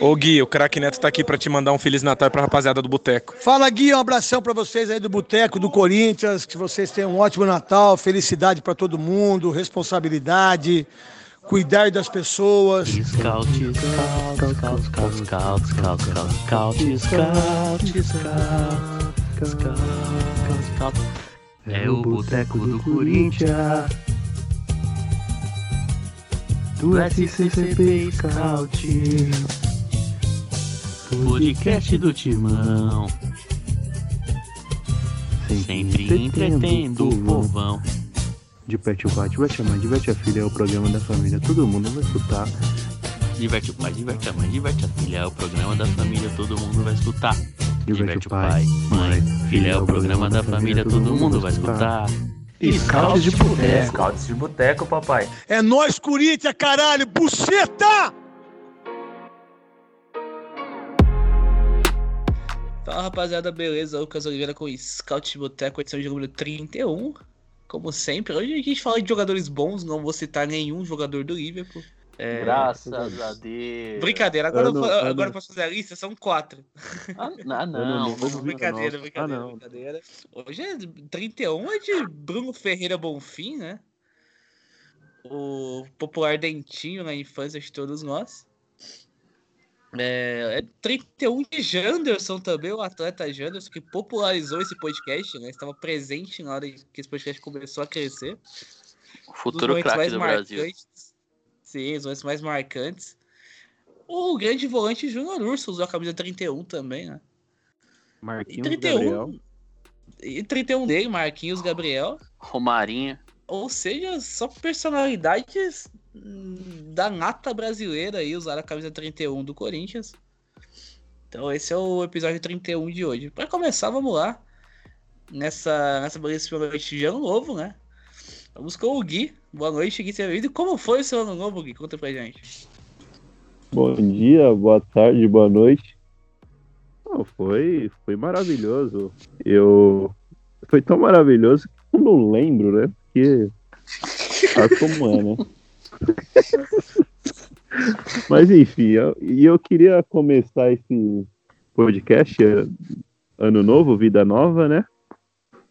Ô Gui, o craque Neto tá aqui para te mandar um Feliz Natal pra rapaziada do Boteco. Fala Gui, um abração para vocês aí do Boteco, do Corinthians, que vocês tenham um ótimo Natal, felicidade para todo mundo, responsabilidade, cuidar das pessoas. Scout, scout, scout, scout, scout, scout, scout, scout, É o Boteco do Corinthians. Do SCCP Scout. Podcast do Timão. Sempre entretendo o povão. Diverte o pai, diverte a mãe, diverte a filha, é o programa da família, todo mundo vai escutar. Diverte o pai, diverte a mãe, diverte a filha. É o programa da família, todo mundo vai escutar. Diverte o pai, mãe, filha. É o programa da família, todo mundo vai escutar. Scouts de boteco. Scouts de boteco, papai. É nós Corinthians, caralho, buceta! Fala rapaziada, beleza? Lucas Oliveira com Scout de Boteco, edição de número 31. Como sempre, hoje a gente fala de jogadores bons, não vou citar nenhum jogador do Liverpool. É, Graças a Deus. Brincadeira, agora, Ano- eu, ano- agora eu posso fazer a lista, são quatro. Ah, não, Não, não. não, brincadeira, brincadeira, Ah, não. brincadeira. Hoje é 31 é de Bruno Ferreira Bonfim, né? O popular dentinho na infância de todos nós. É, é 31 de Janderson também, o atleta Janderson, que popularizou esse podcast, né? Estava presente na hora que esse podcast começou a crescer. O futuro craque do Brasil. marcantes. Sim, os momentos mais marcantes. O grande volante Júnior Urso usou a camisa 31 também, né? E Marquinhos 31. Gabriel. E 31 dele, Marquinhos Gabriel. Romarinho. Ou seja, só personalidades da nata brasileira aí usaram a camisa 31 do Corinthians. Então esse é o episódio 31 de hoje. Para começar, vamos lá. Nessa, nessa belíssima noite de ano novo, né? Vamos com o Gui. Boa noite, Gui. Seja bem-vindo. Como foi o seu ano novo, Gui? Conta pra gente. Bom dia, boa tarde, boa noite. Não, foi, foi maravilhoso. Eu foi tão maravilhoso que eu não lembro, né? Porque sabe como é, né? Mas enfim, e eu queria começar esse podcast eh, ano novo, vida nova, né?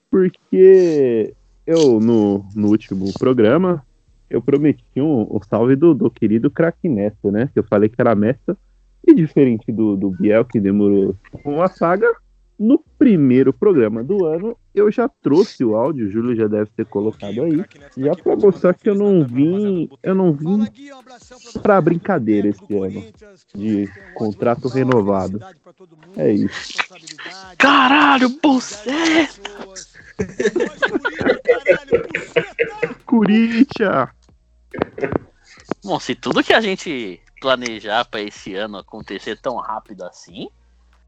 Porque eu no, no último programa eu prometi um, um salve do, do querido craque Neto, né? Que eu falei que era meta. E diferente do, do Biel, que demorou uma saga, no primeiro programa do ano, eu já trouxe o áudio, o Júlio já deve ter colocado aí. Já pra mostrar que eu não vim, eu não vim vocês, brincadeira esse ano. De contrato renovado. É isso. Caralho, buceta! É! Corinthians! Bom, se tudo que a gente planejar pra esse ano acontecer tão rápido assim,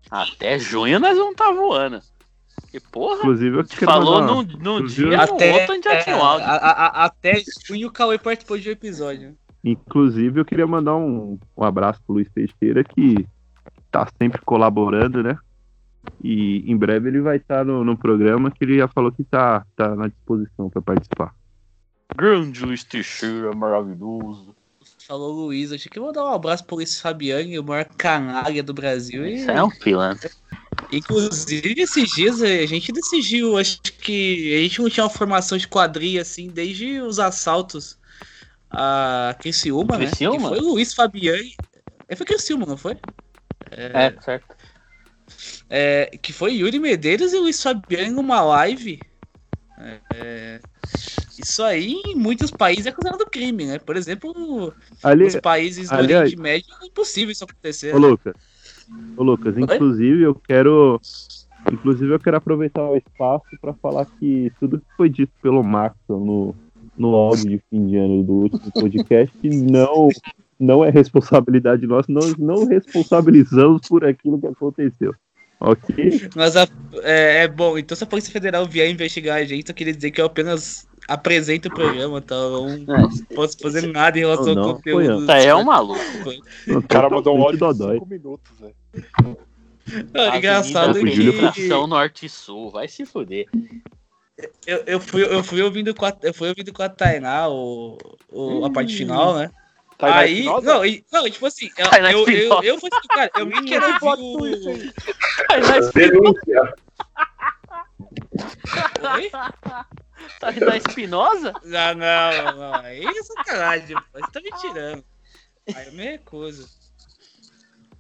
até junho nós vamos estar voando. E porra, Inclusive, eu te falou mandar- num, num dia, no Até, outro a gente já tinha um áudio. a- a- a- até junho o Cauê participou de um episódio. Inclusive, eu queria mandar um, um abraço pro Luiz Teixeira, que tá sempre colaborando, né? E em breve ele vai estar no, no programa, que ele já falou que tá, tá na disposição para participar. Grande Luiz Teixeira, maravilhoso. Falou Luiz, eu tinha que mandar um abraço pro Luiz Fabiani, o maior canalha do Brasil. E, Isso é um pilantra. Inclusive, esses dias a gente decidiu, acho que a gente não tinha uma formação de quadrilha assim desde os assaltos a Criciúma, né? Criciúma? Que foi o Luiz Fabiani. É, foi Criciúma, não foi? É, certo. É, que foi Yuri Medeiros e Luiz Fabiani numa live. É, é, isso aí em muitos países é considerado crime, né? Por exemplo, Ali, nos países do Oriente Médio é impossível isso acontecer. ô Lucas, ô Lucas, Oi? inclusive eu quero, inclusive eu quero aproveitar o espaço para falar que tudo que foi dito pelo Maxon no, no áudio de fim de ano do último podcast não não é responsabilidade nossa, nós não responsabilizamos por aquilo que aconteceu. Ok? Mas a- é, é bom, então se a Polícia Federal vier investigar a gente, eu queria dizer que eu apenas apresento o programa, tá? Eu não posso fazer nada em relação Não, ao não, conteúdo. Tá, é um maluco. O cara mandou um áudio de Dodói. 5 minutos, velho. É engraçado que Norte e Sul, vai se fuder. eu, eu, fui, eu fui ouvindo com a, eu fui ouvindo com a Tainá o, o- a parte final, né? Tainá aí, Espinosa? não, e- não, tipo assim, eu, Tainá eu, eu, Espinosa. eu vou explicar, eu nem quero twist o... aí. Denúncia. Oi? Tá na Espinosa? Não, não, não, aí é sacanagem, você tá me tirando. Aí eu me recuso.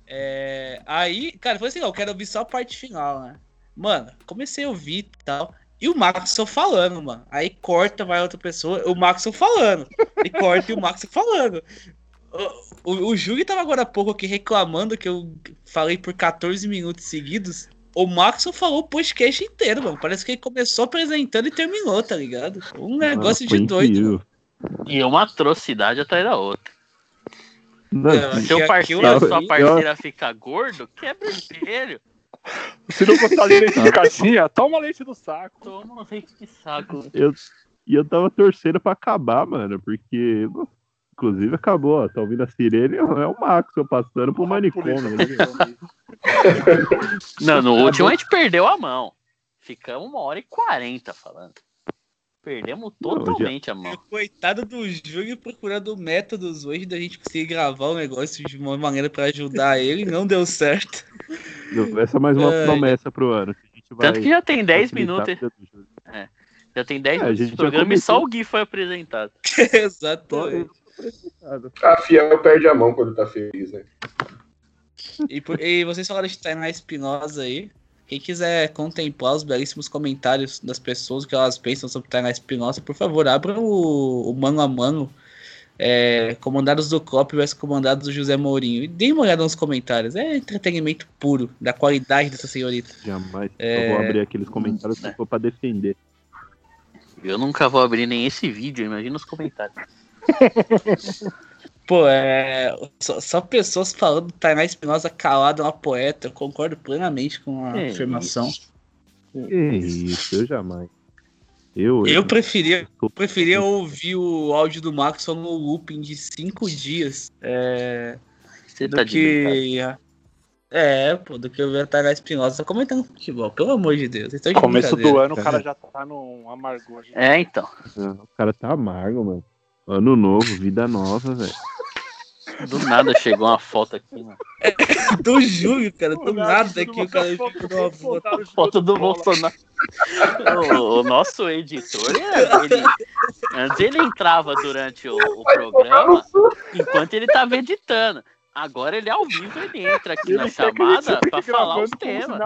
É, aí, cara, foi assim, eu quero ouvir só a parte final, né? Mano, comecei a ouvir e tal. E o Maxon falando, mano. Aí corta, vai outra pessoa, o Maxon falando. E corta e o Maxon falando. O, o, o Júlio tava agora há pouco aqui reclamando que eu falei por 14 minutos seguidos. O Maxon falou o podcast inteiro, mano. Parece que ele começou apresentando e terminou, tá ligado? Um negócio Ah, de doido. E uma atrocidade atrás da outra. Não, É, Se o Aqui- parceiro aqui ou eu- sua parceira fica gordo, quebra o espelho. Se não gostar de leite de caixinha, toma leite do saco. Toma leite de saco. eu, e eu tava torcendo pra acabar, mano, porque. Inclusive acabou, ó. Tá ouvindo a sirene? É o Max eu passando pro manicômio. né? Não, no último a gente perdeu a mão. Ficamos uma hora e quarenta falando. Perdemos Não, já- totalmente a mão. Coitado do Júlio procurando métodos hoje da gente conseguir gravar o negócio de uma maneira pra ajudar ele, não deu certo. Essa é mais uma Ai. promessa pro ano. Que a gente vai Tanto que já tem 10 facilitar minutos. Júlio. Já tem 10 É, minutos de programa e só o Gui foi apresentado. Exatamente. A fiel perde a mão quando tá feliz, né? E, por- e vocês falaram de Tainá Espinosa aí. Quem quiser contemplar os belíssimos comentários das pessoas, o que elas pensam sobre Tainá Espinosa, por favor, abram o, o mano a mano. É, comandados do Klopp versus comandados do José Mourinho. E deem uma olhada nos comentários. É entretenimento puro, da qualidade dessa senhorita. Jamais. É. Eu vou abrir aqueles comentários se for pra defender. Eu nunca vou abrir nem esse vídeo, imagina os comentários. Pô, é. Só, só pessoas falando Tainá Espinosa calada é uma poeta. Eu concordo plenamente com a É afirmação. Que isso, eu jamais. Eu, Eu preferia, tô- preferia ouvir o áudio do Maxwell no looping de cinco dias. É. Você Do tá que. É, pô, do que eu ver a Tainá Espinosa comentando futebol, pelo amor de Deus. Estão de Começo do ano, o cara já tá num amargor. gente. É, então. O cara tá amargo, mano. Ano novo, vida nova, velho. Do nada chegou uma foto aqui, mano. Do Júlio, cara, do nada aqui o uma cara foto do ficou numa foto. Bolsonaro Foto do. Bolsonaro. O, o nosso editor, ele, antes ele entrava durante o, o programa, enquanto ele tava editando. Agora ele ao vivo, ele entra aqui na gente chamada pra falar os temas.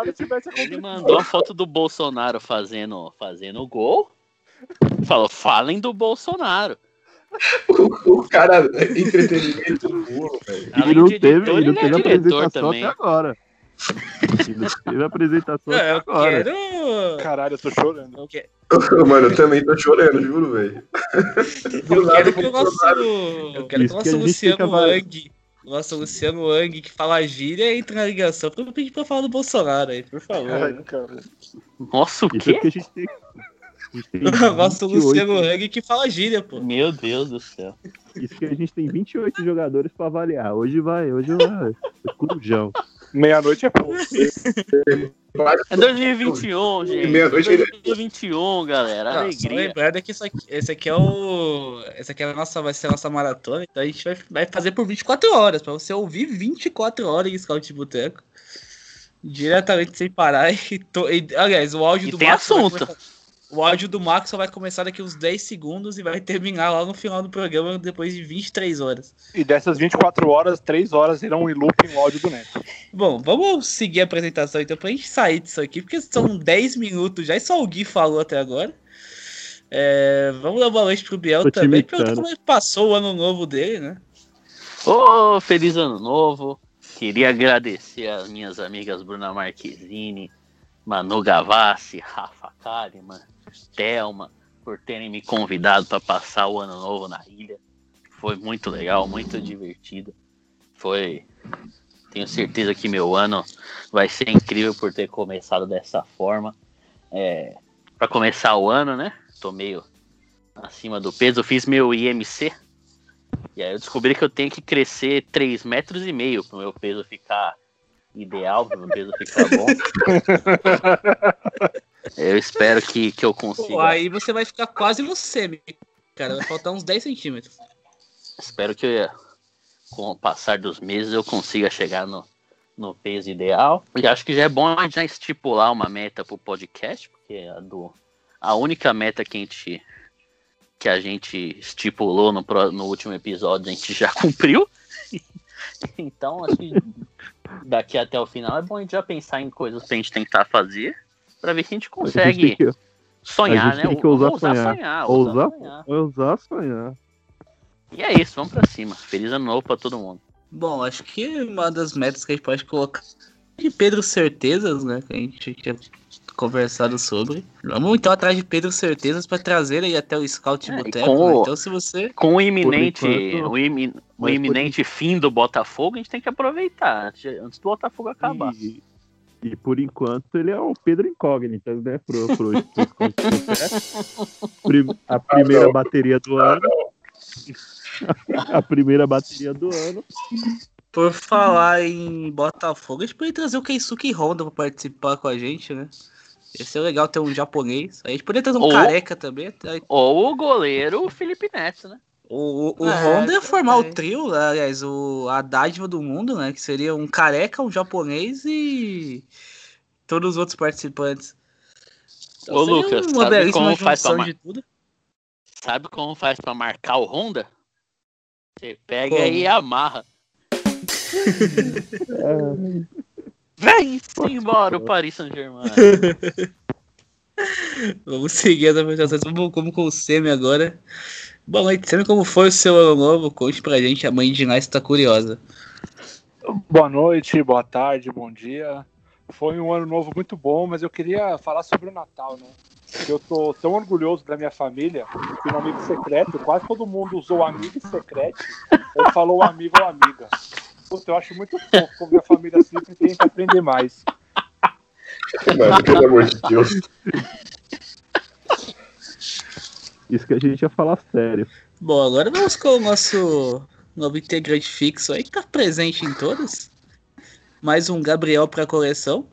Ele mandou a foto do Bolsonaro fazendo, fazendo gol. Falou, falem do Bolsonaro. O, o cara, entretenimento burro, velho. E Além não de teve, editor, não ele é teve apresentação também. até agora. E não teve apresentação É, até eu agora. quero. Caralho, eu tô chorando. Eu quero, Mano, eu também tô chorando, juro, velho. Eu quero que o nosso. Eu quero que Isso o nosso Luciano Wang. Nosso Luciano Wang, que fala gíria, entre na ligação pra pedir pra falar do Bolsonaro aí, por favor. Nossa, o Isso é quê? que a gente tem. A gente tem Nosso 28 Luciano Wang que fala gíria, pô. Meu Deus do céu. Isso que a gente tem 28 jogadores pra avaliar. Hoje vai, hoje vai. É Corujão. Meia-noite é pouco. É 2021, gente. Meia-noite ele- 2021, galera. Alegria. lembrando que isso aqui, esse aqui é o. Esse aqui é a nossa, vai ser a nossa maratona, então a gente vai, vai fazer por 24 horas, pra você ouvir 24 horas em Scout de Boteco. Diretamente sem parar. E, to- e, aliás, o áudio E do tem vai assunto. começar- o áudio do Max só vai começar daqui uns 10 segundos e vai terminar lá no final do programa depois de 23 horas. E dessas 24 horas, 3 horas irão em loop no áudio do Neto. Bom, vamos seguir a apresentação então pra gente sair disso aqui, porque são 10 minutos já e só o Gui falou até agora. É, vamos dar boa noite pro Biel Tô também, perguntar como é que passou o ano novo dele, né? Ô, feliz ano novo. Queria agradecer as minhas amigas Bruna Marquezine, Manu Gavassi, Rafa Kalimann, Thelma, por terem me convidado para passar o ano novo na ilha. Foi muito legal, muito divertido. Foi. Tenho certeza que meu ano vai ser incrível por ter começado dessa forma. É, para começar o ano, né? Tô meio acima do peso. Eu fiz meu IMC, e aí eu descobri que eu tenho que crescer 3 metros e meio pro meu peso ficar ideal, pro meu peso ficar bom. eu espero que, que eu Pô, consiga. aí você vai ficar quase no semi, cara. Vai faltar uns 10 centímetros. Espero que eu, com o passar dos meses eu consiga chegar no, no peso ideal. E acho que já é bom a gente já estipular uma meta pro podcast, porque a, do, a única meta que a gente, que a gente estipulou no, no último episódio a gente já cumpriu. então, acho que daqui até o final é bom a gente já pensar em coisas pra gente tentar fazer, pra ver se a gente A gente consegue que sonhar, a gente né? tem que ousar ousar sonhar. sonhar, ousar ousar, sonhar. ousar sonhar. E é isso, vamos pra cima. Feliz ano novo pra todo mundo. Bom, acho que uma das metas que a gente pode colocar de Pedro Certezas, né? Que a gente tinha conversado sobre. Vamos então atrás de Pedro Certezas para trazer aí até o Scout É, Boteco. com né? Então, se você. Com o iminente, enquanto- o, imi- o iminente fim do Botafogo, a gente tem que aproveitar antes, antes do Botafogo acabar. E, e por enquanto ele é o Pedro Incógnito, né? Pro, pro, pro, a primeira bateria do ano. A primeira bateria do ano. Por falar em Botafogo, a gente poderia trazer o Keisuke Honda para participar com a gente, né? Ia ser legal ter um japonês. A gente poderia trazer um Ou- careca também. Ou o goleiro Felipe Neto, né? O, o, o É, Honda ia formar o trio, né? aliás, o, a dádiva do mundo, né? Que seria um careca, um japonês e todos os outros participantes. Então, Ô, Lucas, uma sabe como faz pra mar- tudo. Sabe como faz pra marcar o Honda? Você pega Como? e amarra. Vem-se embora o Paris Saint-Germain. Vamos seguir as apresentações. Vamos como com o Semi agora. Boa noite, Semi. Como foi o seu ano novo? Conte pra gente. A mãe de Nás tá curiosa. Boa noite, boa tarde, bom dia. Foi um ano novo muito bom, mas eu queria falar sobre o Natal, né? Eu tô tão orgulhoso da minha família que no amigo secreto, quase todo mundo usou amigo secreto ou falou amigo ou amiga. Puta, eu acho muito fofo como minha família sempre tenta aprender mais. Mano, pelo amor de Deus. Isso que a gente ia falar sério. Bom, agora vamos com o nosso novo integrante fixo aí, que tá presente em todas. Mais um Gabriel pra coleção.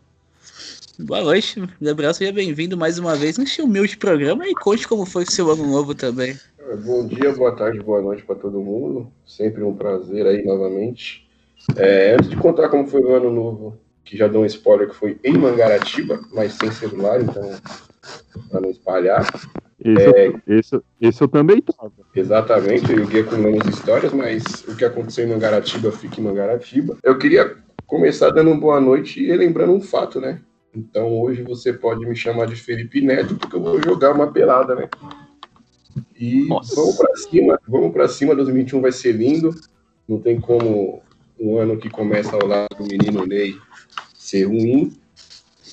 Boa noite, Gabriel. Seja bem-vindo mais uma vez neste humilde programa e conte como foi o seu ano novo também. Bom dia, boa tarde, boa noite para todo mundo. Sempre um prazer aí novamente. É, antes de contar como foi o ano novo, que já dou um spoiler que foi em Mangaratiba, mas sem celular, então para não espalhar. Esse, eu, esse, esse eu também tava. Exatamente, eu e o Gui acumulamos histórias, mas o que aconteceu em Mangaratiba fica em Mangaratiba. Eu queria começar dando uma boa noite e lembrando um fato, né? Então hoje você pode me chamar de Felipe Neto, porque eu vou jogar uma pelada, né? E Nossa. vamos pra cima, vamos pra cima, 2021 vai ser lindo. Não tem como um ano que começa ao lado do menino Ney ser ruim.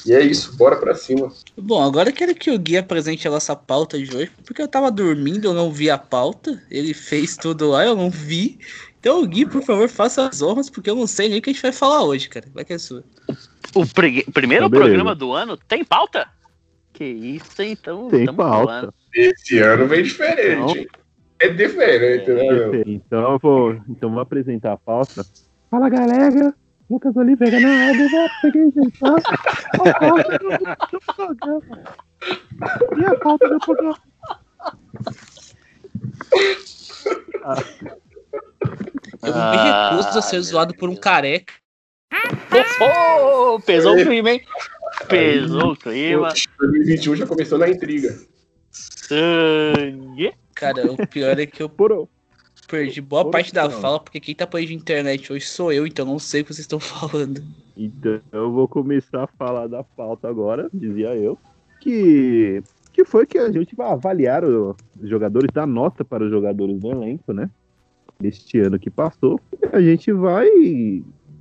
E é isso, bora pra cima. Bom, agora eu quero que o Gui apresente a nossa pauta de hoje, porque eu tava dormindo, eu não vi a pauta. Ele fez tudo lá, eu não vi. Então, Gui, por favor, faça as honras, porque eu não sei nem o que a gente vai falar hoje, cara. Vai que é sua. O pre- primeiro Então, programa do ano tem pauta? Que isso? Então, Tem pauta. voando. Esse ano vem diferente. hein? É diferente, né, meu? Então eu vou, então vou apresentar a pauta. Fala galera, Lucas Oliveira na área, já peguei gente, tá? A pauta do, do programa. E a pauta do programa. Eu me Ah, recuso a ser zoado por um careca. Oh, pesou o clima, hein? Pesou o clima. 2021 já começou na intriga. Sangue. Cara, o pior é que eu Por, perdi boa Por parte da opção. fala, porque quem tá por aí de internet hoje sou eu, então não sei o que vocês estão falando. Então eu vou começar a falar da pauta agora, dizia eu, que, que foi que a gente vai avaliar os jogadores, dar nota para os jogadores do elenco, né? Deste ano que passou. E a gente vai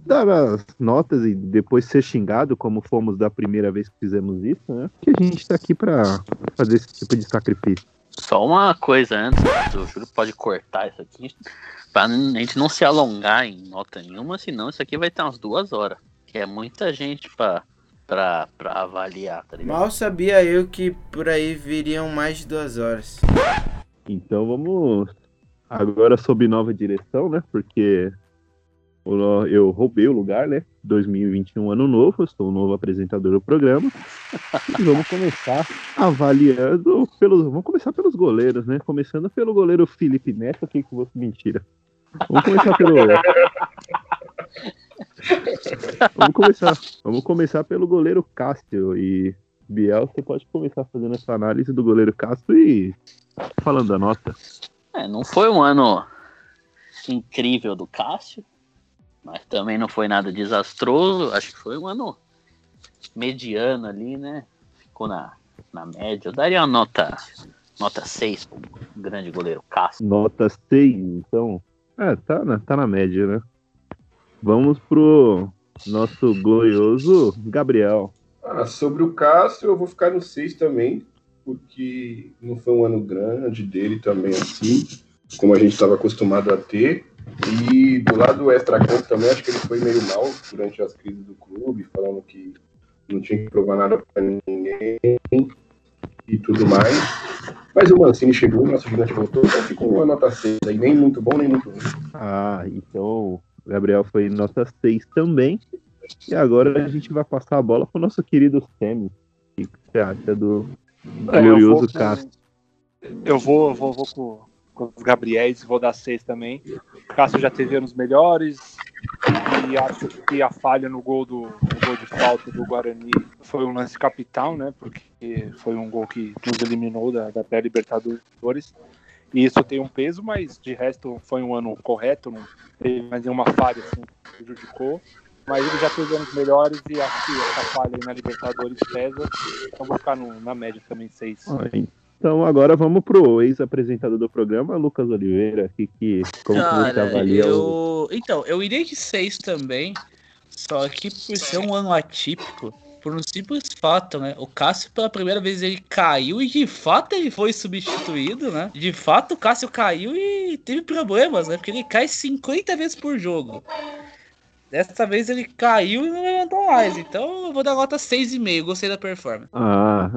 dar as notas e depois ser xingado, como fomos da primeira vez que fizemos isso, né? Que a gente tá aqui para fazer esse tipo de sacrifício. Só uma coisa antes, o Júlio pode cortar isso aqui, pra a gente não se alongar em nota nenhuma, senão isso aqui vai ter umas duas horas. Que é muita gente pra, pra, pra avaliar, tá ligado? Mal sabia eu que por aí viriam mais de duas horas. Então vamos agora sob nova direção, né? Porque eu roubei o lugar, né? 2021 ano novo, eu sou o novo apresentador do programa. e vamos começar avaliando pelos, vamos começar pelos goleiros, né? Começando pelo goleiro Felipe Neto, que você mentira. Vamos começar pelo. Vamos começar, vamos começar pelo goleiro Cássio. E Biel, você pode começar fazendo essa análise do goleiro Cássio e falando da nota. É, não foi um ano incrível do Cássio, mas também não foi nada desastroso. Acho que foi um ano mediano ali, né? Ficou na, na média. Eu daria uma nota, nota 6 pro grande goleiro Cássio. Nota 6, então. É, tá na, tá na média, né? Vamos pro nosso glorioso Gabriel. Ah, sobre o Cássio, eu vou ficar no 6 também, porque não foi um ano grande dele também assim, como a gente estava acostumado a ter. E do lado do extra-campo também, acho que ele foi meio mal durante as crises do clube, falando que não tinha que provar nada para ninguém e tudo mais. Mas o Mancini chegou, o nosso gigante voltou, então ficou uma nota 6 aí, nem muito bom, nem muito ruim. Ah, então o Gabriel foi nota 6 também. E agora a gente vai passar a bola pro nosso querido Semi. O que você acha do É, eu glorioso Cássio? Eu vou, vou, vou com, com os Gabriéis, vou dar seis também. O Cássio já teve anos melhores. E acho que a falha no gol do no gol de falta do Guarani foi um lance capital, né? Porque foi um gol que nos eliminou da, da pré-Libertadores. E isso tem um peso, mas de resto foi um ano correto, não teve mais nenhuma falha assim, que prejudicou. Mas ele já teve anos melhores e acho que essa falha aí na Libertadores pesa. Então vou ficar no- na média também, seis. Ah, Então agora vamos pro ex-apresentador do programa, Lucas Oliveira. Que, que, como que você Cara, avalia o... eu... Então, eu iria de 6 também, só que por ser um ano atípico, por um simples fato, né? O Cássio, pela primeira vez, ele caiu e de fato ele foi substituído, né? De fato, o Cássio caiu e teve problemas, né? Porque ele cai 50 vezes por jogo. Dessa vez ele caiu e não levantou mais. Então eu vou dar nota 6,5. Gostei da performance. Ah,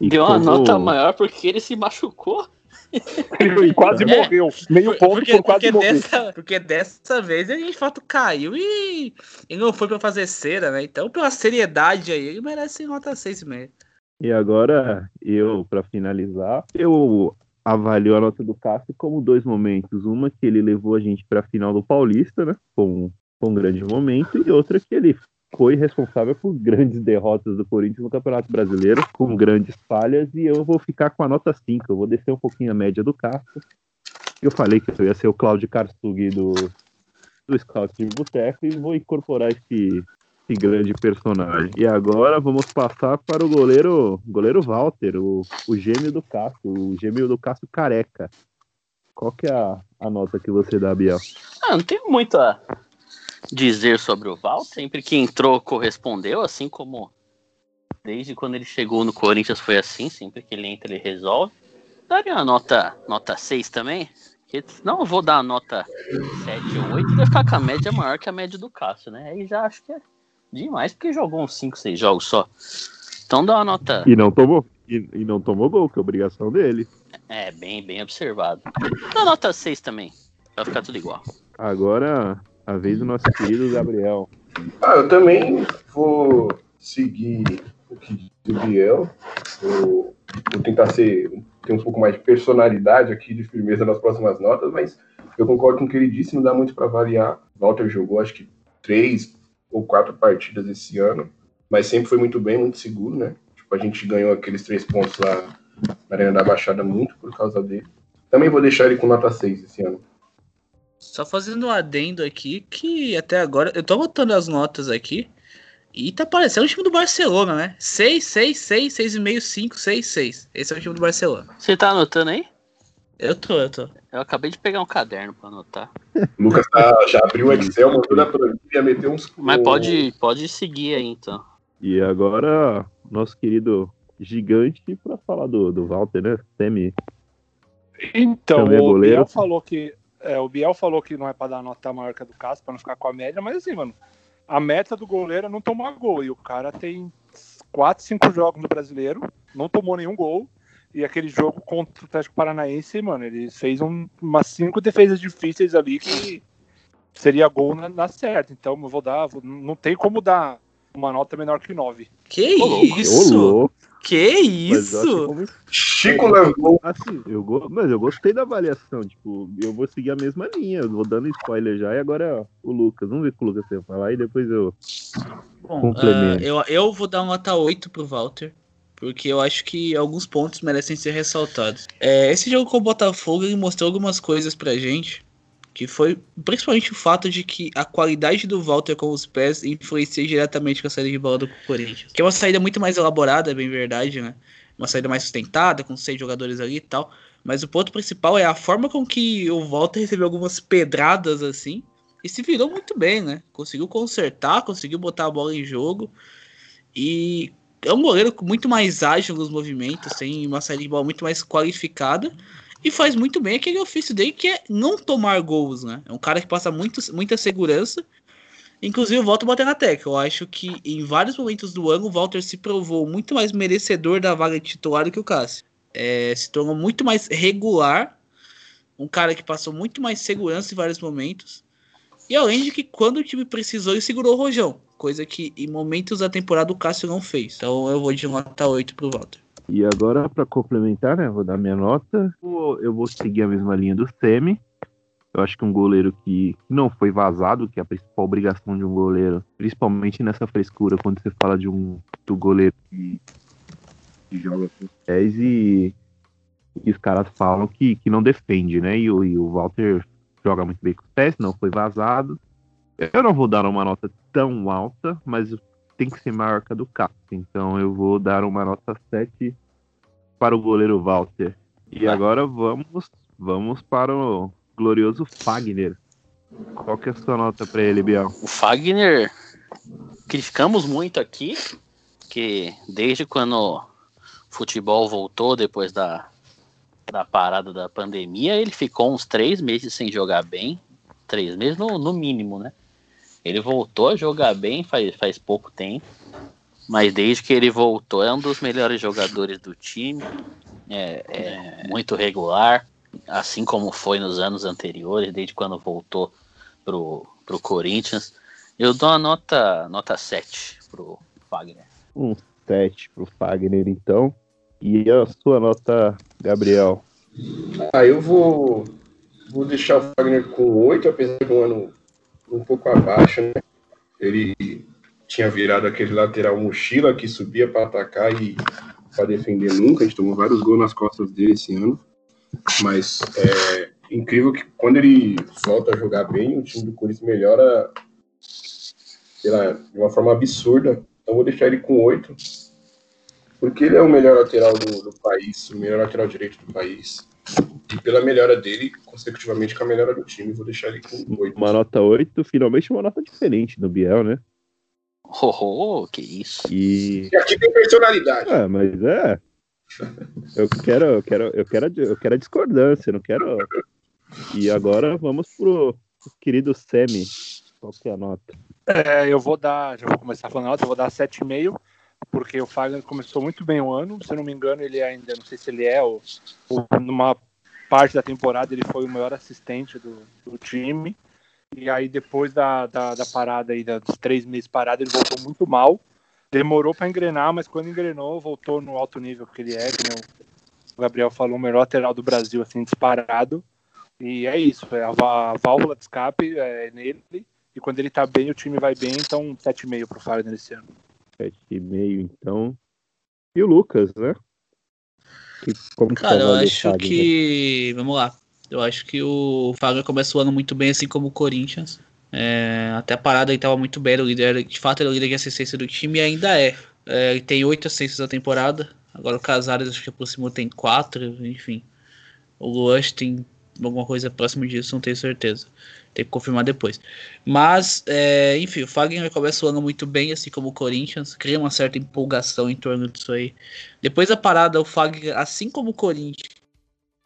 Deu uma nota maior porque ele se machucou. Ele quase É. morreu. Meio ponto Porque, por quase porque, morrer. dessa, porque dessa vez ele de fato caiu e, e não foi pra fazer cera, né? Então, pela seriedade aí, ele merece nota 6,5. E agora, eu, para finalizar, eu avalio a nota do Cássio como dois momentos. Uma que ele levou a gente para a final do Paulista, né? Com, com um grande momento, e outra que ele foi responsável por grandes derrotas do Corinthians no Campeonato Brasileiro, com grandes falhas, e eu vou ficar com a nota 5. Eu vou descer um pouquinho a média do Cássio. Eu falei que eu ia ser o Claudio Karsug do, do Scout de Boteco e vou incorporar esse, esse grande personagem. E agora vamos passar para o goleiro, goleiro Walter, o, o gêmeo do Cássio, o gêmeo do Cássio careca. Qual que é a, a nota que você dá, Biel? Ah, não muito a dizer sobre o Val. Sempre que entrou, correspondeu, assim como desde quando ele chegou no Corinthians foi assim. Sempre que ele entra, ele resolve. Daria uma nota, nota 6 também. Eu vou dar uma nota 7 ou 8 e vai ficar com a média maior que a média do Cássio, né? Aí já acho que é demais, porque jogou uns 5, 6 jogos só. Então dá uma nota. E não tomou, e, e não tomou gol, que é obrigação dele. É, bem, bem observado. Dá nota 6 também. Vai ficar tudo igual. Agora, a vez do nosso querido Gabriel. Ah, eu também vou seguir o que diz o Biel. Vou, tentar ser, ter um pouco mais de personalidade aqui, de firmeza nas próximas notas, mas eu concordo com o que ele disse, não dá muito para variar. Walter jogou acho que três ou quatro partidas esse ano, mas sempre foi muito bem, muito seguro, né? Tipo, a gente ganhou aqueles três pontos lá na Arena da Baixada muito por causa dele. Também vou deixar ele com nota 6 esse ano. Só fazendo um adendo aqui, que até agora, eu tô botando as notas aqui, e tá parecendo o time do Barcelona, né? 6, 6, 6, 6,5, 5, 6, 6. Esse é o time do Barcelona. Você tá anotando aí? Eu tô, eu tô. Eu acabei de pegar um caderno pra anotar. O Lucas tá- já abriu o Excel, montou na planilha, meteu uns. Mas pode, pode seguir aí então. E agora, nosso querido gigante para falar do, do Walter, né? Semi. Então, Também é o goleiro. Biel falou que. É, o Biel falou que não é pra dar nota maior que a do Cássio, pra não ficar com a média, mas assim, mano, a meta do goleiro é não tomar gol. E o cara tem 4, 5 jogos no brasileiro, não tomou nenhum gol. E aquele jogo contra o Atlético Paranaense, mano, ele fez um- umas cinco defesas difíceis ali que seria gol na, na certa. Então eu vou dar. vou- não tem como dar uma nota menor que 9. Que Ô, isso? louco. Que Mas eu acho isso? Chico Langol. Assim, eu go... Mas eu gostei da avaliação. Tipo, eu vou seguir a mesma linha. Eu vou dando spoiler já. E agora ó, o Lucas. Vamos ver o que o Lucas tem pra falar. E depois eu. Bom, Complemento. ah, eu, eu vou dar uma nota 8 pro Walter. Porque eu acho que alguns pontos merecem ser ressaltados. É, esse jogo com o Botafogo ele mostrou algumas coisas pra gente. Que foi principalmente o fato de que a qualidade do Walter com os pés influencia diretamente com a saída de bola do Corinthians. Que é uma saída muito mais elaborada, é bem verdade, né? Uma saída mais sustentada, com seis jogadores ali e tal. Mas o ponto principal é a forma com que o Walter recebeu algumas pedradas assim. E se virou muito bem, né? Conseguiu consertar, conseguiu botar a bola em jogo. E é um goleiro muito mais ágil nos movimentos, tem uma saída de bola muito mais qualificada. E faz muito bem aquele ofício dele que é não tomar gols, né? É um cara que passa muito, muita segurança. Inclusive, eu volto a bater na tecla. Eu acho que em vários momentos do ano o Walter se provou muito mais merecedor da vaga de titular do que o Cássio. É, se tornou muito mais regular. Um cara que passou muito mais segurança em vários momentos. E além de que quando o time precisou, ele segurou o Rojão. Coisa que em momentos da temporada o Cássio não fez. Então eu vou de nota 8 pro Walter. E agora, pra complementar, né? Vou dar minha nota. Eu vou seguir a mesma linha do Semi. Eu acho que um goleiro que não foi vazado, que é a principal obrigação de um goleiro, principalmente nessa frescura, quando você fala de um do goleiro que, que joga com pés e, e os caras falam que, que não defende, né? E, e o Walter joga muito bem com os pés, não foi vazado. Eu não vou dar uma nota tão alta, mas tem que ser maior que a do Cássio. Então eu vou dar uma nota 7 para o goleiro Walter. E agora vamos, vamos para o glorioso Fagner. Qual que é a sua nota para ele, Biel? O Fagner, criticamos muito aqui, que desde quando o futebol voltou depois da, da parada da pandemia, ele ficou uns três meses sem jogar bem. Três meses no, no mínimo, né? Ele voltou a jogar bem faz, faz pouco tempo. Mas desde que ele voltou, é um dos melhores jogadores do time. É, é muito regular, assim como foi nos anos anteriores, desde quando voltou pro, pro Corinthians. Eu dou uma nota, nota 7 pro Fagner. Um 7 para o Fagner, então. E a sua nota, Gabriel? Ah, eu vou, vou deixar o Fagner com 8, apesar de um ano um pouco abaixo, né? Ele tinha virado aquele lateral mochila que subia para atacar e para defender nunca. A gente tomou vários gols nas costas dele esse ano. Mas é incrível que quando ele volta a jogar bem, o time do Corinthians melhora lá, de uma forma absurda. Então vou deixar ele com 8. Porque ele é o melhor lateral do, do país, o melhor lateral direito do país. E pela melhora dele, consecutivamente com a melhora do time, vou deixar ele com 8. Uma nota 8, finalmente uma nota diferente do Biel, né? Oh, oh, que isso. E. E aqui tem personalidade. Ah, mas é. Eu quero, eu quero, eu quero, a- eu quero a discordância, não quero. E agora vamos pro querido Semi. Qual que é a nota? É, eu vou dar, já vou começar falando alto, eu vou dar 7,5, porque o Fagner começou muito bem o ano, se eu não me engano, ele ainda, não sei se ele é, ou, ou numa parte da temporada ele foi o maior assistente do, do time, e aí depois da, da, da parada aí, da- dos três meses parado, ele voltou muito mal, demorou para engrenar, mas quando engrenou, voltou no alto nível que ele é, que o Gabriel falou, o melhor lateral do Brasil, assim, disparado, e é isso, é a, a válvula de escape é nele, e quando ele tá bem, o time vai bem, então 7,5 pro Fagner esse ano. 7,5, então. E o Lucas, né? Como que Cara, eu acho Fagner? que. Vamos lá. Eu acho que o Fagner começa o ano muito bem, assim como o Corinthians. É, até a parada ele tava muito bem, o líder, de fato era o líder de assistência do time e ainda é. É, ele tem oito assistências na temporada. Agora o Casares acho que aproximou tem quatro, enfim. O Luan tem alguma coisa próximo disso, não tenho certeza. Tem que confirmar depois. Mas, é, enfim, o Fagner começa o ano muito bem, assim como o Corinthians. Cria uma certa empolgação em torno disso aí. Depois da parada, o Fagner, assim como o Corinthians,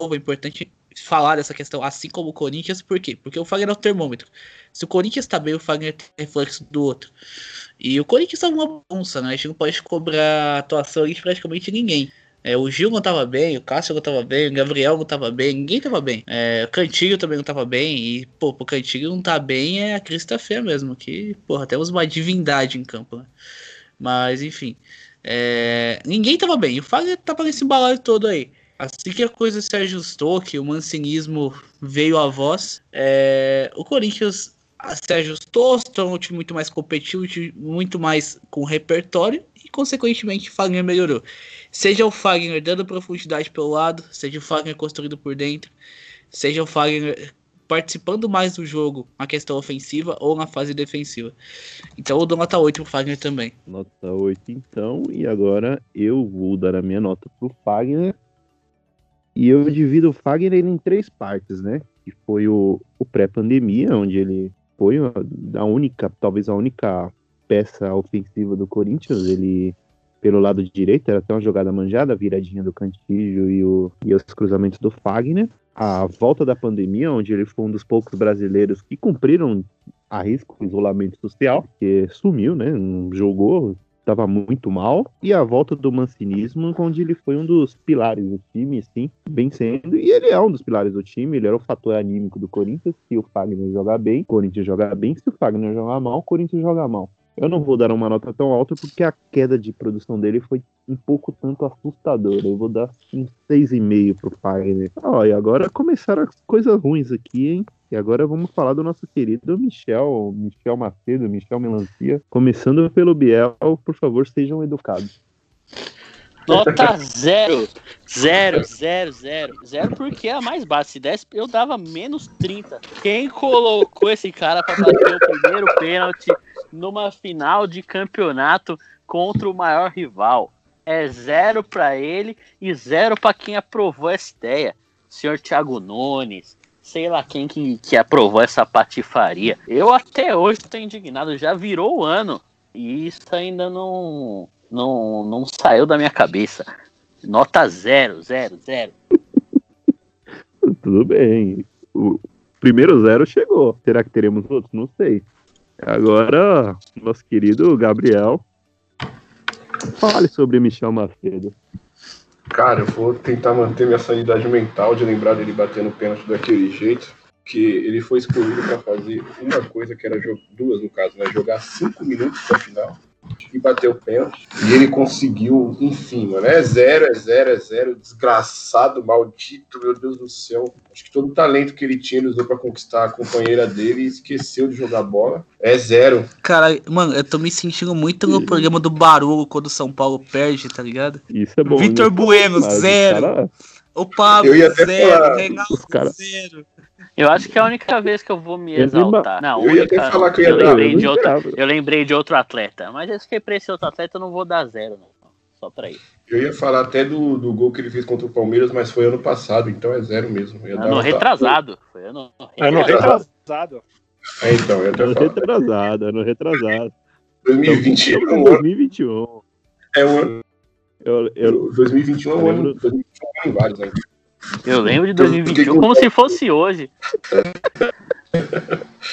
é importante falar dessa questão, assim como o Corinthians, por quê? Porque o Fagner é o termômetro. Se o Corinthians tá bem, o Fagner tem reflexo do outro. E o Corinthians é uma bagunça, né? A gente não pode cobrar atuação de praticamente ninguém. É, o Gil não tava bem, o Cássio não tava bem, o Gabriel não tava bem, ninguém tava bem. É, o Cantilho também não tava bem. E, pô, pro Cantilho não tá bem é a Crista Fé mesmo. Que, porra, temos uma divindade em campo, né? Mas, enfim. É, ninguém tava bem. O Fagner tava nesse balaio todo aí. Assim que a coisa se ajustou, que o mancinismo veio à voz, é, o Corinthians se ajustou, se tornou um time muito mais competitivo, muito mais com repertório e, consequentemente, o Fagner melhorou. Seja o Fagner dando profundidade pelo lado, seja o Fagner construído por dentro, seja o Fagner participando mais do jogo na questão ofensiva ou na fase defensiva. Então eu dou nota 8 pro Fagner também. Nota 8 então, e agora eu vou dar a minha nota pro Fagner. E eu divido o Fagner em três partes, né? Que foi o, o pré-pandemia, onde ele foi a única, talvez a única peça ofensiva do Corinthians. Ele, pelo lado direito, era até uma jogada manjada, a viradinha do Cantillo e, o, e os cruzamentos do Fagner. A volta da pandemia, onde ele foi um dos poucos brasileiros que cumpriram a risco isolamento social, que sumiu, né? Jogou, estava muito mal. E a volta do mancinismo, onde ele foi um dos pilares do time, sim, vencendo. E ele é um dos pilares do time, ele era o fator anímico do Corinthians. Se o Fagner jogar bem, o Corinthians joga bem. Se o Fagner jogar mal, o Corinthians joga mal. Eu não vou dar uma nota tão alta porque a queda de produção dele foi um pouco tanto assustadora. Eu vou dar um 6,5 pro Fagner. Ó, e agora começaram as coisas ruins aqui, hein? E agora vamos falar do nosso querido Michel, Michel Macedo, Michel Melancia. Começando pelo Biel, por favor, sejam educados. Nota zero. Zero, zero, zero. Zero porque é a mais baixa. Se desse, eu dava menos 30. Quem colocou esse cara para bater o primeiro pênalti numa final de campeonato contra o maior rival? É zero para ele e zero para quem aprovou essa ideia. Senhor Thiago Nunes, sei lá quem que, que aprovou essa patifaria. Eu até hoje estou indignado, já virou o ano. E isso ainda não, não, não saiu da minha cabeça. Nota zero, zero, zero. Tudo bem. O primeiro zero chegou. Será que teremos outros? Não sei. Agora, nosso querido Gabriel. Fale sobre Michel Macedo. Cara, eu vou tentar manter minha sanidade mental de lembrar dele batendo pênalti daquele jeito. Que ele foi escolhido para fazer uma coisa que era duas no caso, né? Jogar cinco minutos pra final e bater o pênalti. E ele conseguiu, enfim, mano. É zero, é zero, é zero. Desgraçado, maldito, meu Deus do céu. Acho que todo o talento que ele tinha ele usou pra conquistar a companheira dele e esqueceu de jogar bola. É zero. Cara, mano, eu tô me sentindo muito no programa do Barulho quando o São Paulo perde, tá ligado? Isso é bom. Vitor né? Bueno, Mas zero. cara- O Pablo, zero. falar, Reinaldo, cara- zero. Eu acho que é a única vez que eu vou me exaltar. Não, eu ia até falar que eu ia eu dar, lembrei eu de esperava. eu lembrei de outro atleta, mas esse que pra esse outro atleta eu não vou dar zero, não. Só pra isso. Eu ia falar até do, do gol que ele fez contra o Palmeiras, mas foi ano passado, então é zero mesmo. Ano retrasado. Foi ano É no retrasado. retrasado. É, então, eu ia até Ano falar. retrasado, ano retrasado. 2020 é Estamos um em ano. 2021. É um ano. Eu, eu, 2021 é um ano. 2021 é um ano em vários, né? Eu lembro de Então, por que 2021 que eu- como se fosse hoje.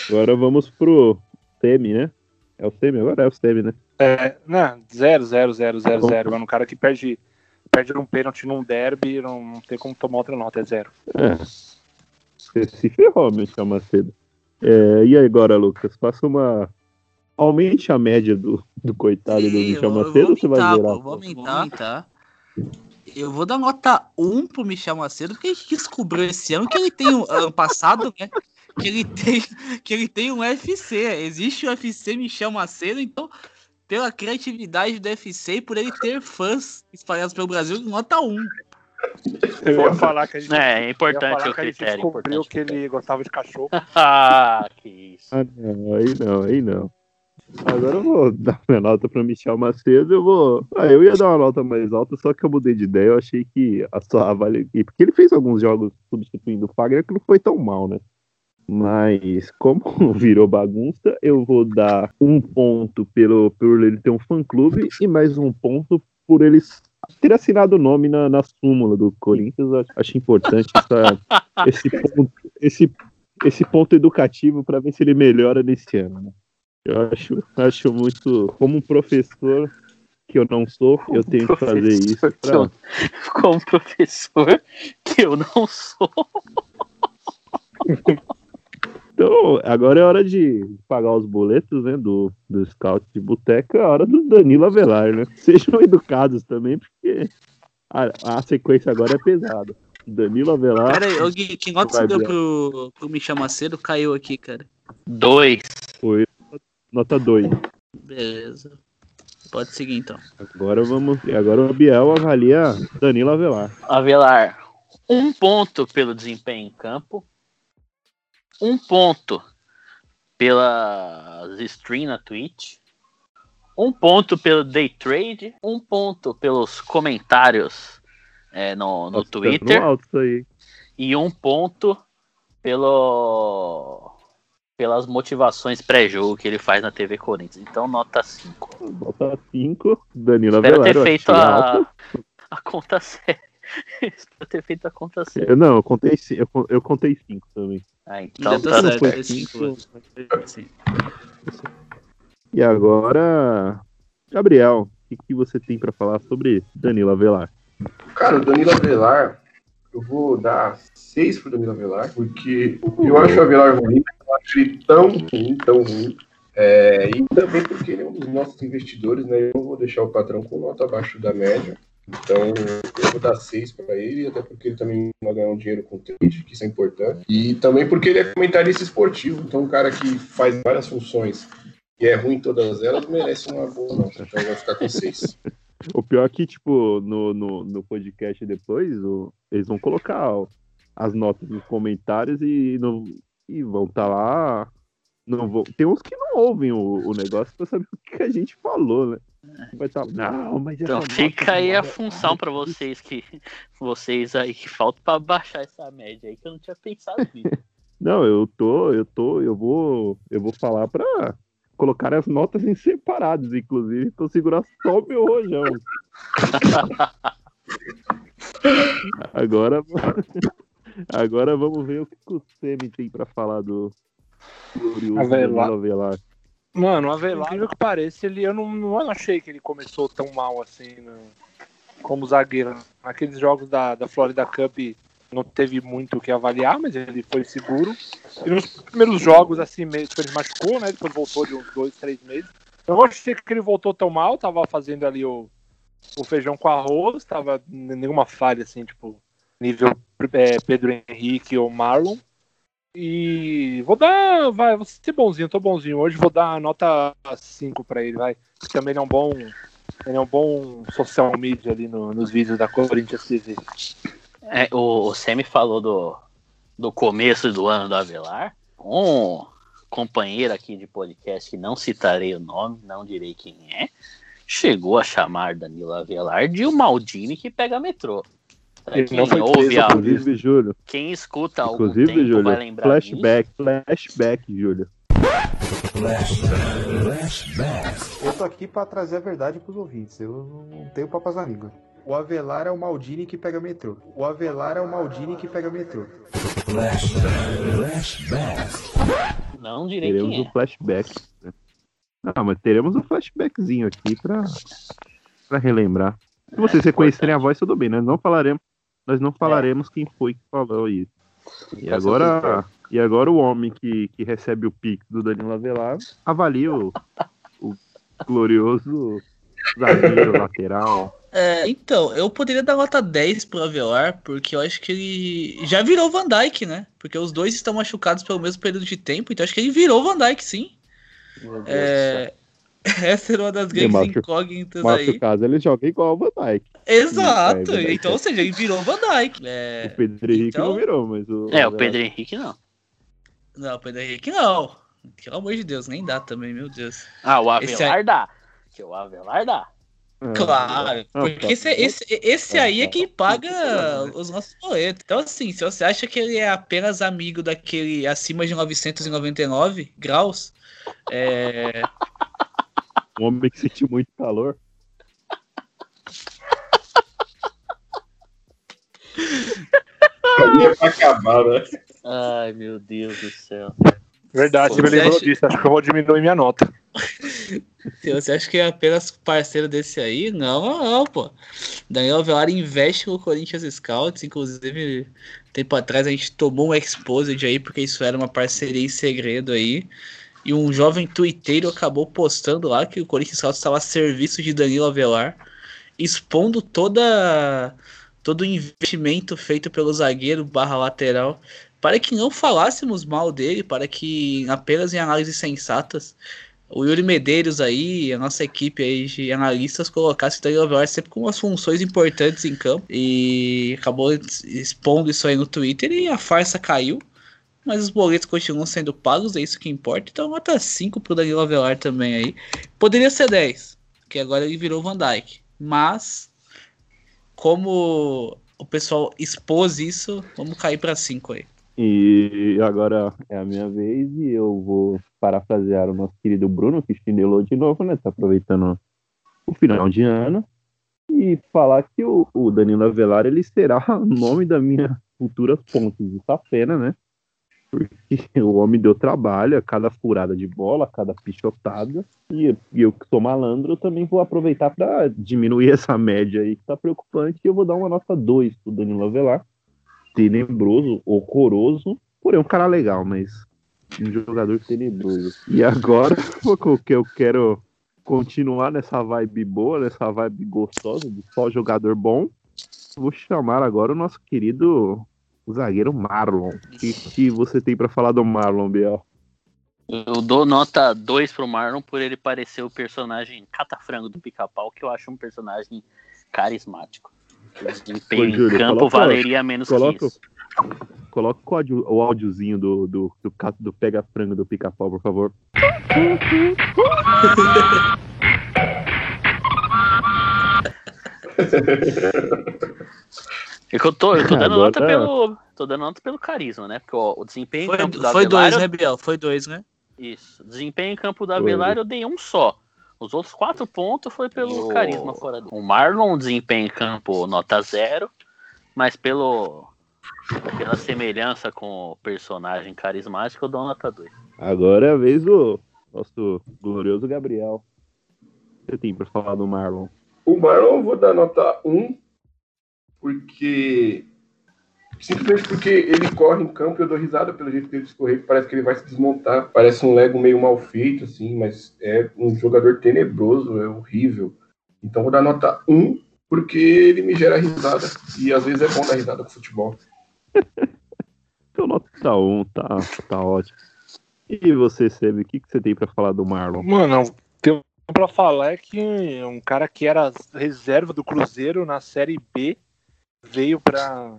agora vamos pro Semi, né? É o Semi agora? É o Semi, né? É, não, zero, zero, zero, zero, zero. Mano, um cara que perde, perde um pênalti num derby, não, não tem como tomar outra nota, é zero. É. Você se ferrou, Michel Macedo. É, e agora, Lucas? Faça uma. Aumente a média do, do coitado do Sim, Michel vou- eu Macedo vou ou você vai aumentar, zerar? pô, Vou aumentar. Eu vou dar nota 1 pro Michel Macedo, porque a gente descobriu esse ano que ele tem um ano passado, né? Que ele tem, que ele tem um UFC. Existe o UFC Michel Macedo, então, pela criatividade do UFC e por ele ter fãs espalhados pelo Brasil, nota 1. Eu ia falar que a gente, É, é ia importante o que a gente critério. descobriu Importante. que ele gostava de cachorro. Ah, que isso. Ah, não, aí não, aí não. Agora eu vou dar minha nota pro Michel Macedo. Eu vou. Ah, eu ia dar uma nota mais alta, só que eu mudei de ideia. Eu achei que a sua avalia. Porque ele fez alguns jogos substituindo o Fagner que não foi tão mal, né? Mas como virou bagunça, eu vou dar um ponto pelo, por ele ter um fã-clube e mais um ponto por ele ter assinado o nome na, na súmula do Corinthians. Acho- Acho importante essa- esse, ponto, esse, esse ponto educativo para ver se ele melhora nesse ano. Né? Eu acho, acho muito. Como um professor que eu não sou, eu tenho que fazer isso Professor que eu- pra... Como professor que eu não sou. Então, agora é hora de pagar os boletos, né, do, do Scout de Boteca, é hora do Danilo Avelar, né? Sejam educados também, porque a, a sequência agora é pesada. Danilo Avelar, Pera aí, ô Gui, que nota você deu pro, pro Michel Macedo? Caiu aqui, cara. Dois. foi nota 2. Beleza. Pode seguir então. Agora vamos. Agora o Biel avalia Danilo Avelar. Avelar, um ponto pelo desempenho em campo, um ponto pelas stream na Twitch, um ponto pelo day trade, um ponto pelos comentários é, no, no Nossa, tá Twitter no alto isso aí. e um ponto pelo pelas motivações pré-jogo que ele faz na TV Corinthians. Então nota 5. Nota 5. Danilo Espero Avelar. ter feito a, a conta séria. Espero ter feito a conta séria. Eu, não, eu contei, ci- eu, con- eu contei 5 também. Ah, então tá tá certo. cinco, cinco. E agora, Gabriel, o que, você tem pra falar sobre Danilo Avelar? Cara, o Danilo Avelar, eu vou dar seis pro Danilo Avelar, porque eu acho o Avelar ruim, eu acho ele tão ruim, tão ruim. É, e também porque ele é um dos nossos investidores, né? Eu não vou deixar o patrão com nota abaixo da média. Então, eu vou dar seis para ele, até porque ele também vai ganhar um dinheiro com o trade, que isso é importante. E também porque ele é comentarista esportivo, então um cara que faz várias funções e é ruim em todas elas, merece uma boa nota. Então vai ficar com seis. O pior é que, tipo, no, no, no podcast depois, o- eles vão colocar ó, as notas nos comentários e, não, e vão estar lá. Não vão, tem uns que não ouvem o, o negócio pra saber o que a gente falou, né? Vai estar. não, mas Então fica aí a é- função pra vocês que vocês aí que falta pra baixar essa média aí que eu não tinha pensado nisso. Não, eu tô, eu tô, eu vou, eu vou falar pra colocar as notas em separados, inclusive, eu segurar só o meu rojão. agora, agora vamos ver o que o Semi tem pra falar do glorioso Avelar. Avelar. Mano, o Avelar, incrível que pareça, ele, eu não, não achei que ele começou tão mal assim no- como zagueiro. Naqueles jogos da, da Florida Cup não teve muito o que avaliar, mas ele foi seguro. E nos primeiros jogos, assim, meio que ele machucou, né? Depois voltou de uns dois, três meses. Eu não achei que ele voltou tão mal, tava fazendo ali o, o feijão com arroz, tava nenhuma falha, assim, tipo, nível é, Pedro Henrique ou Marlon. E vou dar, vai, vou ser bonzinho, tô bonzinho. Hoje vou dar nota 5 pra ele, vai. Também ele é um bom, ele é um bom social media ali no- nos vídeos da Corinthians TV. É, o, o Semi falou do, do começo do ano do Avelar. Um companheiro aqui de podcast, que não citarei o nome, não direi quem é, chegou a chamar Danilo Avelar de o Maldini que pega metrô. Ele quem não foi ouve, preso a- Inclusive, Júlio, quem escuta algum inclusive, tempo Júlio, vai lembrar disso. flashback, flashback, Júlio. Eu tô aqui pra trazer a verdade pros ouvintes. Eu não tenho papas na língua. O Avelar é o Maldini que pega metrô. O Avelar é o Maldini que pega metrô. Não direi Teremos quem um é. flashback. né? Ah, mas teremos um flashbackzinho aqui pra, pra relembrar. Se vocês reconhecerem a voz, tudo bem, nós não falaremos, nós não falaremos quem foi que falou isso. E agora, e agora o homem que, que recebe o pique do Danilo Avelar avalia o, o glorioso zagueiro lateral. É, então, eu poderia dar nota 10 pro Avelar, porque eu acho que ele já virou Van Dyke, né? Porque os dois estão machucados pelo mesmo período de tempo, então acho que ele virou Van Dyke, sim. Meu Deus do É, essa era uma das grandes Macho- incógnitas Mas no aí. caso ele joga igual o Van Dijk. Exato, É, é, é. então, ou seja, ele virou Van Dyke. É, O Pedro Henrique então- não virou, mas o. É, o Pedro Henrique não. Não, Pedro Henrique não. Pelo amor de Deus, nem dá também, meu Deus. Ah, o Avelar dá. Que o Avelar dá. Ah, Claro, porque tá. esse, esse, esse aí é quem paga os nossos boletos. Então, assim, se você acha que ele é apenas amigo daquele acima de 999 graus, é, Um homem que sentiu muito calor. É pra acabar, né? Ai, meu Deus do céu. Verdade, você me lembrou acha- disso. Acho que eu vou diminuir minha nota. Você acha que é apenas parceiro desse aí, não, não, pô. Daniel Velar investe no Corinthians Scouts, inclusive, tempo atrás a gente tomou um exposed aí, porque isso era uma parceria em segredo aí. E um jovem tuiteiro acabou postando lá que o Corinthians Scouts estava a serviço de Danilo Avelar, expondo toda todo o investimento feito pelo zagueiro barra lateral para que não falássemos mal dele, para que apenas em análises sensatas o Yuri Medeiros aí, a nossa equipe aí de analistas colocasse o Danilo Avelar sempre com umas funções importantes em campo e acabou expondo isso aí no Twitter e a farsa caiu. Mas os boletos continuam sendo pagos, é isso que importa. Então nota 5 pro Danilo Avelar também aí. Poderia ser 10, que agora ele virou Van Dyke. Mas como o pessoal expôs isso, vamos cair para 5 aí. E agora é a minha vez e eu vou parafrasear o nosso querido Bruno, que chinelou de novo, né? Tá aproveitando o final de ano. E falar que o, o Danilo Avelar, ele será o nome da minha futura pontes de Safena, né? Porque o homem deu trabalho a cada furada de bola, a cada pichotada. E, eu que sou malandro, eu também vou aproveitar para diminuir essa média aí que tá preocupante. E eu vou dar uma nota 2 pro Danilo Avelar tenebroso, horroroso, porém um cara legal, mas um jogador tenebroso. E agora, porque eu quero continuar nessa vibe boa, nessa vibe gostosa, de só jogador bom, vou chamar agora o nosso querido zagueiro Marlon. O que, que você tem para falar do Marlon, Biel? Eu dou nota 2 pro Marlon por ele parecer o personagem catafrango do pica-pau, que eu acho um personagem carismático. O desempenho Júlio, em campo coloca- valeria menos coloca- que isso. Coloca o, áudio, o áudiozinho do, do, do, do pega-frango do pica-pau, por favor. É que eu tô, eu tô dando Agora- nota pelo. Tô dando nota pelo carisma, né? Porque ó, o desempenho em Foi, campo do foi Avelar, dois, né, Biel? Foi dois, né? Isso. Desempenho em campo do Foi. Avelar eu dei um só. Os outros quatro pontos foi pelo Oh. carisma fora dele. O Marlon, desempenho em campo, nota zero. Mas pelo. Pela semelhança com o personagem carismático, eu dou nota 2. Agora é a vez do nosso glorioso Gabriel. O que você tem pra falar do Marlon? O Marlon eu vou dar nota 1, porque. Simplesmente porque ele corre em campo e eu dou risada pelo jeito que ele escorrega, que parece que ele vai se desmontar. Parece um Lego meio mal feito, assim, mas é um jogador tenebroso, é horrível. Então vou dar nota 1, porque ele me gera risada. E às vezes é bom dar risada com futebol. Então, nota 1, tá, tá ótimo. E você, Sebe, o que, que você tem pra falar do Marlon? Mano, tem pra falar é que um cara que era reserva do Cruzeiro na Série B veio pra.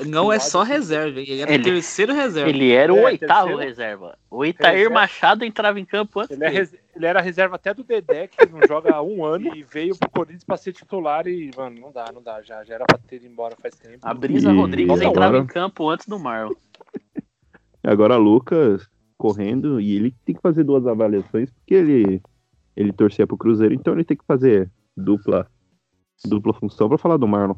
Esse não é só assim. reserva, ele era Ele- o terceiro reserva. Ele era o É, oitavo terceiro. reserva. O Itair Reserva. Machado entrava em campo antes. Ele, é res- ele era reserva até do Dedé, que não joga há um ano, e veio pro Corinthians pra ser titular e, mano, não dá, não dá. Já, já era pra ter ido embora faz tempo. A Brisa E Rodrigues agora? entrava em campo antes do Marlon. Agora Lucas correndo e ele tem que fazer duas avaliações porque ele ele torcia pro Cruzeiro, então ele tem que fazer dupla dupla função pra falar do Marlon.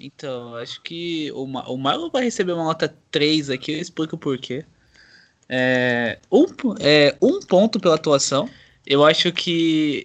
Então, acho que o, Ma- o Marlon vai receber uma nota 3 aqui, eu explico o porquê. É, um, é, um ponto pela atuação. Eu acho que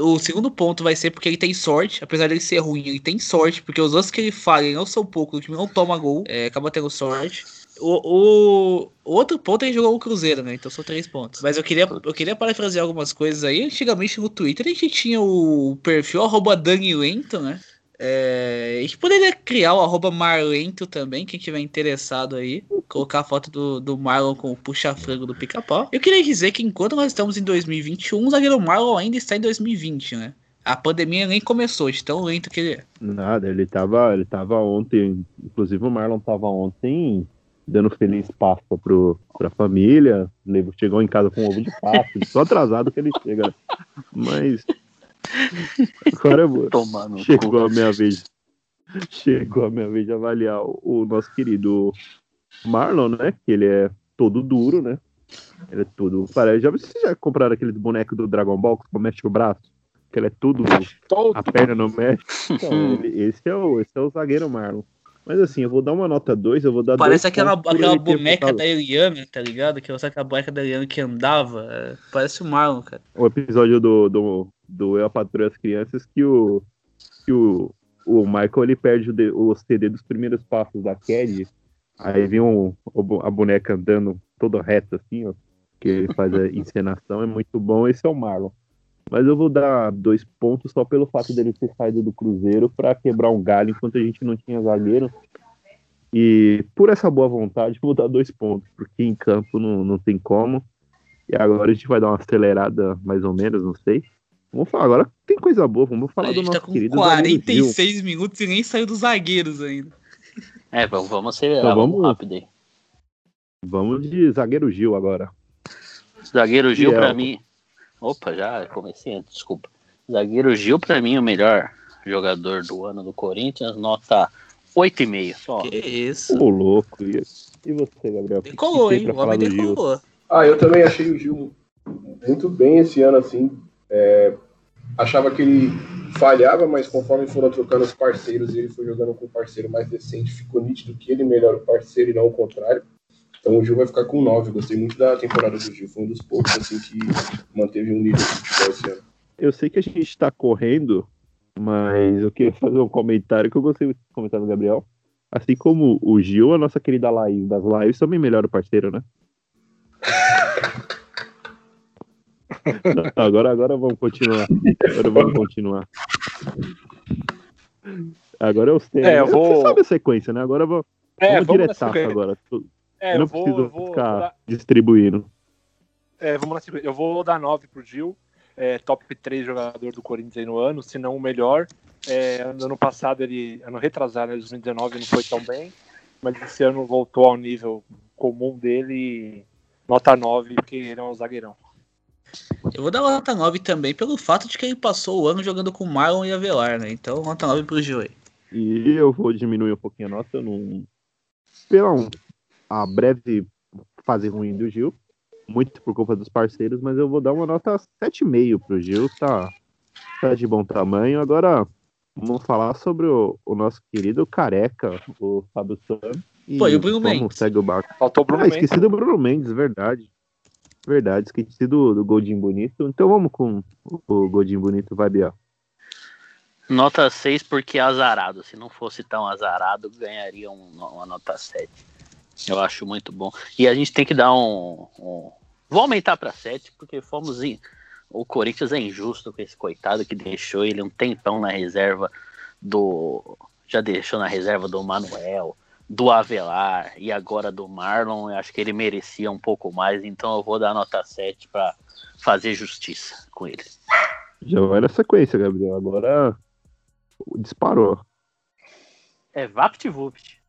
o segundo ponto vai ser porque ele tem sorte, apesar dele ser ruim, ele tem sorte, porque os outros que ele falha não são poucos, o time não toma gol, é, acaba tendo sorte. O, o- outro ponto é ele jogou o Cruzeiro, né? Então são três pontos. Mas eu queria, eu queria parafrasear algumas coisas aí. Antigamente no Twitter a gente tinha o perfil arroba Dani Lento, né? É, a gente poderia criar o arroba Marlento também, quem tiver interessado aí. Colocar a foto do, do Marlon com o puxa-frango do pica-pau. Eu queria dizer que enquanto nós estamos em 2021, o zagueiro Marlon ainda está em 2020, né? A pandemia nem começou, de tão lento que ele é. Nada, ele tava, ele tava ontem, inclusive o Marlon tava ontem dando feliz Páscoa pro, pra família, chegou em casa com um ovo de Páscoa, só atrasado que ele chega. Mas agora eu vou- Tomando. chegou a minha vez. Chegou a minha vez de avaliar o, nosso querido Marlon, né? Que ele é todo duro, né? Ele é tudo. Parece, já vocês já compraram aquele boneco do Dragon Ball que mexe o braço? Que ele é tudo. Todo A perna não mexe. Então, ele- esse, é o, esse é o zagueiro Marlon. Mas assim, eu vou dar uma nota 2, eu vou dar Parece aquela, aquela boneca da Eliana, tá ligado? Que você aquela boneca da Eliana que andava. é, Parece o Marlon, cara. o episódio do, do, do Eu a Patroa e as Crianças que o, que o, o Michael ele perde o, o CD dos primeiros passos da Cad. Aí vem um, a boneca andando toda reta assim, ó. Que ele faz a encenação, é muito bom. Esse é o Marlon. Mas eu vou dar dois pontos só pelo fato dele ter saído do Cruzeiro para quebrar um galho enquanto a gente não tinha zagueiro. E por essa boa vontade, vou dar dois pontos, porque em campo não, não tem como. E agora a gente vai dar uma acelerada, mais ou menos, não sei. Vamos falar agora, tem coisa boa, vamos falar A do gente nosso tá com querido zagueiro Gil. 46 minutos e nem saiu dos zagueiros ainda. É, vamos, vamos acelerar, Então vamos, vamos- rápido aí. Vamos de zagueiro Gil agora. Zagueiro Gil, Biel. pra mim. Opa, já comecei antes, desculpa. Zagueiro Gil, pra mim, o melhor jogador do ano do Corinthians, nota 8,5 só. Que isso. Ô, louco. E, e você, Gabriel? O que que Decolou, hein? O homem decolou. Ah, eu também achei o Gil muito bem esse ano, assim. É, achava que ele falhava, mas conforme foram trocando os parceiros e ele foi jogando com um parceiro mais decente, ficou nítido que ele melhora o parceiro e não o contrário. Então o Gil vai ficar com 9. Gostei muito da temporada do Gil. Foi um dos poucos assim, que manteve um nível de futebol esse ano. Eu sei que a gente tá correndo, mas eu queria fazer um comentário que eu gostei muito do comentário do Gabriel. Assim como o Gil, a nossa querida Laís das lives também melhora o parceiro, né? Não, agora, agora vamos continuar. Agora vamos continuar. Agora eu sei. É, eu vou- Você sabe a sequência, né? Agora vamos, É, vamos sequência. agora. É, eu eu não vou, preciso eu vou ficar dar- distribuindo. É, vamos na sequência. Eu vou dar 9 pro Gil. É, top 3 jogador do Corinthians aí no ano, se não o melhor. É, ano passado ele, ano retrasado, né, 2019, não foi tão bem, mas esse ano voltou ao nível comum dele nota 9, porque ele é um zagueirão. Eu vou dar nota 9 também pelo fato de que ele passou o ano jogando com Marlon e Avelar, né? Então, nota 9 pro Gil aí. E eu vou diminuir um pouquinho a nota num... pela um- a breve fase ruim do Gil, muito por culpa dos parceiros, mas eu vou dar uma nota 7,5 pro Gil, tá, tá de bom tamanho. Agora vamos falar sobre o, o nosso querido careca, o Fábio. Pô, e o Bruno Mendes? segue o barco. Faltou o Bruno ah, Mendes. esqueci do Bruno Mendes, verdade. Verdade, esqueci do, do Goldinho Bonito. Então vamos com o, Goldinho Bonito, vai Biel. Nota 6 porque é azarado. Se não fosse tão azarado, ganharia um- uma nota 7. Eu acho muito bom. E a gente tem que dar um. um- Vou aumentar para 7, porque fomos. O Corinthians é injusto com esse coitado que deixou ele um tempão na reserva do. Já deixou na reserva do Manuel, do Avelar e agora do Marlon. Eu acho que ele merecia um pouco mais, então eu vou dar nota 7 para fazer justiça com ele. Já vai na sequência, Gabriel. Agora disparou. É VaptVupt.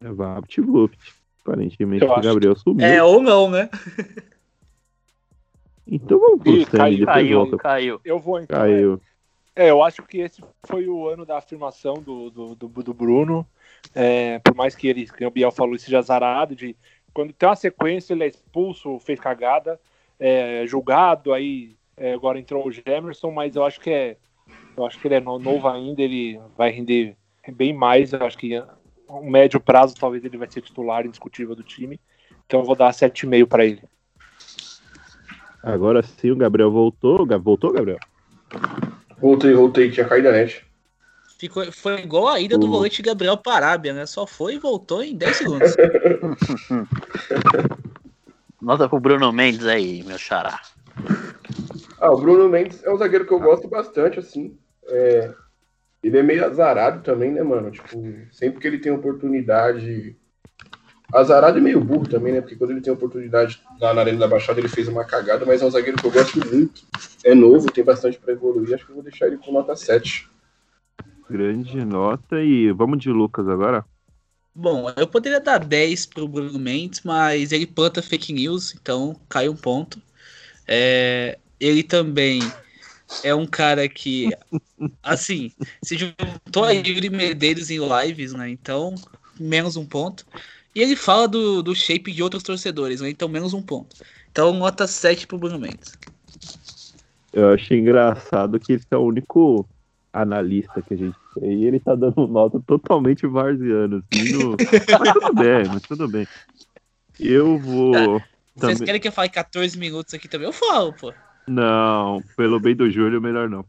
É VaptVupt. Aparentemente o Gabriel subiu. É, ou não, né? Então vamos pro Ih, caiu, depois Caiu, volta. caiu. Eu vou então. Caiu. É, eu acho que esse foi o ano da afirmação do, do, do, do Bruno. É, por mais que ele, que o Biel falou, seja azarado, de quando tem uma sequência, ele é expulso, fez cagada, é, julgado, aí é, agora entrou o Gemerson, mas eu acho que é. Eu acho que ele é no- novo ainda, ele vai render bem mais. Eu acho que a um médio prazo talvez ele vai ser titular indiscutível do time. Então eu vou dar 7,5 para ele. Agora sim o Gabriel voltou. Voltou, Gabriel? Voltei, voltei, tinha caído a net. Ficou, foi igual a ida do volante Gabriel Parábia, né? Só foi e voltou em 10 segundos. Nota pro Bruno Mendes aí, meu xará. Ah, o Bruno Mendes é um zagueiro que eu gosto bastante, assim. É, ele é meio azarado também, né, mano? Tipo, sempre que ele tem oportunidade. Azarado e meio burro também, né? Porque quando ele tem oportunidade lá na Arena da Baixada, ele fez uma cagada, mas é um zagueiro que eu gosto muito. É novo, tem bastante pra evoluir. Acho que eu vou deixar ele com nota 7. Grande nota. E vamos de Lucas agora? Bom, eu poderia dar 10 pro Bruno Mendes, mas ele planta fake news, então cai um ponto. É, ele também é um cara que, assim, se juntou a Yuri Medeiros em lives, né? Então, menos um ponto. E ele fala do, do shape de outros torcedores, né? Então, menos um ponto. Então, nota 7 pro Bruno Mendes. Eu achei engraçado que esse é o único analista que a gente tem, e ele tá dando nota totalmente varziana, assim, no... mas tudo bem, mas tudo bem. Eu vou. Vocês também- querem que eu fale 14 minutos aqui também? Eu falo, pô. Não, pelo bem do Júlio, melhor não.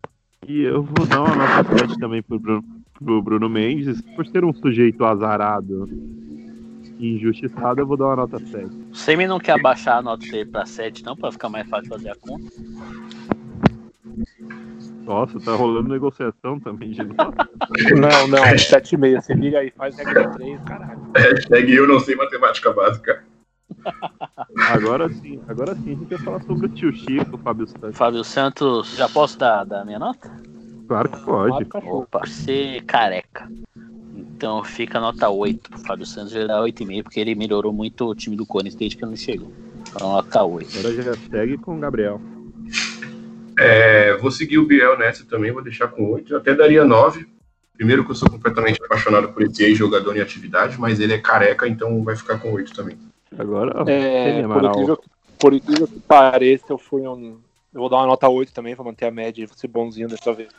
E eu vou dar uma nota 7 também pro Bruno, pro Bruno Mendes, por ser um sujeito azarado e injustiçado, eu vou dar uma nota 7. O Semi não quer abaixar a nota dele pra 7, não, pra ficar mais fácil fazer a conta. Nossa, tá rolando negociação também de nota. Não, não, 7,5. Você liga aí, faz regra 3, caralho. Hashtag eu não sei matemática básica. Agora sim, agora sim a gente vai falar sobre o tio Chico, o Fábio Santos. Fábio Santos, já posso dar, dar a minha nota? Claro que pode. Opa, ser careca. Então fica nota 8 pro Fábio Santos, já dá 8,5, porque ele melhorou muito o time do Corinthians desde que ele não chegou. Então nota 8. Agora já segue com o Gabriel. É, vou seguir o Biel nessa também, vou deixar com 8. Eu até daria 9. Primeiro que eu sou completamente apaixonado por esse ex-jogador em atividade, mas ele é careca, então vai ficar com 8 também. Agora, É, por, incrível, por incrível que pareça, eu fui um. Eu vou dar uma nota 8 também, pra manter a média e vou ser bonzinho dessa vez.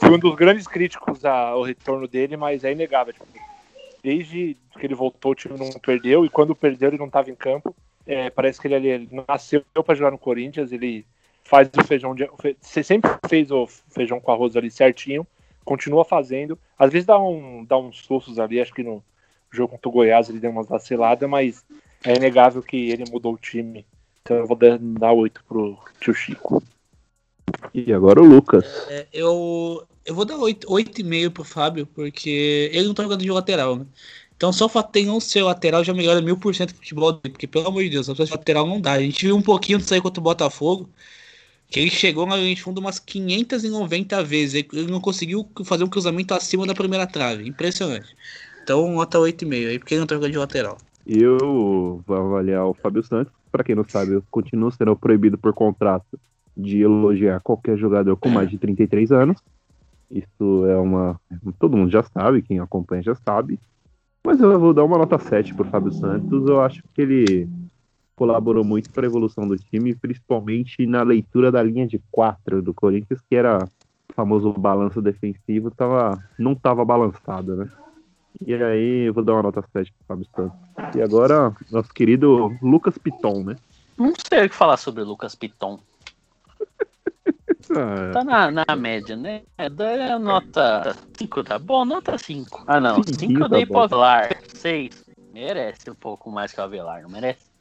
Fui um dos grandes críticos ao retorno dele, mas é inegável. tipo, desde que ele voltou, o time não perdeu, e quando perdeu, ele não estava em campo. É, parece que ele, ali- ele nasceu para jogar no Corinthians, ele faz o feijão de. Você sempre fez o feijão com arroz ali certinho, continua fazendo. Às vezes dá, um, dá uns sustos ali, acho que no jogo contra o Goiás ele deu umas vaciladas, mas é inegável que ele mudou o time. Então eu vou dar, dar 8 pro tio Chico. E agora o Lucas. É, eu, eu vou dar 8 8,5 pro Fábio, porque ele não tá jogando de lateral, né? Então só o fato de não ser lateral já melhora mil por cento o futebol dele, porque pelo amor de Deus, a pessoa de lateral não dá. A gente viu um pouquinho disso aí contra o Botafogo, que ele chegou na linha de fundo umas 590 vezes, ele- não conseguiu fazer um cruzamento acima da primeira trave, impressionante. Então nota 8,5 aí, porque ele não tá jogando de lateral. Eu vou avaliar o Fábio Santos. Pra quem não sabe, eu continuo sendo proibido por contrato de elogiar qualquer jogador com mais de 33 anos. Isso é uma. Todo mundo já sabe, quem acompanha já sabe. Mas eu vou dar uma nota 7 pro Fábio Santos. Eu acho que ele colaborou muito para a evolução do time, principalmente na leitura da linha de 4 do Corinthians, que era o famoso balanço defensivo, tava, não tava balançado, né? E aí eu vou dar uma nota 7 pro Fábio Santos. E agora, nosso querido Lucas Piton, né? Não sei o que falar sobre o Lucas Piton. Ah, Tá na, na média, né? É, nota 5, tá bom? Nota 5. Ah, não. Cinquinho 5 eu tá dei bom. pro Avelar. 6. Merece um pouco mais que o Avelar, não merece?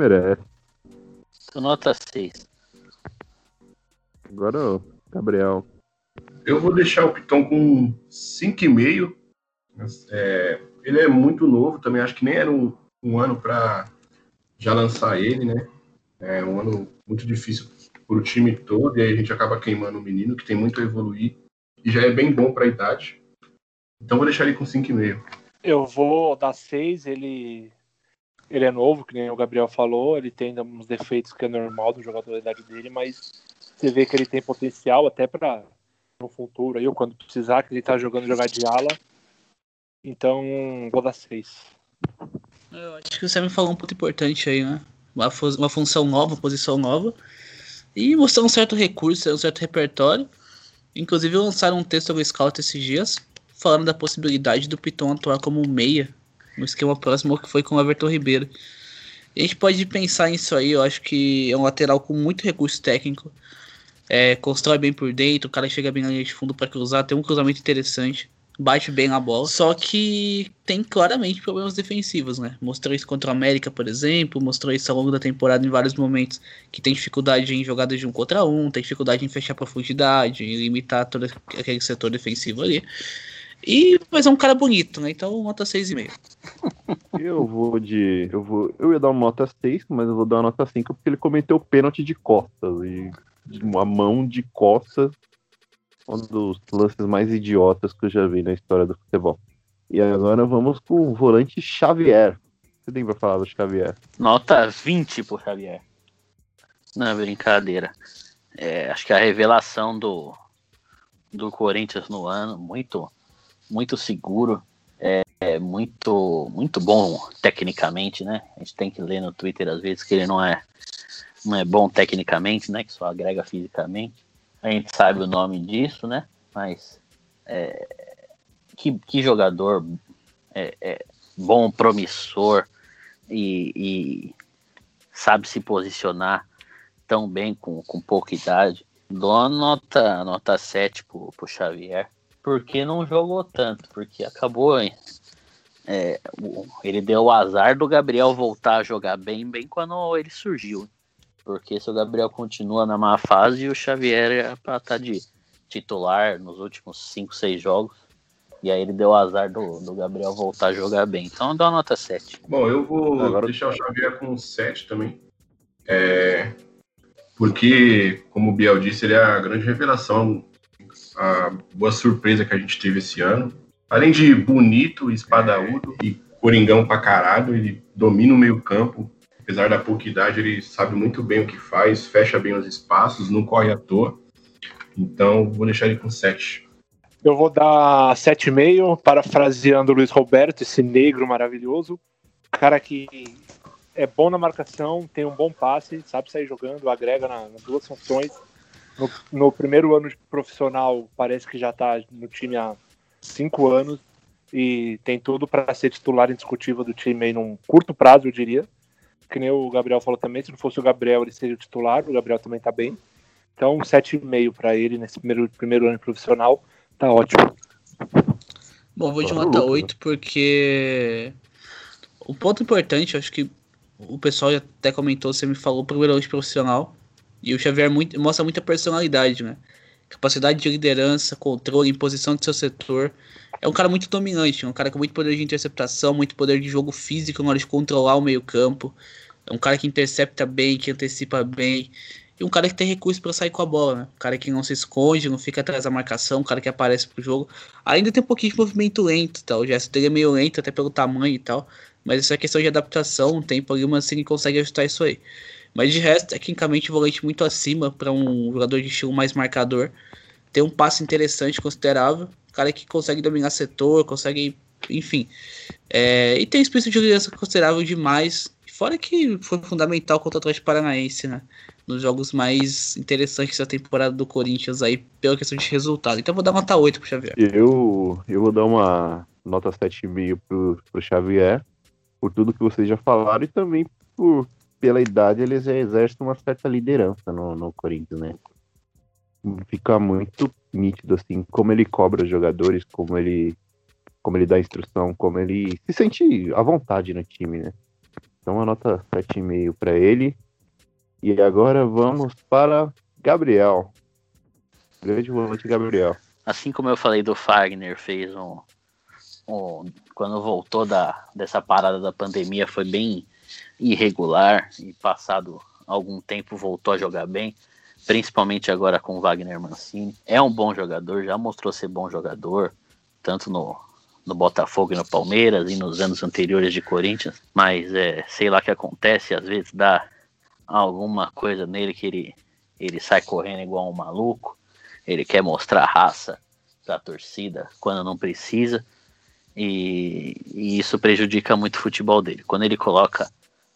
Merece. Então, nota 6. Agora, o Gabriel. Eu vou deixar o Piton com 5,5. Mas, É, ele é muito novo, também acho que nem era um, um ano para já lançar ele, né? É um ano muito difícil para o time todo, e aí a gente acaba queimando o menino, que tem muito a evoluir, e já é bem bom para a idade. Então vou deixar ele com 5,5. Eu vou dar 6, ele. Ele é novo, que nem o Gabriel falou, ele tem ainda uns defeitos que é normal do jogador da idade dele, mas você vê que ele tem potencial até para no futuro aí, ou quando precisar, que ele tá jogando jogar de ala. Então, vou dar 6. Eu acho que você me falou um ponto importante aí, né? Uma, uma função nova, uma posição nova. E mostrou um certo recurso, um certo repertório. Inclusive lançaram um texto no Scout esses dias, falando da possibilidade do Piton atuar como meia, no esquema próximo que foi com o Everton Ribeiro. A gente pode pensar nisso aí, eu acho que é um lateral com muito recurso técnico. É, constrói bem por dentro, o cara chega bem na linha de fundo para cruzar, tem um cruzamento interessante bate bem na bola. Só que tem claramente problemas defensivos, né? Mostrou isso contra o América, por exemplo, mostrou isso ao longo da temporada em vários momentos, que tem dificuldade em jogadas de um contra um, tem dificuldade em fechar profundidade, em limitar todo aquele setor defensivo ali. E, mas é um cara bonito, né? Então nota 6,5. Eu vou de. Eu, vou, eu ia dar uma nota 6, mas eu vou dar uma nota 5 porque ele cometeu o pênalti de costas. E de uma mão de costas. Um dos lances mais idiotas que eu já vi na história do futebol. E agora vamos com o volante Xavier. Você tem pra falar do Xavier? Nota 20 pro Xavier. Não, brincadeira. É, acho que a revelação do, do Corinthians no ano, muito, muito seguro. É, é muito, muito bom tecnicamente, né? A gente tem que ler no Twitter às vezes que ele não é, não é bom tecnicamente, né? Que só agrega fisicamente. a gente sabe o nome disso, né? Mas é, que, que jogador é, é bom, promissor e, e, sabe se posicionar tão bem com, com pouca idade. Dou nota, nota 7 pro, pro Xavier, porque não jogou tanto, porque acabou. É, ele deu o azar do Gabriel voltar a jogar bem, bem quando ele surgiu. Porque se o Gabriel continua na má fase, o Xavier é pra estar tá de titular nos últimos 5, 6 jogos. E aí ele deu o azar do, do Gabriel voltar a jogar bem. Então dá uma nota 7. Bom, eu vou Agora... deixar o Xavier com 7 também. É, porque, como o Biel disse, ele é a grande revelação, a boa surpresa que a gente teve esse ano. Além de bonito, espadaúdo e coringão pra caralho, ele domina o meio campo. Apesar da pouca idade, ele sabe muito bem o que faz, fecha bem os espaços, não corre à toa. Então, vou deixar ele com 7. Eu vou dar 7,5, parafraseando o Luiz Roberto, esse negro maravilhoso. Cara que é bom na marcação, tem um bom passe, sabe sair jogando, agrega na, nas duas funções. No, no, primeiro ano de profissional, parece que já está no time há cinco anos e tem tudo para ser titular indiscutível do time aí num curto prazo, eu diria. Que nem o Gabriel falou também, se não fosse o Gabriel, ele seria o titular, o Gabriel também está bem. Então, 7,5 para ele nesse primeiro, primeiro ano de profissional, tá ótimo. Bom, vou de nota 8 porque o ponto importante, acho que o pessoal já até comentou, você me falou, primeiro hoje profissional. E o Xavier muito, mostra muita personalidade, né? Capacidade de liderança, controle, imposição do seu setor. É um cara muito dominante, é um cara com muito poder de interceptação, muito poder de jogo físico na hora de controlar o meio-campo. É um cara que intercepta bem, que antecipa bem. E um cara que tem recurso para sair com a bola, né? Um cara que não se esconde, não fica atrás da marcação, um cara que aparece pro jogo. Ainda tem um pouquinho de movimento lento, tal. O gesto dele é meio lento, até pelo tamanho e tal. Mas isso é questão de adaptação, um tempo ali, mas assim consegue ajustar isso aí. Mas de resto, tecnicamente, o volante muito acima para um jogador de estilo mais marcador. Tem um passe interessante, considerável. Cara que consegue dominar setor, consegue. Enfim. É, e tem espírito de liderança considerável demais. Fora que foi fundamental contra o Atlético Paranaense, né? Nos jogos mais interessantes da temporada do Corinthians aí, pela questão de resultado. Então eu vou dar nota 8 pro Xavier. Eu, eu vou dar uma nota 7,5 pro, pro Xavier por tudo que vocês já falaram e também por pela idade eles já exercem uma certa liderança no, no Corinthians, né? Fica muito nítido assim como ele cobra os jogadores, como ele como ele dá instrução, como ele se sente à vontade no time, né? Então uma nota 7,5 para ele. E agora vamos para Gabriel. Grande volante Gabriel. Assim como eu falei do Fagner, fez um, quando voltou da, dessa parada da pandemia foi bem irregular e passado algum tempo voltou a jogar bem, principalmente agora com Wagner Mancini. É um bom jogador, já mostrou ser bom jogador, tanto no, no Botafogo e no Palmeiras e nos anos anteriores de Corinthians, mas é, sei lá o que acontece, às vezes dá alguma coisa nele que ele, ele sai correndo igual um maluco, ele quer mostrar raça pra torcida quando não precisa. E, e, isso prejudica muito o futebol dele. Quando ele coloca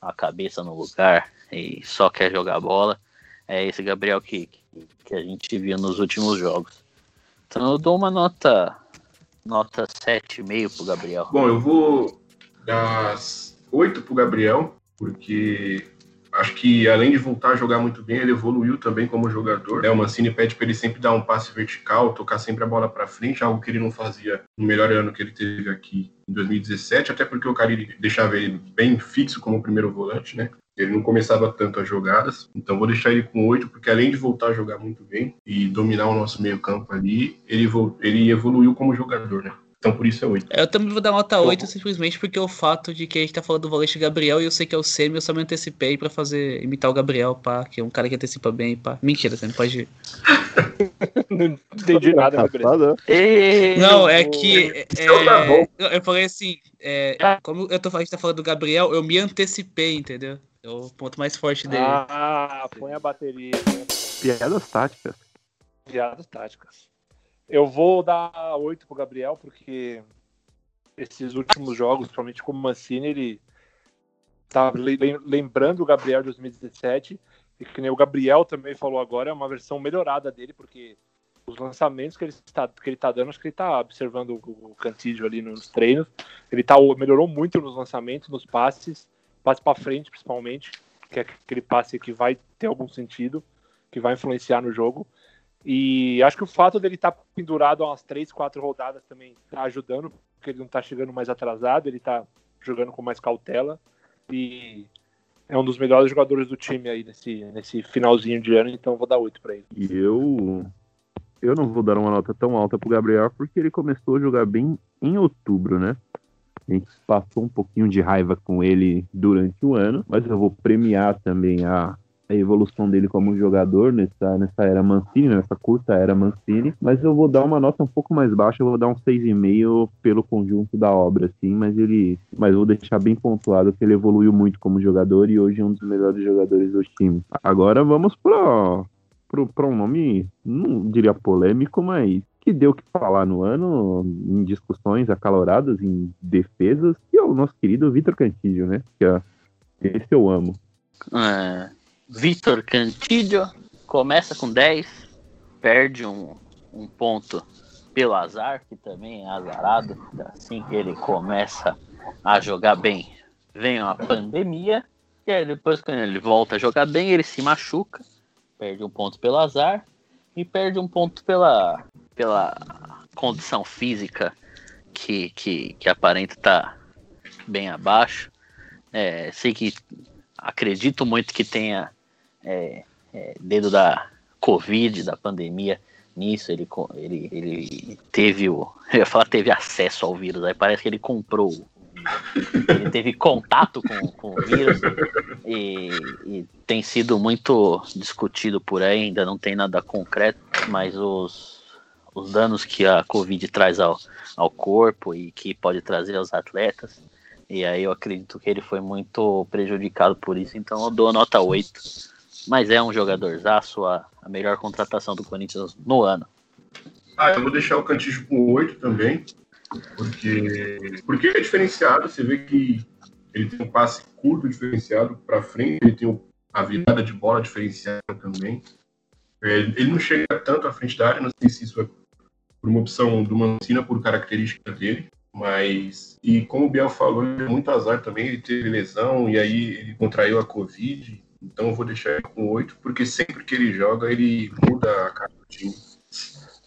a cabeça no lugar e só quer jogar bola, é esse Gabriel que, que a gente viu nos últimos jogos. Então eu dou uma nota nota 7,5 pro Gabriel. Bom, eu vou dar 8 pro Gabriel, porque Acho que além de voltar a jogar muito bem, ele evoluiu também como jogador. É, o Mancini pede para ele sempre dar um passe vertical, tocar sempre a bola para frente, algo que ele não fazia no melhor ano que ele teve aqui em 2017, até porque o Carille deixava ele bem fixo como primeiro volante, né? Ele não começava tanto as jogadas, então vou deixar ele com oito, porque além de voltar a jogar muito bem e dominar o nosso meio campo ali, ele, ele evoluiu como jogador, né? Então por isso é 8. Eu também vou dar nota 8 simplesmente porque o fato de que a gente tá falando do volante Gabriel e eu sei que é o Semi, eu só me antecipei pra fazer imitar o Gabriel, pá, que é um cara que antecipa bem, pá. Mentira, você não pode ir. não entendi nada, Gabriel. Não, é que. É, eu falei assim, é, como eu tô, a gente tá falando do Gabriel, eu me antecipei, entendeu? É o ponto mais forte dele. Ah, põe a bateria. Piadas táticas. Piadas táticas. Eu vou dar 8 pro Gabriel, porque esses últimos jogos, principalmente como Mancini, ele tá lembrando o Gabriel de 2017 E que nem o Gabriel também falou agora, é uma versão melhorada dele, porque os lançamentos que ele está, que ele tá dando, acho que ele está observando o, o Cantígio ali nos treinos. Ele tá, melhorou muito nos lançamentos, nos passes, passe para frente principalmente, que é aquele passe que vai ter algum sentido, que vai influenciar no jogo. E acho que o fato dele estar tá pendurado há umas três, quatro rodadas também está ajudando, porque ele não está chegando mais atrasado, ele está jogando com mais cautela. E é um dos melhores jogadores do time aí nesse, nesse finalzinho de ano, então vou dar oito para ele. E eu eu não vou dar uma nota tão alta pro Gabriel porque ele começou a jogar bem em outubro, né? A gente passou um pouquinho de raiva com ele durante o ano, mas eu vou premiar também a, a evolução dele como jogador nessa, nessa era Mancini, nessa curta era Mancini, mas eu vou dar uma nota um pouco mais baixa, eu vou dar um 6,5 pelo conjunto da obra, assim, mas ele. Mas vou deixar bem pontuado que ele evoluiu muito como jogador e hoje é um dos melhores jogadores do time. Agora vamos pro, para um nome, não diria polêmico, mas que deu o que falar no ano, em discussões acaloradas, em defesas, que é o nosso querido Vitor Cantillo, né? Que é, esse eu amo. É, Vitor Cantillo começa com 10, perde um, um ponto pelo azar, que também é azarado, assim que ele começa a jogar bem, vem uma pandemia, e aí depois quando ele volta a jogar bem, ele se machuca, Perde um ponto pelo azar e perde um ponto pela, pela condição física que, que, que aparenta estar tá bem abaixo. É, sei que acredito muito que tenha é, é, dedo da Covid, da pandemia nisso. Ele, ele, ele teve o. Eu ia falar teve acesso ao vírus, aí parece que ele comprou ele teve contato com, com o vírus e, e, tem sido muito discutido por aí, ainda não tem nada concreto, mas os, os danos que a Covid traz ao, ao corpo e que pode trazer aos atletas. E aí eu acredito que ele foi muito prejudicado por isso, então eu dou nota 8. Mas é um jogadorzaço, a, a melhor contratação do Corinthians no ano. Ah, eu vou deixar o Cantijo com 8 também. Porque, porque é diferenciado, você vê que ele tem um passe curto diferenciado para frente, ele tem a virada de bola diferenciada também. Ele não chega tanto à frente da área, não sei se isso é por uma opção do Mancina, por característica dele, mas. E como o Biel falou, ele é muito azar também, ele teve lesão e aí ele contraiu a Covid, então eu vou deixar ele com oito, porque sempre que ele joga, ele muda a cara do time.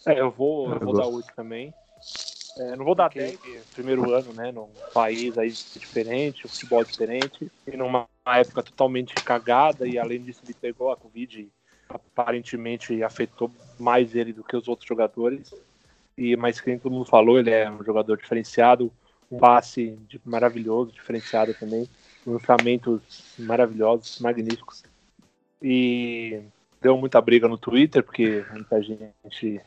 É, eu vou, eu vou dar oito também. É, não vou dar okay. primeiro ano, né, num país aí diferente, um futebol diferente, e numa época totalmente cagada, e além disso ele pegou a Covid, aparentemente afetou mais ele do que os outros jogadores, e mas que todo mundo falou, ele é um jogador diferenciado, um passe maravilhoso, diferenciado também, lançamentos maravilhosos, magníficos, e deu muita briga no Twitter, porque muita gente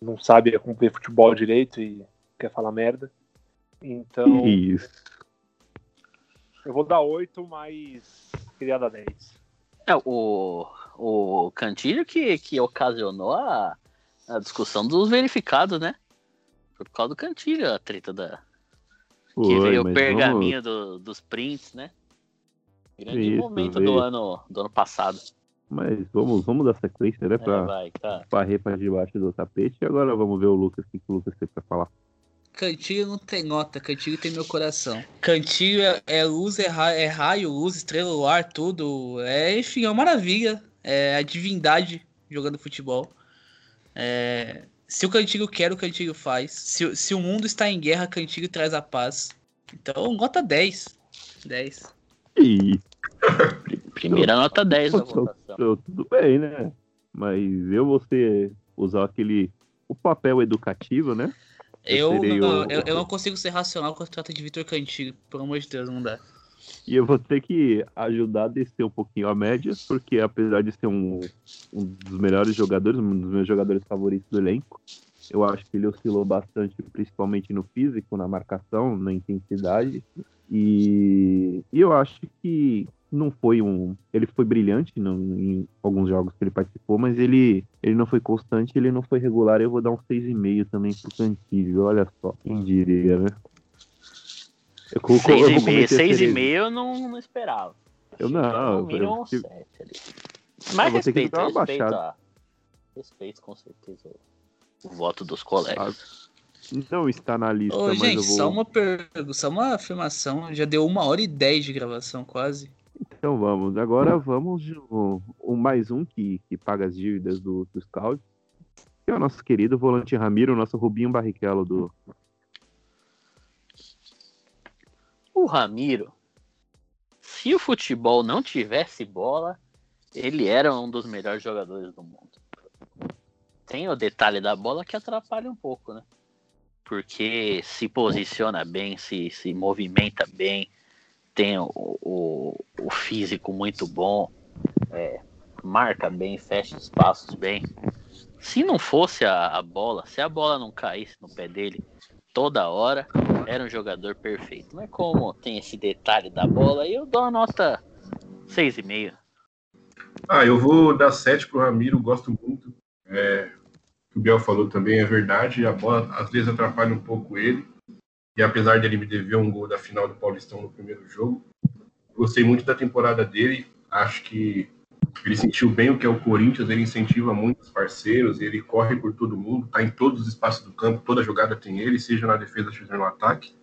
não sabe acompanhar futebol direito e quer falar merda. Então. Isso. Eu vou dar 8, mas queria dar 10. É, o, o Cantilho que, que ocasionou a, a discussão dos verificados, né? Foi por causa do Cantilho a treta da. Foi, que veio o pergaminho vamos... do, dos prints, né? Grande Isso, momento veio. do ano, do ano passado. Mas vamos, vamos dar sequência, né? É, pra, vai, tá. varrer pra debaixo do tapete. E agora vamos ver o Lucas, o que o Lucas tem pra falar. Cantilho não tem nota, Cantilho tem meu coração. Cantilho é, é luz, é raio, é raio, luz, estrela, luar, tudo. É, enfim, é uma maravilha. É a divindade jogando futebol. É, se o Cantilho quer, o Cantilho faz. Se, se o mundo está em guerra, Cantilho traz a paz. Então, nota 10. 10. E... Primeira nota 10 da votação. Tudo bem, né? Mas eu vou ser, usar aquele o papel educativo, né? Eu, eu não, o... eu, eu, não consigo ser racional quando trata de Vitor Cantilho, pelo amor de Deus, não dá. E eu vou ter que ajudar a descer um pouquinho a média, porque apesar de ser um, um dos melhores jogadores, um dos meus jogadores favoritos do elenco, eu acho que ele oscilou bastante, principalmente no físico, na marcação, na intensidade. E, e eu acho que não foi um. Ele foi brilhante em alguns jogos que ele participou, mas ele, ele não foi constante, ele não foi regular. Eu vou dar um 6,5 também pro Cantilho. Olha só, quem diria, né? 6,5 eu não, não esperava. Eu não. Eu, eu, Mas Eu vou ter que respeito, respeito, a- respeito com certeza o, o voto dos colegas. Não está na lista, Ô, mas gente, eu vou. só uma pergunta, só uma afirmação. Já deu uma hora e dez de gravação, quase. Então vamos. Agora vamos de um, um mais um que, que paga as dívidas do, do Scout. Que é o nosso querido volante Ramiro, o nosso Rubinho Barrichello do. O Ramiro, se o futebol não tivesse bola, ele era um dos melhores jogadores do mundo. Tem o detalhe da bola que atrapalha um pouco, né? Porque se posiciona bem, se, se movimenta bem, tem o, o, o físico muito bom, é, marca bem, fecha espaços bem. Se não fosse a, a bola, se a bola não caísse no pé dele toda hora, era um jogador perfeito. Mas como tem esse detalhe da bola, eu dou a nota 6,5. Ah, eu vou dar 7 pro Ramiro, gosto muito. É, o que o Biel falou também é verdade. A bola às vezes atrapalha um pouco ele. E apesar dele me dever um gol da final do Paulistão no primeiro jogo, gostei muito da temporada dele. Acho que ele sentiu bem o que é o Corinthians, ele incentiva muito os parceiros, ele corre por todo mundo, tá em todos os espaços do campo, toda jogada tem ele, seja na defesa, seja no ataque.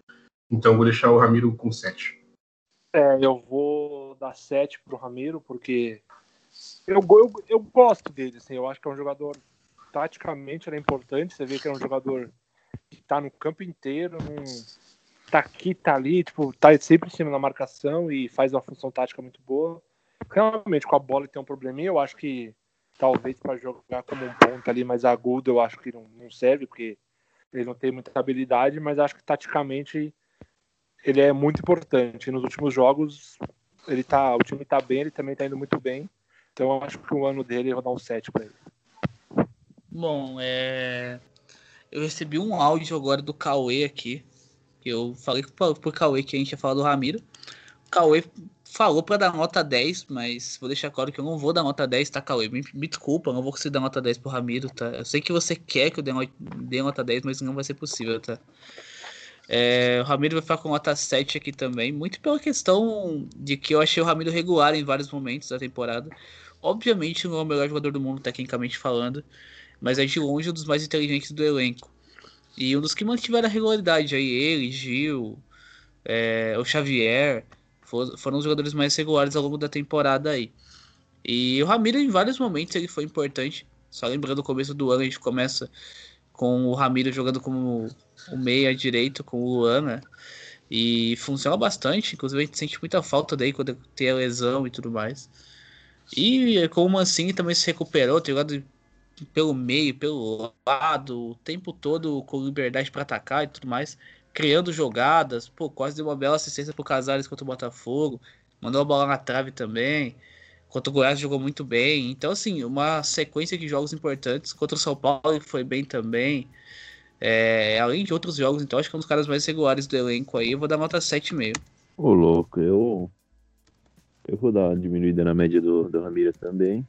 Então vou deixar o Ramiro com 7. É, eu vou dar 7 pro Ramiro, porque eu, eu, eu gosto dele, assim, eu acho que é um jogador, taticamente ele é importante, você vê que é um jogador que tá no campo inteiro, não tá aqui, tá ali, tipo, tá sempre em cima da marcação e faz uma função tática muito boa. Realmente, com a bola tem um probleminha, eu acho que talvez para jogar como um ponta ali mais agudo, eu acho que não, não serve, porque ele não tem muita habilidade, mas acho que taticamente ele é muito importante. Nos últimos jogos, ele tá, o time tá bem, ele também tá indo muito bem. Então eu acho que o ano dele eu vou dar um 7 para ele. Bom, é... eu recebi um áudio agora do Cauê aqui. Eu falei pro, pro Cauê que a gente ia falar do Ramiro. O Cauê falou pra dar nota 10, mas vou deixar claro que eu não vou dar nota 10, tá, Cauê? Me, me desculpa, não vou conseguir dar nota 10 pro Ramiro, tá? Eu sei que você quer que eu dê, dê nota 10, mas não vai ser possível, tá? É, o Ramiro vai ficar com nota 7 aqui também, muito pela questão de que eu achei o Ramiro regular em vários momentos da temporada. Obviamente não é o melhor jogador do mundo, tecnicamente falando, mas é de longe um dos mais inteligentes do elenco. E um dos que mantiveram a regularidade aí, ele, Gil, é, o Xavier, for- foram os jogadores mais regulares ao longo da temporada aí. E o Ramiro, em vários momentos, ele foi importante. Só lembrando o começo do ano, a gente começa com o Ramiro jogando como o meia direito com o Luan, né? E funciona bastante, inclusive a gente sente muita falta daí quando tem a lesão e tudo mais. E com o Mancini também se recuperou, tem jogado pelo meio, pelo lado, o tempo todo com liberdade para atacar e tudo mais, criando jogadas, pô, quase deu uma bela assistência pro Casares contra o Botafogo, mandou a bola na trave também. Contra o Goiás jogou muito bem. Então, assim, uma sequência de jogos importantes. Contra o São Paulo foi bem também. É, além de outros jogos, então acho que é um dos caras mais regulares do elenco aí. Eu vou dar nota 7,5. Ô, louco, eu. Eu vou dar uma diminuída na média do, do Ramiro também.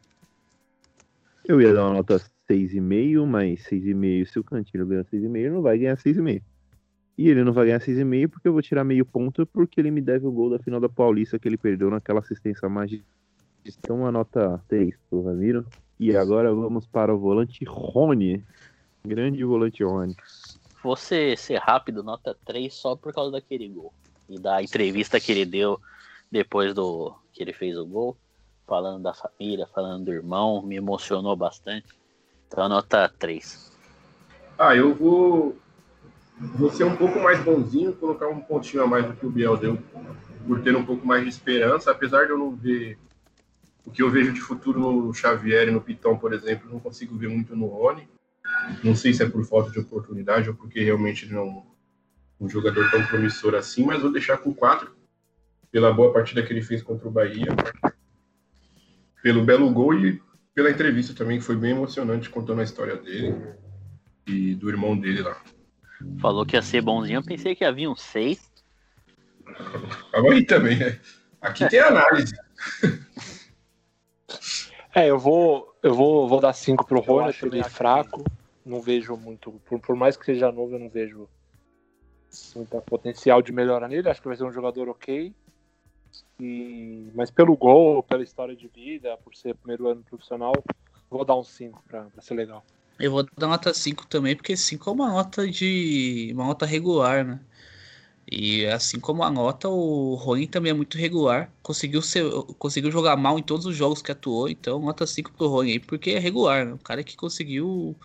Eu ia dar uma nota 6,5, mas 6,5, se o Cantino ganhar 6,5, ele não vai ganhar 6,5. E ele não vai ganhar 6,5 porque eu vou tirar meio ponto porque ele me deve o gol da final da Paulista que ele perdeu naquela assistência mágica. Então, uma nota 3 pro Ramiro. E agora vamos para o volante Rony. Grande volante Rony. Você ser rápido, nota 3 só por causa daquele gol. E da entrevista que ele deu depois do que ele fez o gol, falando da família, falando do irmão, me emocionou bastante. Então nota 3. Ah, eu vou, vou ser um pouco mais bonzinho, colocar um pontinho a mais do que o Biel deu, por ter um pouco mais de esperança, apesar de eu não ver o que eu vejo de futuro no Xavier e no Pitão, por exemplo, não consigo ver muito no Rony. Não sei se é por falta de oportunidade ou porque realmente ele não é um jogador tão promissor assim, mas vou deixar com 4 pela boa partida que ele fez contra o Bahia, pelo belo gol e pela entrevista também, que foi bem emocionante contando a história dele e do irmão dele lá. Falou que ia ser bonzinho, eu pensei que havia um 6. Calma aí também, né? Aqui tem análise. É, eu vou, eu vou, vou dar 5 pro Rony, acho ele meio fraco. Não vejo muito. Por, por mais que seja novo, eu não vejo muito potencial de melhora nele. Acho que vai ser um jogador ok. E, mas pelo gol, pela história de vida, por ser primeiro ano profissional, vou dar um 5 pra, pra ser legal. Eu vou dar nota 5 também, porque 5 é uma nota de. uma nota regular, né? E assim como a nota, o Rony também é muito regular. Conseguiu, ser, conseguiu jogar mal em todos os jogos que atuou, então nota 5 pro Rony aí, porque é regular, né? O cara que conseguiu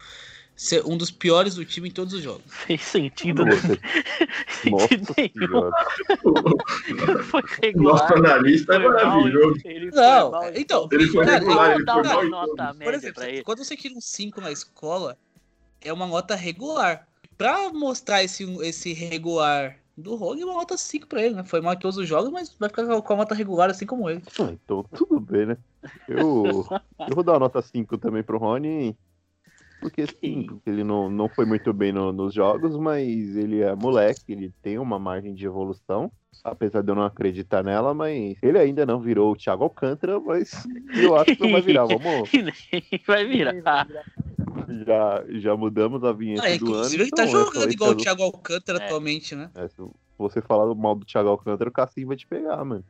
ser um dos piores do time em todos os jogos. Fez sentido, Nossa. sentido nenhum. Foi regular. Nosso analista é maravilhoso. Ele Não, mal, então, Ele foi cara, regular, eu ele vou foi dar mal nota. Por exemplo, pra ele. quando você tira um 5 na escola, é uma nota regular. Pra mostrar esse, esse regular do Rony, é uma nota 5 pra ele, né? Foi mal em todos os jogos, mas vai ficar com a nota regular assim como ele. Ah, então tudo bem, né? Eu, eu vou dar uma nota 5 também pro Rony. Porque sim, porque ele não, não foi muito bem no- nos jogos, mas ele é moleque, ele tem uma margem de evolução. Apesar de eu não acreditar nela, mas ele ainda não virou o Thiago Alcântara, mas eu acho que não vai virar. Vamos, vai virar. já, já mudamos a vinheta Ah, do ano. ele tá então essa jogando igual o ser- Thiago Alcântara É. atualmente, né? é, se você falar mal do Thiago Alcântara, o Cassim vai te pegar, mano.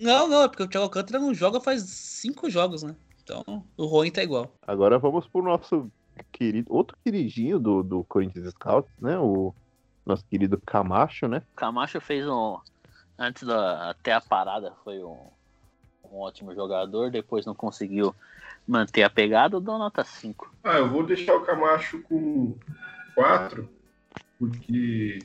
Não, não, é porque o Thiago Alcântara não joga faz 5 jogos, né? Então o Rony tá igual. Agora vamos pro nosso querido, outro queridinho do, do Corinthians Scouts, né? O nosso querido Camacho, né? O Camacho fez um. Antes da. Até a parada foi um, um ótimo jogador, depois não conseguiu manter a pegada, eu dou nota 5. Ah, eu vou deixar o Camacho com 4, porque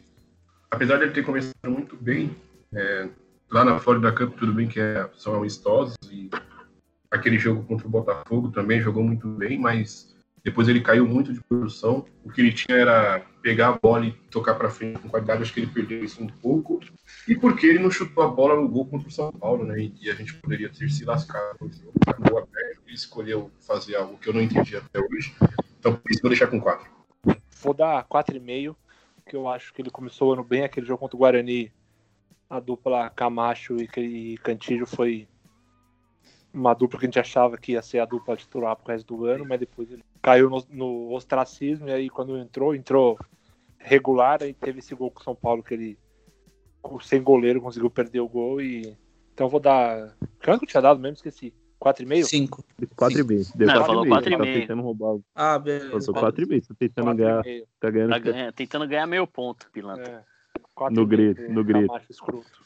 apesar dele ter começado muito bem, é, lá na Florida Cup, tudo bem que é, são amistosos, e aquele jogo contra o Botafogo também jogou muito bem, mas depois ele caiu muito de produção. O que ele tinha era pegar a bola e tocar para frente com qualidade, acho que ele perdeu isso um pouco. E porque ele não chutou a bola no gol contra o São Paulo, né? E a gente poderia ter se lascado no jogo, gol aberto. Ele escolheu fazer algo que eu não entendi até hoje. Então, por isso, vou deixar com 4. Vou dar 4,5, que eu acho que ele começou o ano bem, aquele jogo contra o Guarani. A dupla Camacho e e Cantillo foi uma dupla que a gente achava que ia ser a dupla titular pro resto do ano, mas depois ele caiu no, no ostracismo, e aí quando entrou, entrou regular, aí teve esse gol com o São Paulo que ele, sem goleiro, conseguiu perder o gol e... Então eu vou dar... Quanto que eu tinha dado mesmo? Esqueci. 4,5? 5. 4,5. Deu Não, 4,5. falou Tá 4,5. tentando roubar. Ah, Eu beleza. tô 4,5. Tô tentando ganhar. 4,5. Tá ganhando. Tá ganha- tentando ganhar meio ponto, pilantra. É. Quatro No meio, grito, no grito. Camacho escroto.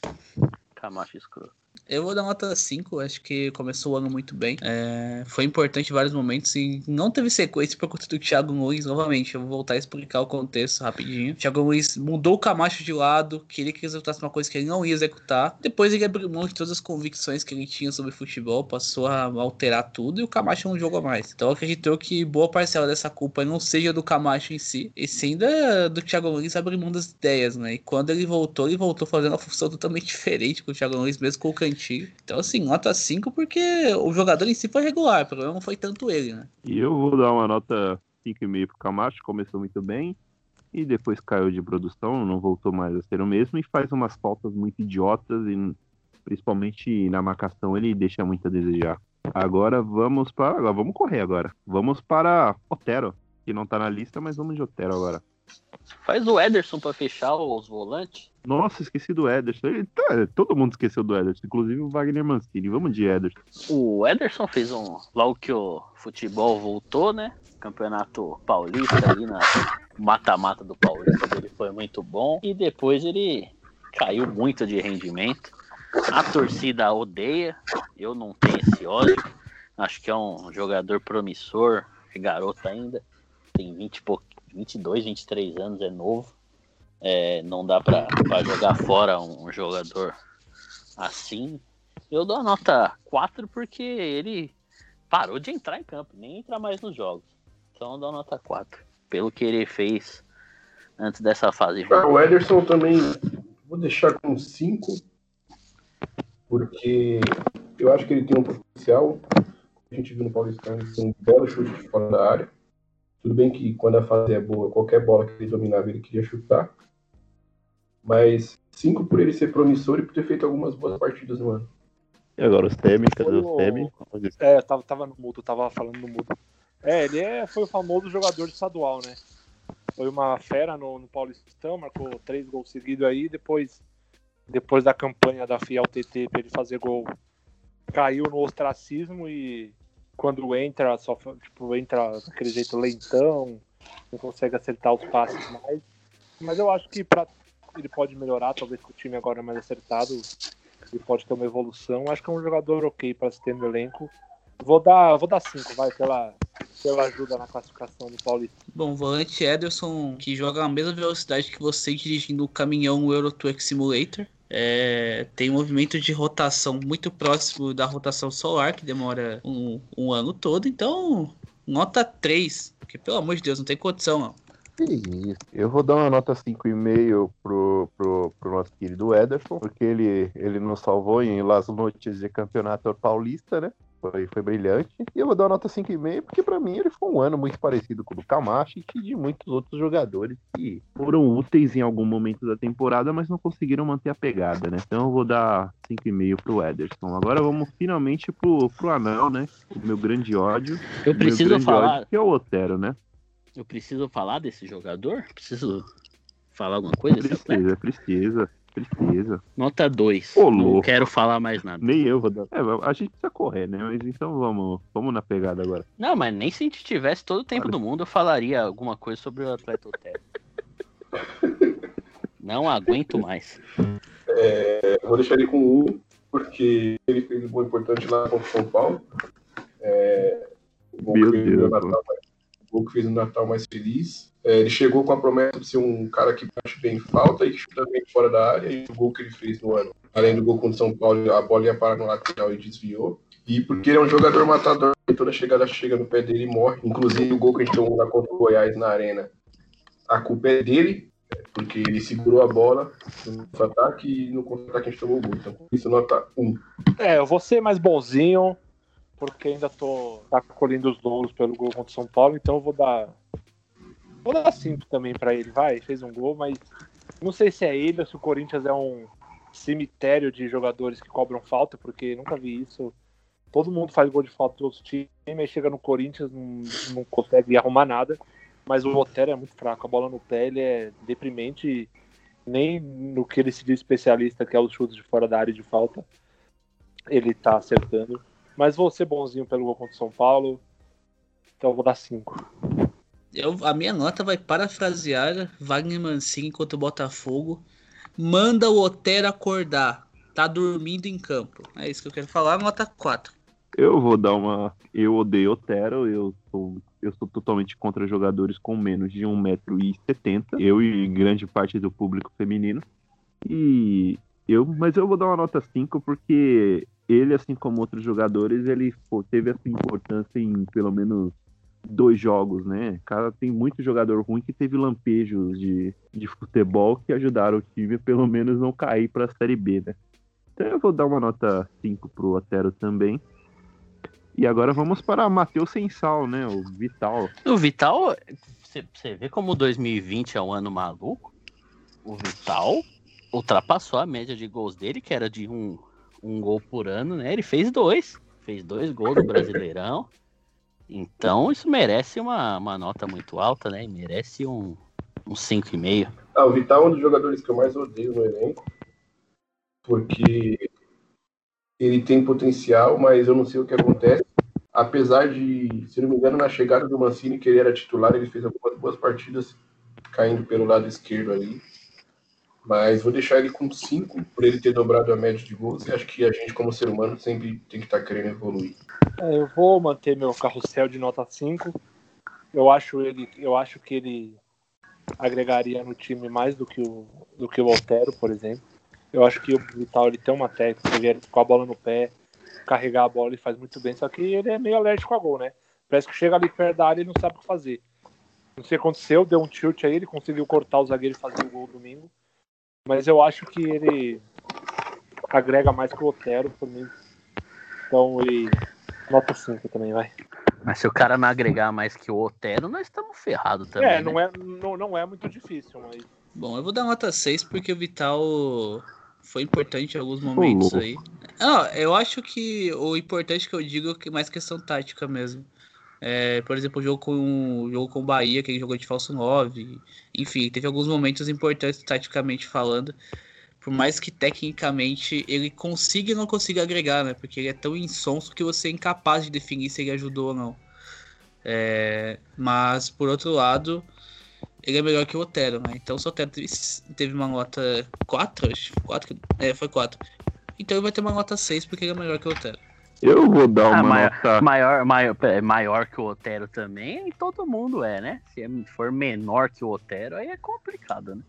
Camacho escroto. Eu vou dar nota 5, acho que começou o ano muito bem. É, foi importante em vários momentos e não teve sequência por conta do Thiago Nunes. Novamente, eu vou voltar a explicar o contexto rapidinho. O Thiago Nunes mudou o Camacho de lado, queria que executasse uma coisa que ele não ia executar. Depois ele abriu mão de todas as convicções que ele tinha sobre futebol, passou a alterar tudo e o Camacho não jogou mais. Então acreditou que boa parcela dessa culpa não seja do Camacho em si, e sim da, do Thiago Nunes abrir mão das ideias, né? E quando ele voltou, ele voltou fazendo uma função totalmente diferente com o Thiago Nunes, mesmo com Cantinho. Então, assim, nota 5 porque o jogador em si foi regular, o problema não foi tanto ele, né? E eu vou dar uma nota 5,5 pro Camacho. Começou muito bem. E depois caiu de produção, não voltou mais a ser o mesmo. E faz umas faltas muito idiotas. E principalmente na marcação ele deixa muito a desejar. Agora vamos para. Agora vamos correr agora. Vamos para Otero. Que não tá na lista, mas vamos de Otero agora. Faz o Ederson pra fechar os volantes. Nossa, esqueci do Ederson. Ele tá- todo mundo esqueceu do Ederson, inclusive o Wagner Mancini. Vamos de Ederson. O Ederson fez um. Logo que o futebol voltou, né? Campeonato Paulista ali na mata-mata do Paulista dele foi muito bom. E depois ele caiu muito de rendimento. A torcida odeia. Eu não tenho esse ódio. Acho que é um jogador promissor. É garoto ainda. Tem 20 e pouco, 22, 23 anos, é novo. É, não dá pra jogar fora um jogador assim. Eu dou a nota 4 porque ele parou de entrar em campo, nem entra mais nos jogos. Então eu dou a nota 4. Pelo que ele fez antes dessa fase. Ah, o Ederson também vou deixar com 5, porque eu acho que ele tem um potencial. A gente viu no Paulistano, um belo chute fora da área. Tudo bem que quando a fase é boa, qualquer bola que ele dominava, ele queria chutar. Mas 5 por ele ser promissor e por ter feito algumas boas partidas no ano. E agora o Semi, cadê o o-? É, eu tava, tava no mudo, tava falando no mudo. É, ele é, foi o famoso jogador estadual, né? Foi uma fera no, no Paulistão, marcou três gols seguidos aí, depois depois da campanha da Fiel TT para ele fazer gol, caiu no ostracismo e quando entra, só tipo, entra daquele jeito lentão, não consegue acertar os passes mais. Mas eu acho que pra, ele pode melhorar, talvez com o time agora mais acertado, ele pode ter uma evolução. Acho que é um jogador ok para se ter no elenco. Vou dar, vou dar cinco, vai, pela, pela ajuda na classificação do Paulista. Bom, volante Ederson, que joga a mesma velocidade que você dirigindo o caminhão Euro Truck Simulator. É, tem um movimento de rotação muito próximo da rotação solar, que demora um, um ano todo. Então, nota 3, porque pelo amor de Deus, não tem condição, não. Eu vou dar uma nota 5,5 pro, pro, pro nosso querido Ederson, porque ele, ele nos salvou em Las Noites de Campeonato Paulista, né? Foi, foi brilhante. E eu vou dar uma nota 5,5 porque para mim ele foi um ano muito parecido com o do Camacho e de muitos outros jogadores que foram úteis em algum momento da temporada, mas não conseguiram manter a pegada, né? Então eu vou dar 5,5 pro Ederson. Agora vamos finalmente pro, pro Anel, né? O meu grande ódio. Eu preciso falar- ódio, que é o Otero, né? Eu preciso falar desse jogador? Preciso falar alguma coisa? Precisa, precisa, precisa. Nota 2. Ô, Não quero falar mais nada. Nem eu vou dar. É, a gente precisa correr, né? Mas então vamos, vamos na pegada agora. Não, mas nem se a gente tivesse todo o tempo do mundo, eu falaria alguma coisa sobre o atleta Otero. Não aguento mais. É, vou deixar ele com um, porque ele fez um gol importante lá contra o São Paulo. É, o Meu Deus, o gol que fez no Natal mais feliz. É, ele chegou com a promessa de ser um cara que bate bem falta e chuta bem fora da área. E o gol que ele fez no ano, além do gol contra o São Paulo, a bola ia parar no lateral e desviou. E porque ele é um jogador matador, toda chegada chega no pé dele e morre. Inclusive o gol que a gente tomou lá contra o Goiás na arena, a culpa é dele, porque ele segurou a bola no contra-ataque e no contra-ataque a gente tomou o gol. Então, isso nota 1. É, eu vou ser mais bonzinho, porque ainda tô tá colhendo os louros pelo gol contra o São Paulo, então eu vou dar. Vou dar 5 também pra ele, vai, fez um gol, mas não sei se é ele ou se o Corinthians é um cemitério de jogadores que cobram falta, porque nunca vi isso. Todo mundo faz gol de falta dos outros times, aí chega no Corinthians, não, não consegue arrumar nada. Mas o Otero é muito fraco, a bola no pé ele é deprimente, nem no que ele se diz especialista, que é os chutes de fora da área de falta, ele tá acertando. Mas vou ser bonzinho pelo gol contra o São Paulo, então eu vou dar 5. Eu, a minha nota vai parafrasear Wagner Mancini contra o Botafogo. Manda o Otero acordar. Tá dormindo em campo. É isso que eu quero falar. Nota 4. Eu vou dar uma. Eu odeio Otero, eu sou, eu sou totalmente contra jogadores com menos de 1,70m. Eu e grande parte do público feminino. E eu, mas eu vou dar uma nota 5 porque ele, assim como outros jogadores, ele pô, teve essa importância em pelo menos dois jogos, né? Cara, tem muito jogador ruim que teve lampejos de, de futebol que ajudaram o time a pelo menos não cair para a Série B, né? Então eu vou dar uma nota 5 pro Otero também. E agora vamos para Matheus Sensal, né? O Vital. O Vital, você vê como 2020 é um ano maluco? O Vital ultrapassou a média de gols dele, que era de um, um gol por ano, né? Ele fez dois. Fez dois gols no Brasileirão. Então isso merece uma, uma nota muito alta, né? Merece um, um 5,5. Ah, o Vital é um dos jogadores que eu mais odeio no elenco, porque ele tem potencial, mas eu não sei o que acontece. Apesar de, se não me engano, na chegada do Mancini, que ele era titular, ele fez algumas boas partidas caindo pelo lado esquerdo ali. Mas vou deixar ele com 5 por ele ter dobrado a média de gols. E acho que a gente, como ser humano, sempre tem que estar querendo evoluir. É, eu vou manter meu carrossel de nota 5. Eu acho ele, eu acho que ele agregaria no time mais do que o do que o Otero, por exemplo. Eu acho que o Vital ele tem uma técnica, ele é com a bola no pé, carregar a bola ele faz muito bem, só que ele é meio alérgico a gol, né? Parece que chega ali perto da área e não sabe o que fazer. Não sei o que aconteceu, deu um tilt aí, ele conseguiu cortar o zagueiro e fazer o gol domingo. Mas eu acho que ele agrega mais que o Otero por mim. Então ele nota 5 também, vai. Mas se o cara não agregar mais que o Otero, nós estamos ferrados também. é, né? não é, não, não é muito difícil, mas. Bom, eu vou dar nota 6 porque o Vital foi importante em alguns momentos aí. Não, eu acho que o importante que eu digo é que mais questão tática mesmo. É, por exemplo, o jogo com o jogo com Bahia, que ele jogou de falso 9. Enfim, teve alguns momentos importantes taticamente falando. por mais que tecnicamente ele consiga e não consiga agregar, né? Porque ele é tão insonso que você é incapaz de definir se ele ajudou ou não. É, mas, por outro lado, ele é melhor que o Otero, né? Então, se o Otero teve uma nota 4, acho, 4, é, foi 4. Então ele vai ter uma nota 6 porque ele é melhor que o Otero. Eu vou dar Ah, uma maior, nota. maior, maior, é, maior que o Otero também, todo mundo é, né? Se é- for menor que o Otero, aí é complicado, né?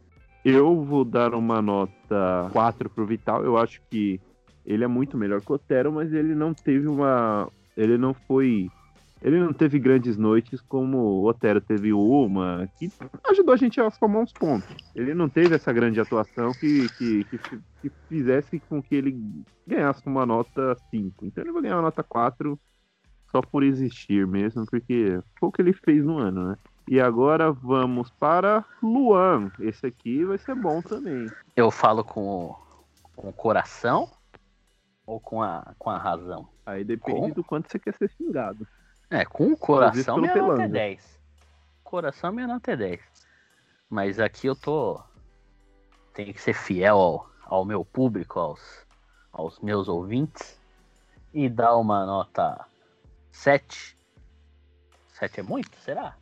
Eu vou dar uma nota 4 pro Vital. Eu acho que ele é muito melhor que o Otero, mas ele não teve uma. Ele não foi. Ele não teve grandes noites como o Otero teve uma, que ajudou a gente a somar uns pontos. Ele não teve essa grande atuação que, que, que, que fizesse com que ele ganhasse uma nota 5. Então ele vai ganhar uma nota 4 só por existir mesmo, porque foi o que ele fez no ano, né? E agora vamos para Luan. Esse aqui vai ser bom também. Eu falo com o, com o coração ou com a, com a razão? Aí depende Com? do quanto você quer ser xingado. É, com o coração minha nota é Pelanga. 10. Coração minha nota é 10. Mas aqui eu tô. Tenho que ser fiel ao, ao meu público, aos, aos meus ouvintes. E dar uma nota 7. 7 é muito? Será?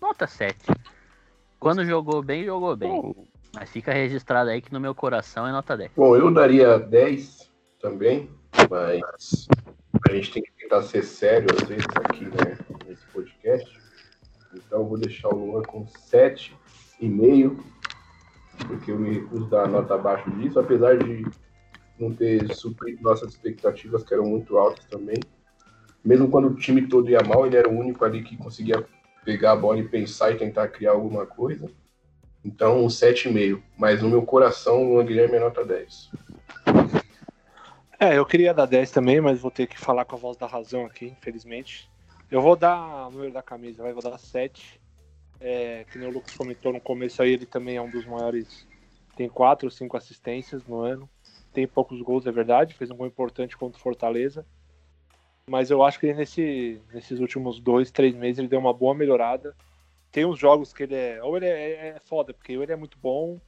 Nota 7. Quando jogou bem, jogou bem. Mas fica registrado aí que no meu coração é nota 10. Bom, eu daria 10 também, mas a gente tem que tentar ser sério às vezes aqui né, nesse podcast. Então eu vou deixar o Luan com 7,5, porque eu me recuso dar nota abaixo disso, apesar de não ter suprido nossas expectativas, que eram muito altas também. Mesmo quando o time todo ia mal, ele era o único ali que conseguia pegar a bola e pensar e tentar criar alguma coisa. Então, um 7,5. Mas no meu coração, o Luan Guilherme é nota 10. É, eu queria dar 10 também, mas vou ter que falar com a voz da razão aqui, infelizmente. Eu vou dar o número da camisa, vai, vou dar 7. É, que nem o Lucas comentou no começo aí, ele também é um dos maiores. Tem 4 ou 5 assistências no ano. Tem poucos gols, é verdade. Fez um gol importante contra o Fortaleza. Mas eu acho que nesse, nesses últimos dois, três meses ele deu uma boa melhorada. Tem uns jogos que ele é. Ou ele é, é foda, porque ou ele é muito bom,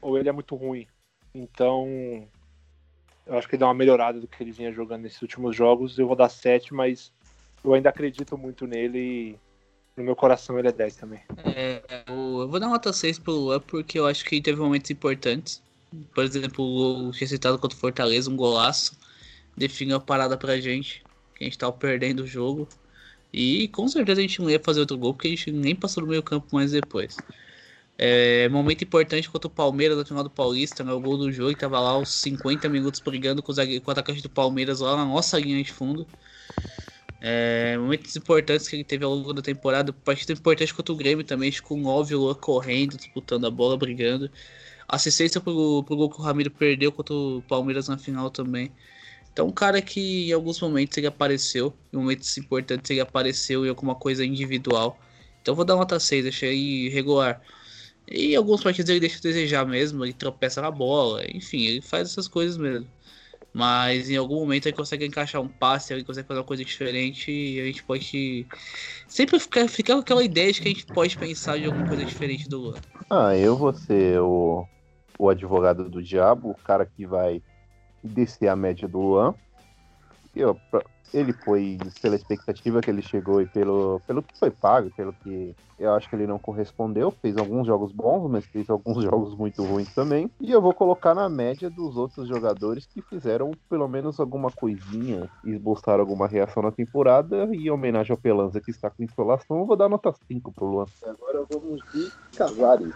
ou ele é muito ruim. Então, eu acho que ele deu uma melhorada do que ele vinha jogando nesses últimos jogos. Eu vou dar 7, mas eu ainda acredito muito nele e no meu coração ele é 10 também. É, eu vou dar nota 6 pro Luan porque eu acho que teve momentos importantes. Por exemplo, o gol tinha citado contra o Fortaleza, um golaço. Definiu a parada pra gente. Que a gente tava perdendo o jogo. E com certeza a gente não ia fazer outro gol, porque a gente nem passou no meio campo mais depois. É, momento importante contra o Palmeiras na final do Paulista, né? O gol do jogo, que tava lá os 50 minutos brigando com, os com o atacante do Palmeiras lá na nossa linha de fundo. É, momentos importantes que ele teve ao longo da temporada. Partida importante contra o Grêmio também, com o 9 o Luan correndo, disputando a bola, brigando. Assistência pro, pro gol que o Ramiro perdeu contra o Palmeiras na final também. Então, um cara que em alguns momentos ele apareceu, em momentos importantes ele apareceu em alguma coisa individual. Então, vou dar nota 6, achei regular. E alguns partidos ele deixa a desejar mesmo, ele tropeça na bola, enfim, ele faz essas coisas mesmo. Mas em algum momento ele consegue encaixar um passe, ele consegue fazer uma coisa diferente e a gente pode sempre ficar, ficar com aquela ideia de que a gente pode pensar de alguma coisa diferente do Luan. Ah, eu vou ser o, o advogado do diabo, o cara que vai descer a média do Luan. Eu, pra- ele foi pela expectativa que ele chegou e pelo, pelo que foi pago, pelo que eu acho que ele não correspondeu. Fez alguns jogos bons, mas fez alguns jogos muito ruins também. E eu vou colocar na média dos outros jogadores que fizeram pelo menos alguma coisinha, esboçaram alguma reação na temporada. E em homenagem ao Pelanza que está com insolação, eu vou dar nota 5 pro Luan. Agora vamos de Casares.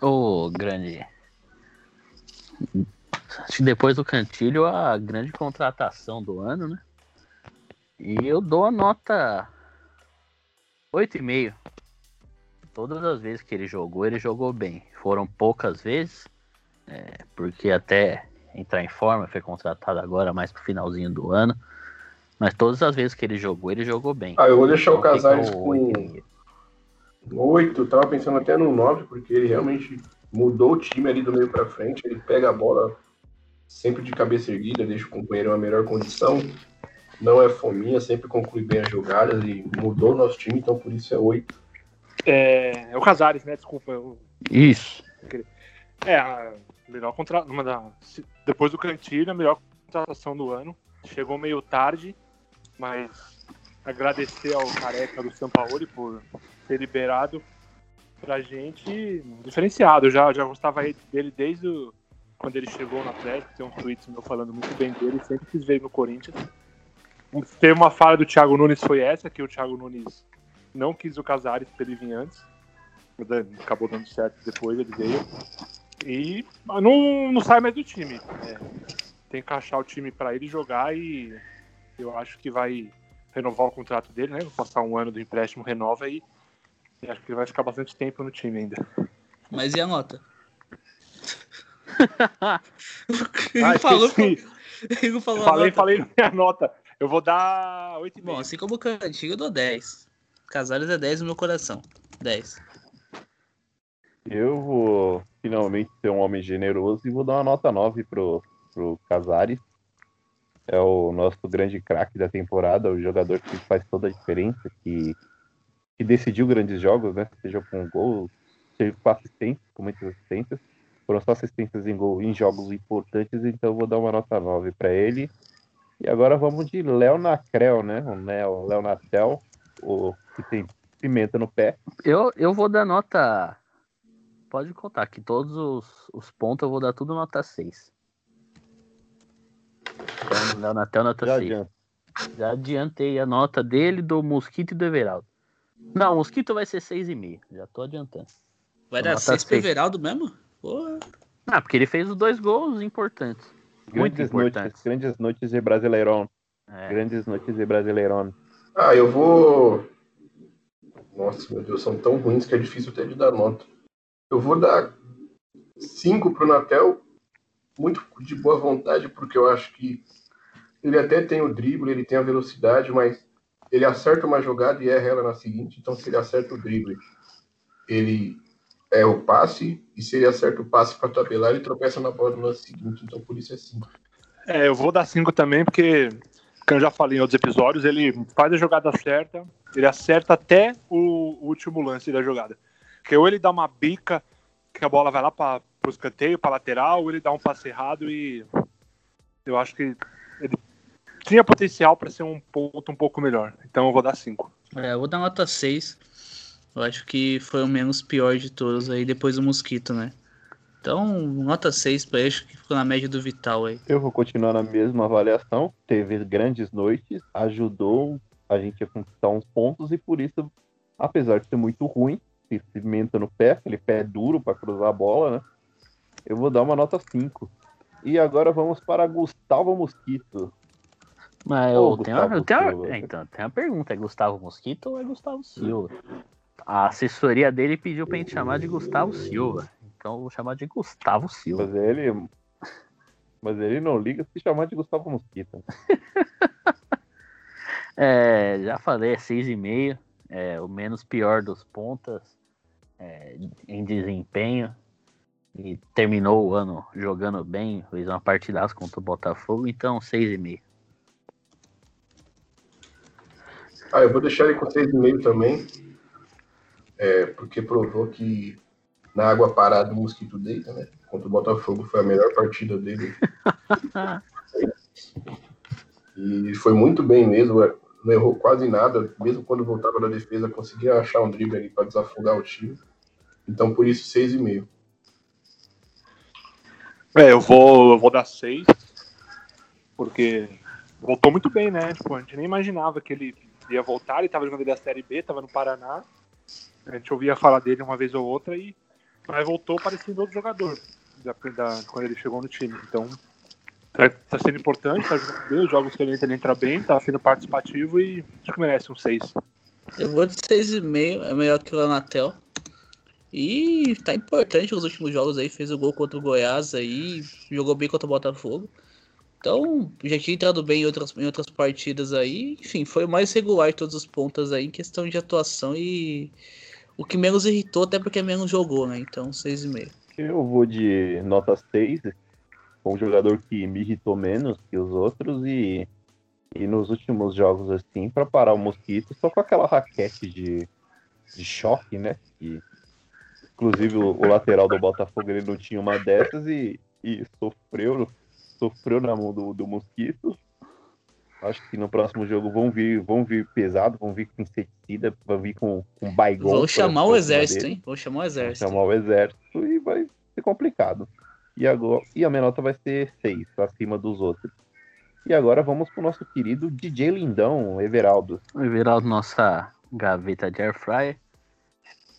Ô, grande. Acho que depois do Cantilho, a grande contratação do ano, né? E eu dou a nota 8,5. Todas as vezes que ele jogou, ele jogou bem. Foram poucas vezes, é, porque até entrar em forma, foi contratado agora mais pro finalzinho do ano. Mas todas as vezes que ele jogou, ele jogou bem. Ah, eu vou deixar o Então fica Casares o com 8,5. 8, tava pensando até no 9, porque ele realmente mudou o time ali do meio pra frente, ele pega a bola sempre de cabeça erguida, deixa o companheiro em uma melhor condição, não é fominha, sempre conclui bem as jogadas e mudou o nosso time, então por isso é 8. É, é o Casares, né? Desculpa. Eu, Isso. É, a melhor contra... uma da... se- depois do Cantilho, a melhor contratação do ano. Chegou meio tarde, mas agradecer ao careca do Sampaoli por ter liberado pra gente diferenciado. Eu já, já gostava dele desde o- quando ele chegou no Atlético, tem um tweet meu falando muito bem dele, sempre quis ver no Corinthians. Teve uma falha do Thiago Nunes, foi essa, que o Thiago Nunes não quis o Casares pra ele vir antes. Acabou dando certo depois, ele veio. E não, não sai mais do time. É, tem que achar o time pra ele jogar e eu acho que vai renovar o contrato dele, né? Passar um ano do empréstimo, renova e, e acho que ele vai ficar bastante tempo no time ainda. Mas e a nota? Ah, ele falou. não falou Falei, nota. falei minha nota. Eu vou dar 8,5. Bom, assim como o Cantilho, eu dou 10. Casares é 10 no meu coração. 10. Eu vou finalmente ser um homem generoso e vou dar uma nota 9 pro, pro Casares. É o nosso grande craque da temporada, o jogador que faz toda a diferença, que, que decidiu grandes jogos, né? Seja com gol, seja com assistência, com muitas assistências. Foram só assistências em gol em jogos importantes, então eu vou dar uma nota 9 para ele. E agora vamos de Léo Nacrel, né? O Léo, Léo Natel, o que tem pimenta no pé. Eu, eu vou dar nota. Pode contar que todos os, os pontos eu vou dar tudo nota 6. Então, Léo Natel, nota Já 6. adianta. Já adiantei a nota dele, do Mosquito e do Everaldo. Não, o Mosquito vai ser 6,5. Já tô adiantando. Vai Nota dar 6 pro. Everaldo mesmo? Porra. Ah, porque ele fez os dois gols importantes. Muito Grandes importantes. noites, grandes noites de Brasileirão. É. Grandes noites de Brasileirão. Ah, eu vou. Nossa, meu Deus, são tão ruins que é difícil até de dar nota. Eu vou dar 5 pro Natel, muito de boa vontade, porque eu acho que ele até tem o drible, ele tem a velocidade, mas ele acerta uma jogada e erra ela na seguinte. Então, se ele acerta o drible, ele erra o passe, e se ele acerta o passe para tabelar, ele tropeça na bola no lance seguinte. Então, por isso é 5. É, eu vou dar 5 também, porque, como eu já falei em outros episódios, ele faz a jogada certa, ele acerta até o último lance da jogada. Porque ou ele dá uma bica, que a bola vai lá para o escanteio, para lateral, ou ele dá um passe errado e eu acho que ele tinha potencial para ser um ponto um pouco melhor. Então eu vou dar 5. É, eu vou dar nota 6. Eu acho que foi o menos pior de todos aí, depois do Mosquito, né? Então, nota 6 pra ele, acho que ficou na média do Vital aí. Eu vou continuar na mesma avaliação. Teve grandes noites, ajudou a gente a conquistar uns pontos e por isso, apesar de ser muito ruim, se cimenta no pé, aquele pé duro para cruzar a bola, né? Eu vou dar uma nota 5. E agora vamos para Gustavo Mosquito. Mas Ô, eu tenho, uma, eu tenho uma- é, então, tem uma pergunta: é Gustavo Mosquito ou é Gustavo Silva? A assessoria dele pediu pra gente chamar de Gustavo Silva. Então eu vou chamar de Gustavo Silva. Mas ele. Mas ele não liga se chamar de Gustavo Mosquito. É, já falei, é 6,5. É o menos pior dos pontas é, em desempenho. E terminou o ano jogando bem, fez uma partidaça contra o Botafogo, então 6,5. Ah, eu vou deixar ele com 6,5 também. É, porque provou que na água parada o mosquito deita, né? Contra o Botafogo foi a melhor partida dele. e foi muito bem mesmo. é, Não errou quase nada. Mesmo quando voltava da defesa, conseguia achar um drible ali para desafogar o time. Então, por isso, 6,5. É, eu vou, eu vou dar 6. Porque voltou muito bem, né? Tipo, a gente nem imaginava que ele ia voltar. Ele tava jogando ali a Série B, tava no Paraná. A gente ouvia falar dele uma vez ou outra e mas voltou parecendo outro jogador da, da- quando ele chegou no time. Então tá, tá sendo importante, tá jogando bem, os jogos que ele entra, ele entra bem, tá sendo participativo e acho que merece um 6. Eu vou de 6,5, é melhor que o Anatel. E tá importante nos últimos jogos aí, fez o gol contra o Goiás aí, jogou bem contra o Botafogo. Então, já tinha entrado bem em outras, em outras partidas aí. Enfim, foi o mais regular de todas as pontas aí em questão de atuação e o que menos irritou, até porque menos jogou, né? Então, 6,5. Eu vou de nota 6, com um jogador que me irritou menos que os outros e, e nos últimos jogos, assim, para parar o Mosquito, só com aquela raquete de, de choque, né? Que Inclusive, o, o lateral do Botafogo ele não tinha uma dessas e, e sofreu, sofreu na mão do, do Mosquito. Acho que no próximo jogo vão vir, vão vir pesado, vão vir com inseticida, vão vir com, com. Vou pra- chamar o exército, dele. hein? Vou chamar o Vão exército. chamar o exército e vai ser complicado. E, agora, e a minha nota vai ser 6, acima dos outros. E agora vamos pro nosso querido DJ Lindão, Everaldo. Everaldo, nossa gaveta de air fryer.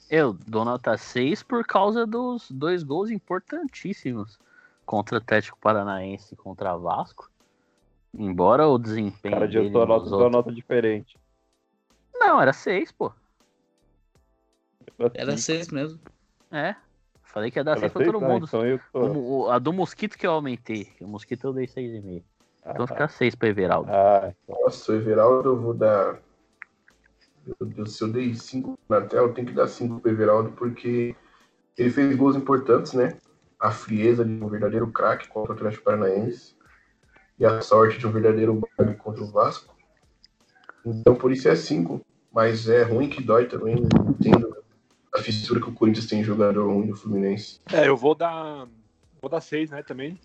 Eu dou nota 6 por causa dos dois gols importantíssimos contra o Atlético Paranaense e contra Vasco. Embora o desempenho Cara, dele adiantou a nota, nota diferente. Não, era 6, pô. Era seis mesmo. É. Falei que ia dar Era 6 pra seis? todo Ah, mundo. então eu tô- a do Mosquito que eu aumentei. O Mosquito eu dei 6,5. Então Ah, fica 6 pra Everaldo. Ah, Nossa, o Everaldo eu vou dar. Meu Deus, se eu dei 5 na tela, eu tenho que dar 5 pro Everaldo, porque ele fez gols importantes, né? A frieza de um verdadeiro craque contra o Atlético Paranaense e a sorte de um verdadeiro bug contra o Vasco. Então, por isso é 5. Mas é ruim que dói também, né? Entendo a fissura que o Corinthians tem em jogador ruim do Fluminense. É, eu vou dar. Vou dar seis, né, também.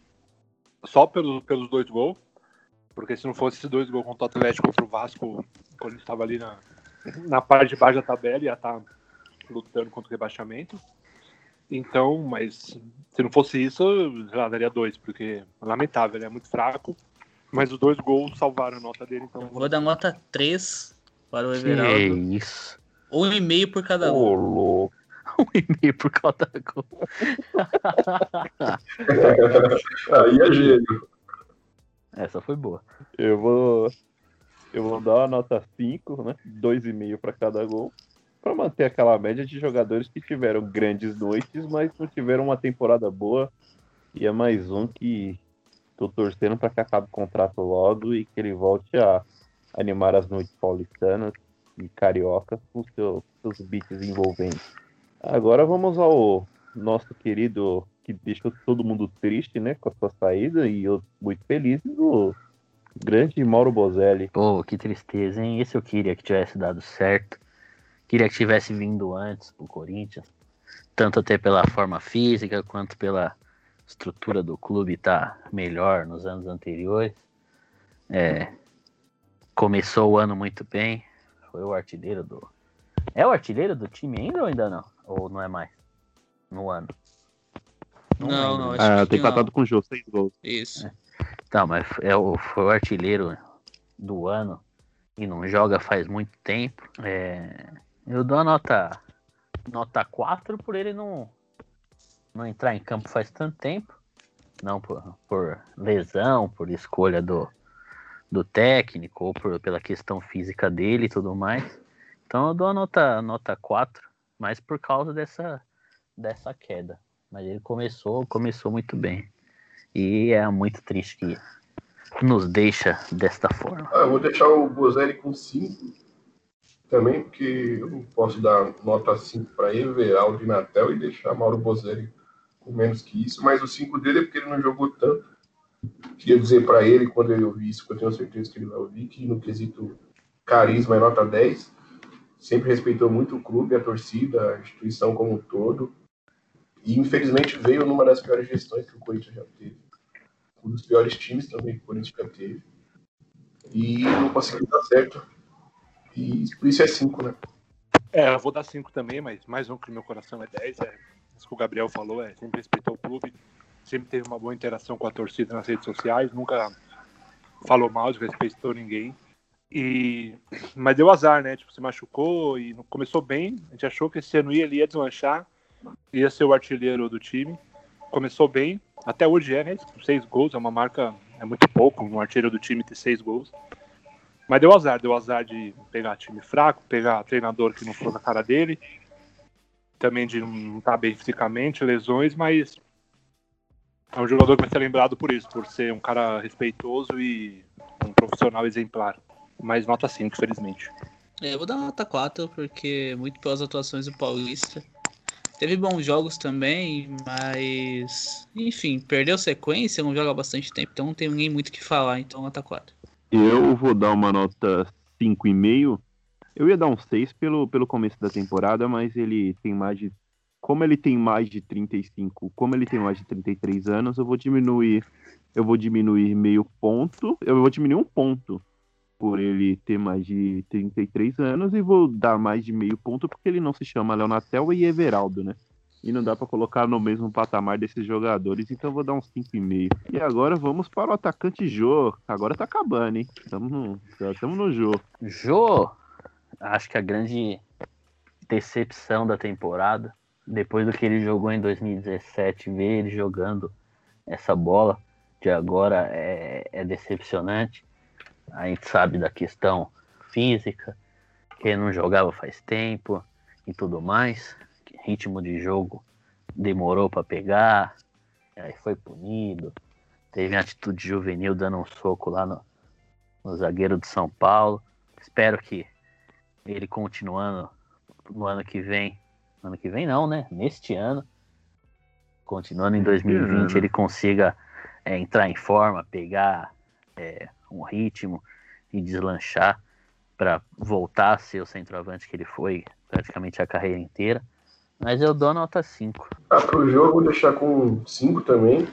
Só pelo, pelos dois gols. Porque se não fosse esses dois gols contra o Atlético contra o Vasco, quando ele estava ali na, na parte de baixo da tabela, ia estar lutando contra o rebaixamento. Então, mas se não fosse isso, eu já daria dois, porque é lamentável, ele é muito fraco. Mas os dois gols salvaram a nota dele, então. Vou dar nota 3 para o Que Everaldo. isso. Um e meio por cada um. Ô, louco. Um e meio por cada gol. Aí é gênio. Essa foi boa. Eu vou. Eu vou dar uma nota 5, né? 2,5 para cada gol. Para manter aquela média de jogadores que tiveram grandes noites, mas não tiveram uma temporada boa. E é mais um que tô torcendo para que acabe o contrato logo e que ele volte a animar as noites paulistanas e cariocas com seu, seus beats envolventes. Agora vamos ao nosso querido que deixou todo mundo triste, né, com a sua saída e eu muito feliz do grande Mauro Bozelli. Pô, que tristeza, hein? Esse eu queria que tivesse dado certo. Queria que tivesse vindo antes pro Corinthians. Tanto até pela forma física, quanto pela estrutura do clube tá melhor nos anos anteriores. É, começou o ano muito bem. Foi o artilheiro do. É o artilheiro do time ainda ou ainda não? Ou não é mais? No ano. Não, lembro. não, acho Ah, que tem não. empatado com o Jô, seis gols. Isso. Tá, mas é o, foi o artilheiro do ano e não joga faz muito tempo. É, eu dou a nota, nota 4 por ele não, não entrar em campo faz tanto tempo. Não por, por lesão, por escolha do, do técnico ou por, pela questão física dele e tudo mais. Então eu dou a nota, nota 4, mas por causa dessa, dessa queda. Mas ele começou, começou muito bem. E é muito triste que nos deixa desta forma. Ah, eu vou deixar o Bozelli com 5 também, porque eu não posso dar nota 5 para Everaldo e Natel e deixar Mauro Bozelli com menos que isso, mas o 5 dele é porque ele não jogou tanto. Queria dizer para ele, quando ele ouvir isso, que eu tenho certeza que ele vai ouvir, que no quesito carisma é nota 10. Sempre respeitou muito o clube, a torcida, a instituição como um todo. E infelizmente veio numa das piores gestões que o Corinthians já teve. Um dos piores times também que o Corinthians já teve. E não conseguiu dar certo. E por isso é 5, né? É, eu vou dar 5 também, mas mais um que meu coração é 10. É, isso que o Gabriel falou, é sempre respeitou o clube, sempre teve uma boa interação com a torcida nas redes sociais, nunca falou mal, desrespeitou ninguém. E, mas deu azar, né? Tipo, se machucou e começou bem. A gente achou que esse ano ia, ele ia deslanchar, ia ser o artilheiro do time. Começou bem, até hoje é, né? Seis gols, é uma marca, é muito pouco um artilheiro do time ter seis gols. Mas deu azar, deu azar de pegar time fraco, pegar treinador que não foi na cara dele, também de não estar bem fisicamente, lesões, mas é um jogador que vai ser lembrado por isso, por ser um cara respeitoso e um profissional exemplar. Mas nota 5, felizmente. É, eu vou dar nota 4, porque muito pelas atuações do Paulista. Teve bons jogos também, mas. Enfim, perdeu sequência, não joga bastante tempo, então não tem ninguém muito o que falar, então nota 4. Eu vou dar uma nota 5,5. Eu ia dar um 6 pelo, pelo começo da temporada, mas ele tem mais de como ele tem mais de 35, como ele tem mais de 33 anos, eu vou diminuir, eu vou diminuir meio ponto, eu vou diminuir um ponto por ele ter mais de 33 anos e vou dar mais de meio ponto porque ele não se chama Leonatel e Everaldo, né? E não dá para colocar no mesmo patamar desses jogadores, então vou dar uns 5,5. E agora vamos para o atacante Jô. Agora tá acabando, hein? Estamos no, estamos no Jô. Jô, acho que a grande decepção da temporada, depois do que ele jogou em 2017, ver ele jogando essa bola de agora é, é decepcionante. A gente sabe da questão física, que ele não jogava faz tempo e tudo mais. Ritmo de jogo demorou para pegar, aí foi punido. Teve uma atitude juvenil dando um soco lá no, no zagueiro do São Paulo. Espero que ele continuando no ano que vem. no Ano que vem não, né? Neste ano. Continuando em 2020, ano. ele consiga é, entrar em forma, pegar é, um ritmo e deslanchar para voltar a ser o centroavante que ele foi praticamente a carreira inteira. Mas eu dou nota 5. Ah, pro jogo, vou deixar com 5 também.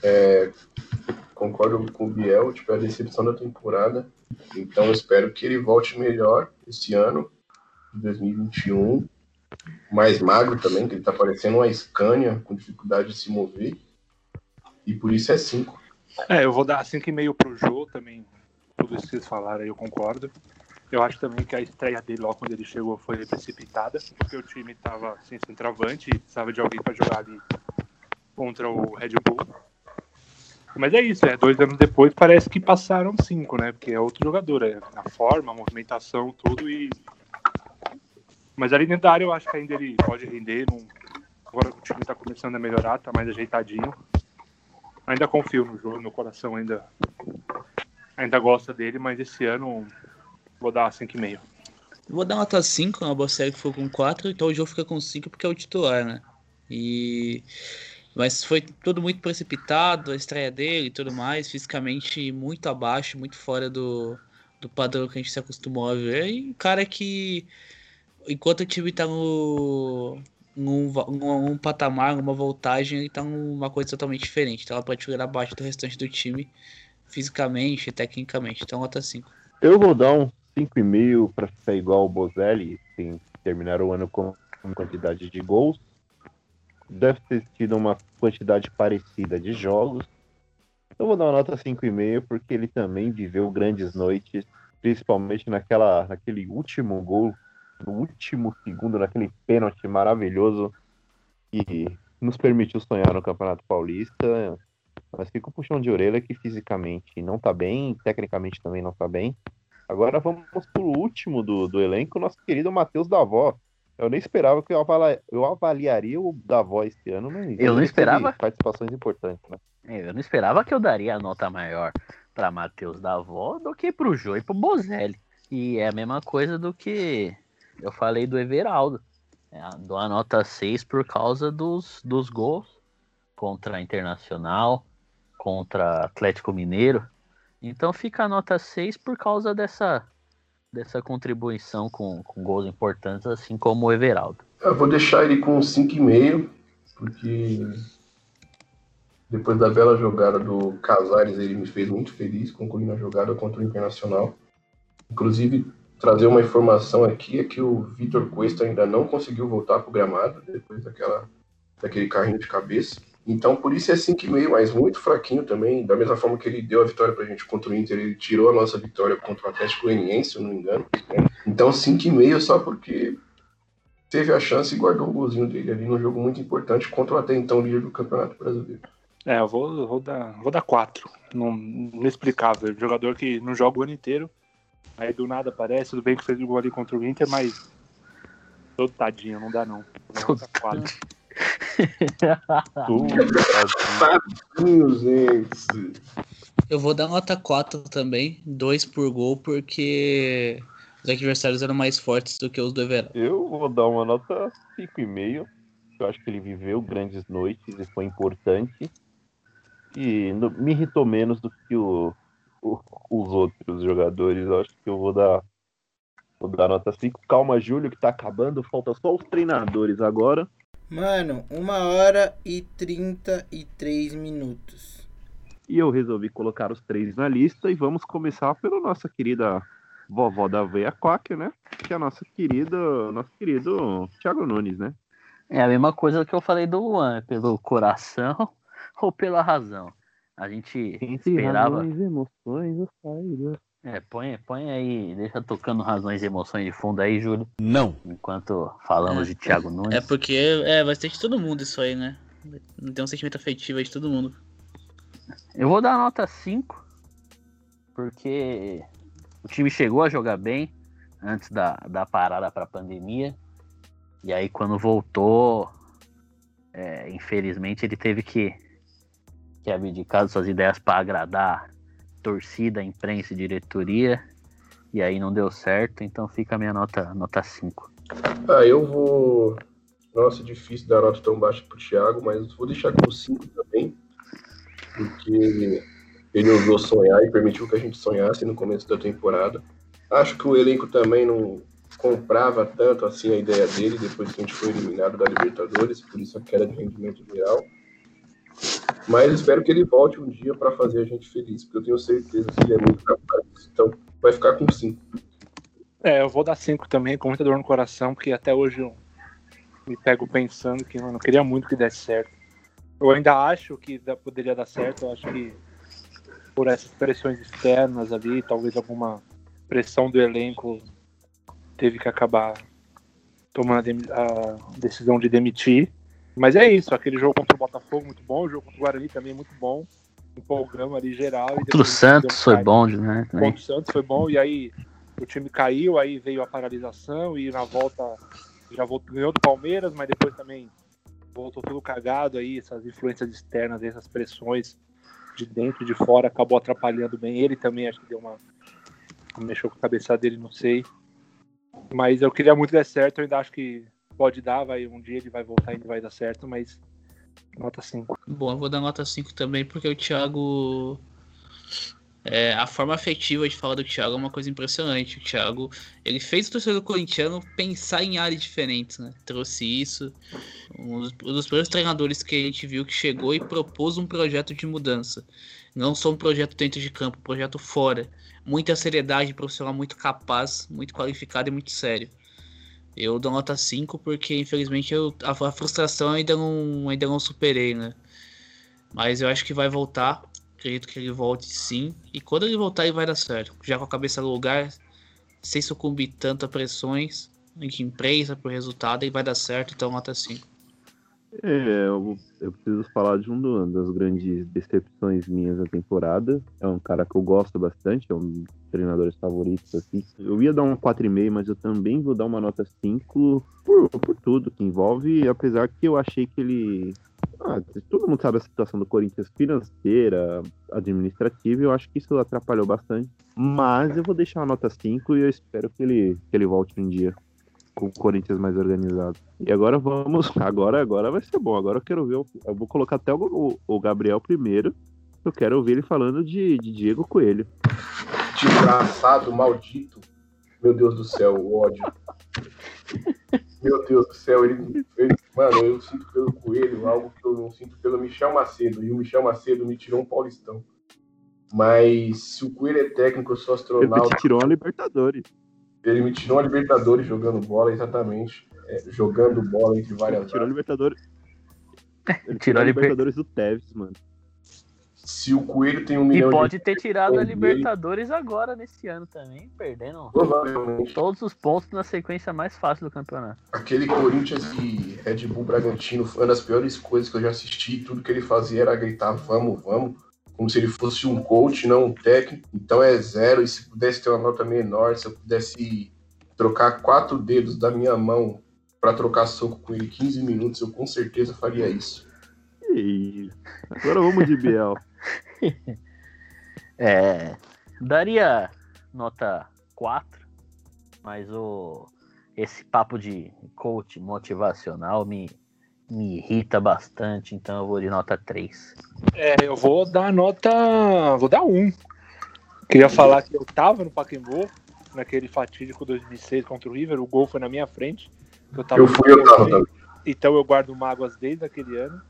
É, concordo com o Biel, tipo, é a decepção da temporada. Então, eu espero que ele volte melhor esse ano, 2021. Mais magro também, que ele tá parecendo uma Scania, com dificuldade de se mover. E por isso é 5. É, eu vou dar 5,5 pro Jô também. Tudo isso que vocês falaram aí eu concordo. Eu acho também que a estreia dele logo quando ele chegou foi precipitada, porque o time tava sem centroavante e precisava de alguém para jogar ali contra o Red Bull. Mas é isso, é, dois anos depois parece que passaram cinco, né? Porque é outro jogador, é na forma, movimentação, tudo e. Mas ali dentro da área eu acho que ainda ele pode render. Não... Agora o time tá começando a melhorar, tá mais ajeitadinho. Ainda confio no jogo, meu coração ainda ainda gosta dele, mas esse ano vou dar 5,5. Eu Vou dar nota 5, a Bocelli ficou com 4, então o Joe fica com 5 porque é o titular, né? E... Mas foi tudo muito precipitado, a estreia dele e tudo mais, fisicamente muito abaixo, muito fora do, do padrão que a gente se acostumou a ver. E um cara que, enquanto o time tá no, num, num, num patamar, numa voltagem, ele tá numa coisa totalmente diferente. Então ela pode ficar abaixo do restante do time, fisicamente e tecnicamente. Então nota 5. Eu vou dar um 5,5 para ficar igual o Bozelli, sem terminar o ano com quantidade de gols. Deve ter tido uma quantidade parecida de jogos. Eu vou dar uma nota 5,5 porque ele também viveu grandes noites, principalmente naquela, naquele último gol, no último segundo, naquele pênalti maravilhoso que nos permitiu sonhar no Campeonato Paulista. Mas fica o puxão de orelha que fisicamente não tá bem, tecnicamente também não tá bem. Agora vamos pro último do, do elenco, nosso querido Matheus Davó. Eu nem esperava que eu, avala- eu avaliaria o Davó esse ano, mas Eu não esperava? Participações importantes, né? É, Eu não esperava que eu daria a nota maior para Matheus da Avó do que pro Jô e pro Bozelli. E é a mesma coisa do que eu falei do Everaldo. É, dou a nota 6 por causa dos, dos gols contra a Internacional, contra Atlético Mineiro. Então fica a nota 6 por causa dessa, dessa contribuição com, com gols importantes, assim como o Everaldo. Eu vou deixar ele com 5,5, porque depois da bela jogada do Casares, ele me fez muito feliz, concluindo a jogada contra o Internacional. Inclusive, trazer uma informação aqui é que o Vitor Cuesta ainda não conseguiu voltar pro gramado depois daquela, daquele carrinho de cabeça. Então, por isso é 5,5, mas muito fraquinho também. Da mesma forma que ele deu a vitória pra gente contra o Inter, ele tirou a nossa vitória contra o Atlético Goianiense, se eu não me engano. né? Então, 5,5 só porque teve a chance e guardou o golzinho dele ali num jogo muito importante contra o até então líder do Campeonato Brasileiro. É, eu vou, vou dar, vou dar 4. Não, inexplicável. Jogador que não joga o ano inteiro. Aí do nada aparece, tudo bem que fez o gol ali contra o Inter, mas todo tadinho, não dá não. Dar 4. Tadinho, gente. Eu vou dar nota 4 também, 2 por gol, porque os adversários eram mais fortes do que os do Everaldo. Eu vou dar uma nota 5,5. Eu acho que ele viveu grandes noites e foi importante. E no- me irritou menos do que o, o- os outros jogadores. Eu acho que eu vou dar, vou dar nota 5. Calma, Júlio, que tá acabando. Falta só os treinadores agora. Mano, uma hora e 33 minutos. E eu resolvi colocar os três na lista e vamos começar pela nossa querida vovó da veia Quack, né? Que é a nossa querida, nosso querido Thiago Nunes, né? É a mesma coisa que eu falei do Luan, é pelo coração ou pela razão. A gente Entre esperava. razões, emoções, eu saio. É, põe, põe aí, deixa tocando razões e emoções de fundo aí, Júlio. Não. Enquanto falamos de Thiago Nunes. É porque é, vai ter de todo mundo isso aí, né? Tem um sentimento afetivo aí de todo mundo. Eu vou dar nota 5, porque o time chegou a jogar bem antes da, da parada para a pandemia. E aí, quando voltou, é, infelizmente, ele teve que, que abdicar de suas ideias para agradar torcida, imprensa e diretoria. E aí não deu certo, então fica a minha nota 5. Nota 5. Ah, eu vou. Nossa, difícil dar nota tão baixa pro Thiago, mas vou deixar com 5 também. Porque ele ousou sonhar e permitiu que a gente sonhasse no começo da temporada. Acho que o elenco também não comprava tanto assim a ideia dele depois que a gente foi eliminado da Libertadores, por isso a queda de rendimento geral. Mas espero que ele volte um dia para fazer a gente feliz, porque eu tenho certeza que ele é muito capaz. Então vai ficar com 5. É, eu vou dar 5 também, com muita dor no coração, porque até hoje eu me pego pensando que, mano, eu queria muito que desse certo. Eu ainda acho que poderia dar certo, eu acho que por essas pressões externas ali, talvez alguma pressão do elenco teve que acabar tomando a decisão de demitir. Mas é isso, aquele jogo contra o Botafogo muito bom, o jogo contra o Guarani também muito bom. Empolgamos ali geral. Contra o Santos um foi bom, né? Contra o Santos foi bom, e aí o time caiu, aí veio a paralisação, e na volta já voltou, ganhou do Palmeiras, mas depois também voltou tudo cagado aí, essas influências externas, essas pressões de dentro e de fora, acabou atrapalhando bem. Ele também acho que deu uma. mexeu com a cabeça dele, não sei. Mas eu queria muito que dê certo, eu ainda acho que pode dar, vai, um dia ele vai voltar e vai dar certo, mas nota 5. Bom, eu vou dar nota 5 também, porque o Thiago. é, a forma afetiva de falar do Thiago é uma coisa impressionante. O Thiago, ele fez o torcedor corintiano pensar em áreas diferentes, né? Trouxe isso. Um dos, um dos primeiros treinadores que a gente viu que chegou e propôs um projeto de mudança. Não só um projeto dentro de campo, um projeto fora. Muita seriedade, profissional muito capaz, muito qualificado e muito sério. Eu dou nota 5 porque, infelizmente, eu, a, a frustração ainda não, ainda não superei, né? Mas eu acho que vai voltar. Acredito que ele volte sim. E quando ele voltar, ele vai dar certo. Já com a cabeça no lugar, sem sucumbir tanto a pressões de imprensa por resultado, ele vai dar certo. Então, nota 5. É, eu, eu preciso falar de um do- das grandes decepções minhas da temporada. É um cara que eu gosto bastante, é um dos treinadores favoritos, assim. Eu ia dar um 4,5, mas eu também vou dar uma nota 5 por, por tudo que envolve, apesar que eu achei que ele. Ah, todo mundo sabe a situação do Corinthians financeira, administrativa, e eu acho que isso atrapalhou bastante. Mas eu vou deixar uma nota 5 e eu espero que ele, que ele volte um dia com o Corinthians mais organizado. E agora vamos. Agora, agora vai ser bom. Agora eu quero ver. Eu vou colocar até o, o- Gabriel primeiro. Eu quero ouvir ele falando de, de Diego Coelho. Desgraçado, maldito. Meu Deus do céu, o ódio. Meu Deus do céu, ele, ele- Mano, eu sinto pelo Coelho algo que eu não sinto pelo Michel Macedo. E o Michel Macedo me tirou um Paulistão. Mas se o Coelho é técnico, eu sou Ele astronauta. te tirou a Libertadores. Ele me tirou a Libertadores jogando bola, exatamente. É, jogando bola entre Ele várias tirou a Libertadores. Ele Tirou a Liber- Libertadores do Tevez, mano. Se o Coelho tem um E milhão pode de. ter tirado a dele. Libertadores agora nesse ano também, perdendo todos os pontos na sequência mais fácil do campeonato. Aquele Corinthians e Red Bull Bragantino foi uma das piores coisas que eu já assisti. Tudo que ele fazia era gritar vamos, vamos, como se ele fosse um coach, não um técnico. Então é zero. E se pudesse ter uma nota menor, se eu pudesse trocar quatro dedos da minha mão para trocar soco com ele 15 minutos, eu com certeza faria isso. Isso. Agora vamos de Biel. É, daria nota 4, mas o esse papo de coach motivacional me, me irrita bastante, então eu vou de nota 3. É, eu vou dar nota. Vou dar um. Queria falar que eu tava no Pacaembu, naquele fatídico 2006 contra o River, o gol foi na minha frente. Eu, tava Eu fui, eu tava também. Então eu guardo mágoas desde aquele ano.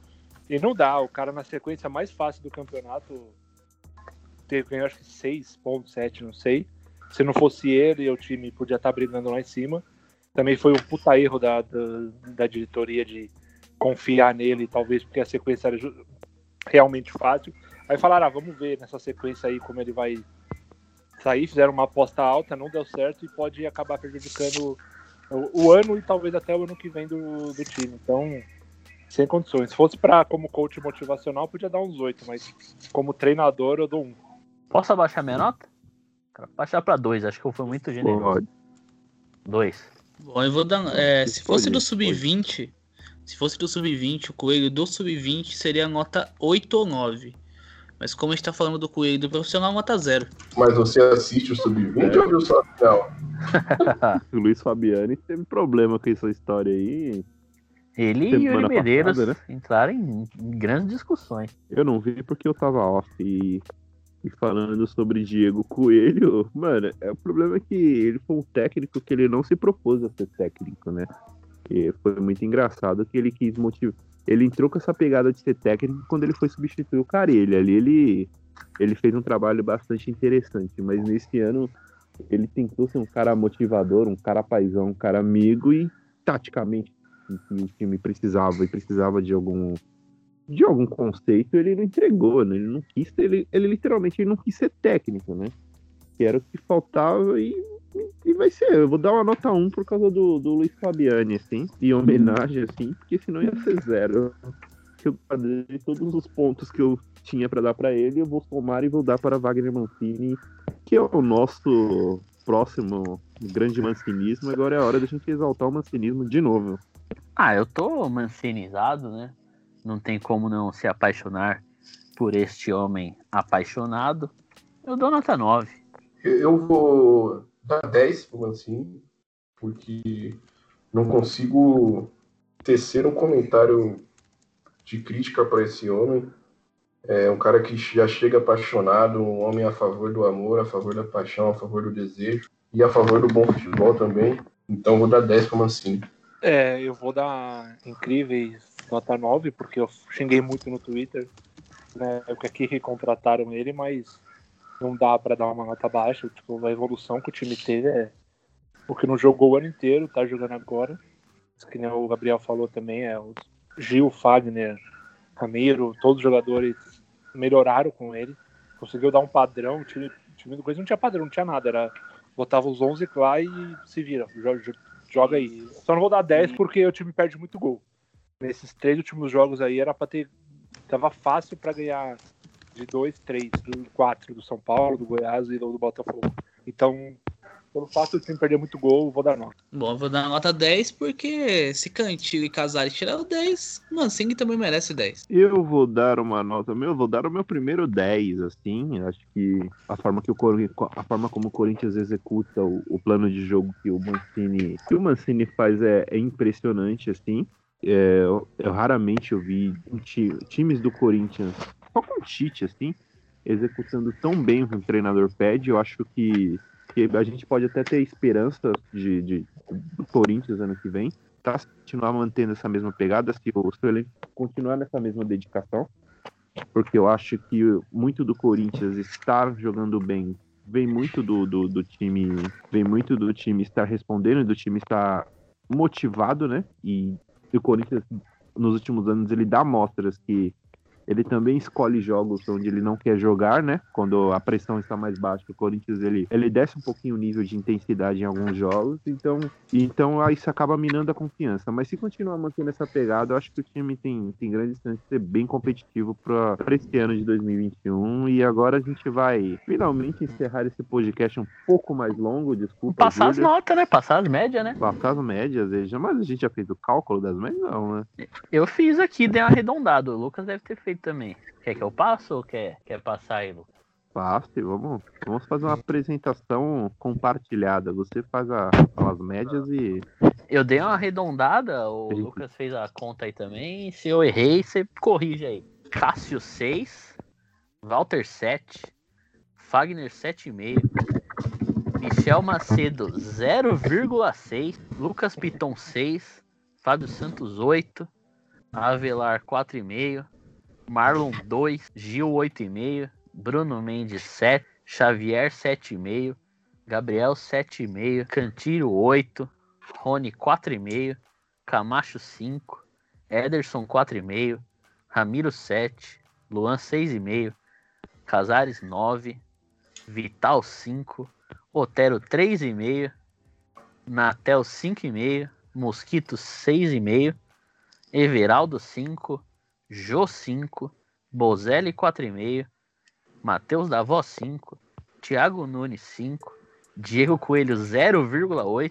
E não dá, o cara na sequência mais fácil do campeonato teve, ganhou acho que 6.7, não sei. Se não fosse ele, o time podia estar brigando lá em cima. Também foi um puta erro da, da, da diretoria de confiar nele, talvez porque a sequência era realmente fácil. Aí falaram, ah, vamos ver nessa sequência aí como ele vai sair. Fizeram uma aposta alta, não deu certo e pode acabar prejudicando o, o ano e talvez até o ano que vem do, do time. Então, sem condições. Se fosse para como coach motivacional, podia dar uns 8, mas como treinador eu dou um. Posso abaixar minha nota? Cara, baixar pra dois, acho que eu fui muito generoso. Pode. Dois. Bom, eu vou dar. é, se fosse do sub-20, se fosse do sub-20, o coelho do sub-20 seria nota 8 ou 9. Mas como a gente tá falando do coelho do profissional, nota 0. Mas você assiste o Sub-20 ou viu só a final? O Luiz Fabiani teve problema com essa história aí. Ele e Yuri Medeiros passada, entraram em, em grandes discussões. Eu não vi porque eu tava off. E, e falando sobre Diego Coelho, mano, é, o problema é que ele foi um técnico que ele não se propôs a ser técnico, né? E foi muito engraçado que ele quis motivar. Ele entrou com essa pegada de ser técnico quando ele foi substituir o Carelli. Ali ele, ele fez um trabalho bastante interessante, mas nesse ano ele tentou ser um cara motivador, um cara paizão, um cara amigo e taticamente o time precisava e precisava de algum de algum conceito, ele não entregou, né? Ele não quis ele, ele literalmente ele não quis ser técnico, né? Que era o que faltava e, e vai ser. Eu vou dar uma nota 1 por causa do, do Luiz Fabiani, assim, em homenagem, assim, porque senão ia ser zero. Eu guardei todos os pontos que eu tinha pra dar pra ele, eu vou somar e vou dar para Wagner Mancini, que é o nosso próximo grande mancinismo. Agora é a hora da gente exaltar o mancinismo de novo. Ah, eu tô mancinizado, né? Não tem como não se apaixonar por este homem apaixonado. Eu dou nota 9. Eu- Eu vou dar 10 pro Mancini, porque não consigo tecer um comentário de crítica para esse homem. É um cara que já chega apaixonado, um homem a favor do amor, a favor da paixão, a favor do desejo e a favor do bom futebol também. Então vou dar 10 pro Mancini. É, eu vou dar incríveis nota 9, porque eu xinguei muito no Twitter, né? Época que contrataram ele, mas não dá pra dar uma nota baixa. Tipo, a evolução que o time teve é o que não jogou o ano inteiro, tá jogando agora. Que nem o Gabriel falou também, é o Gil, Fagner, Ramiro, todos os jogadores melhoraram com ele. Conseguiu dar um padrão, o time, o time do Coisa não tinha padrão, não tinha nada, era botava os 11 lá e se vira, joga, joga aí. Só não vou dar 10 porque o time perde muito gol. Nesses três últimos jogos aí era pra ter. Tava fácil pra ganhar de 2, 3, 4 do São Paulo, do Goiás e do Botafogo. Então, pelo fato do time perder muito gol, vou dar 9. Bom, eu vou dar nota 10 porque se Cantilho e Casares tiraram 10, Mancini também merece 10. Eu vou dar uma nota, meu, eu vou dar o meu primeiro 10, assim. Acho que a forma que o a forma como o Corinthians executa o, o plano de jogo que o Mancini, que o Mancini faz é, é impressionante, assim. É, eu, eu raramente eu vi um ti- times do Corinthians, só com Tite, assim, executando tão bem o que o treinador pede. Eu acho que, que a gente pode até ter esperança de, de- do Corinthians ano que vem. Tá, continuar mantendo essa mesma pegada, se o seu elenco continuar nessa mesma dedicação, porque eu acho que muito do Corinthians estar jogando bem vem muito do, do, do time, vem muito do time estar respondendo, do time estar motivado, né? E o Corinthians nos últimos anos ele dá mostras que ele também escolhe jogos onde ele não quer jogar, né? Quando a pressão está mais baixa, o Corinthians ele, ele desce um pouquinho o nível de intensidade em alguns jogos, então, então aí isso acaba minando a confiança. Mas se continuar mantendo essa pegada, eu acho que o time tem, tem grande chance de ser bem competitivo para esse ano de 2021. E agora a gente vai finalmente encerrar esse podcast um pouco mais longo, desculpa. Passar as notas, né? Passar as médias, né? Passar as médias, mas a gente já fez o cálculo das médias, não, né? Eu fiz aqui, dei uma arredondada. O Lucas deve ter feito também. Quer que eu passe ou quer, quer passar aí, Lucas? Fácil, vamos, vamos fazer uma apresentação compartilhada. Você faz a- as médias e. Eu dei uma arredondada, o Sim. Lucas fez a conta aí também. Se eu errei, você corrige aí. Cássio 6, Walter 7, Fagner 7,5, Michel Macedo 0,6, Lucas Piton 6, Fábio Santos 8, Avelar 4,5, Marlon 2, Gil 8,5, Bruno Mendes 7, Xavier 7,5, Gabriel 7,5, Cantilho 8, Rony 4,5, Camacho 5, Ederson 4,5, Ramiro 7, Luan 6,5, Casares 9, Vital 5, Otero 3,5, Natel 5,5, Mosquito 6,5, Everaldo 5, Jô 5, Bozelli 4,5, Matheus Davó 5, Thiago Nunes 5, Diego Coelho 0,8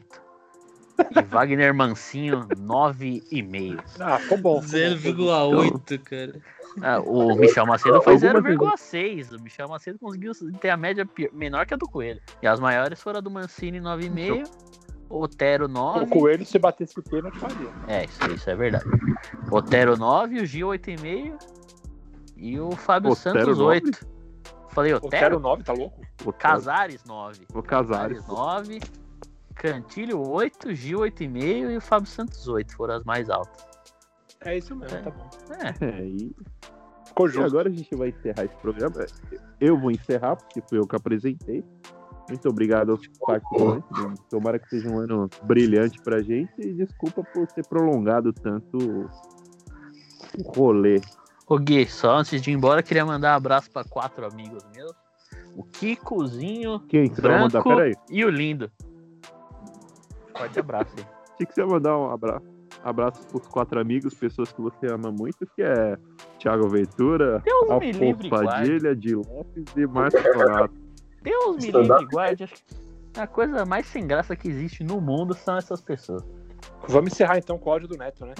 e Wagner Mancinho 9,5. Ah, ficou bom. ficou bom. 0,8, cara. Ah, o Michel Macedo foi Algumas 0,6. O Michel Macedo conseguiu ter a média menor que a do Coelho. E as maiores foram a do Mancini 9,5, Otero 9. O Coelho, se batesse o pênalti, faria. É, isso, isso é verdade. Otero 9, o Gil 8,5 e o Fábio Otero Santos 9? 8. Falei Otero Otero? 9, tá louco? O Casares 9. O Casares. 9. Cantilho 8, Gil 8,5 e o Fábio Santos 8 foram as mais altas. É isso mesmo, tá bom. É, É, e, Ficou e justo. agora a gente vai encerrar esse programa. Eu vou encerrar, porque fui eu que apresentei. Muito obrigado aos participantes. Tomara que seja um ano brilhante pra gente. E desculpa por ter prolongado tanto o rolê. Ô Gui, só antes de ir embora, queria mandar um abraço para quatro amigos meus. O Kikozinho, Quem mandar? Branco Peraí. e o Lindo. Forte abraço aí. Achei que você mandar um abraço. Abraços pros quatro amigos, pessoas que você ama muito, que é Thiago Ventura, Alfonso. Padilha, Di Lopes e Márcio Donato. Deus me livre, guarde. Acho que A coisa mais sem graça que existe no mundo são essas pessoas. Vamos encerrar então com o áudio do Neto, né?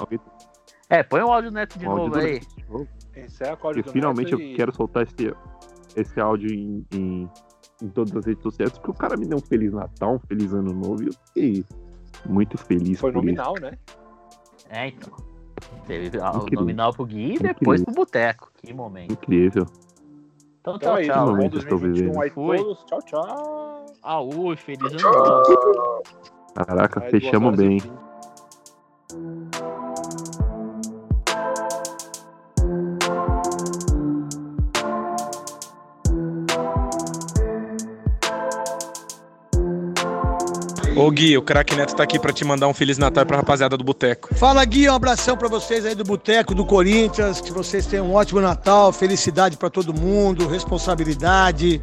É, põe o áudio neto de áudio novo do aí. Neto de novo? Encerra com o áudio Porque do finalmente Neto eu e- quero soltar esse, esse áudio em, em, em todas as redes sociais, porque o cara me deu um Feliz Natal, um Feliz Ano Novo, e eu fiquei muito feliz Foi por isso. nominal, né? É, então. Teve o Incrível. nominal pro Gui e Incrível. depois pro Boteco. Que momento. Incrível. Então, Então tchau, é isso. tchau. Momento estou 2021 aí Fui. todos. Tchau, tchau. Aú, feliz ano novo. Caraca, fechamos bem. Ô Gui, o craque Neto tá aqui pra te mandar um Feliz Natal pra rapaziada do Boteco. Fala Gui, um abração pra vocês aí do Boteco, do Corinthians, que vocês tenham um ótimo Natal, felicidade pra todo mundo, responsabilidade,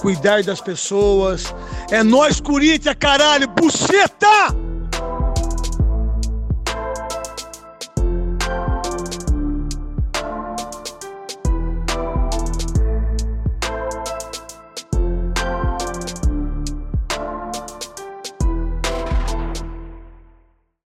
cuidar das pessoas. É nós Corinthians, caralho, buceta!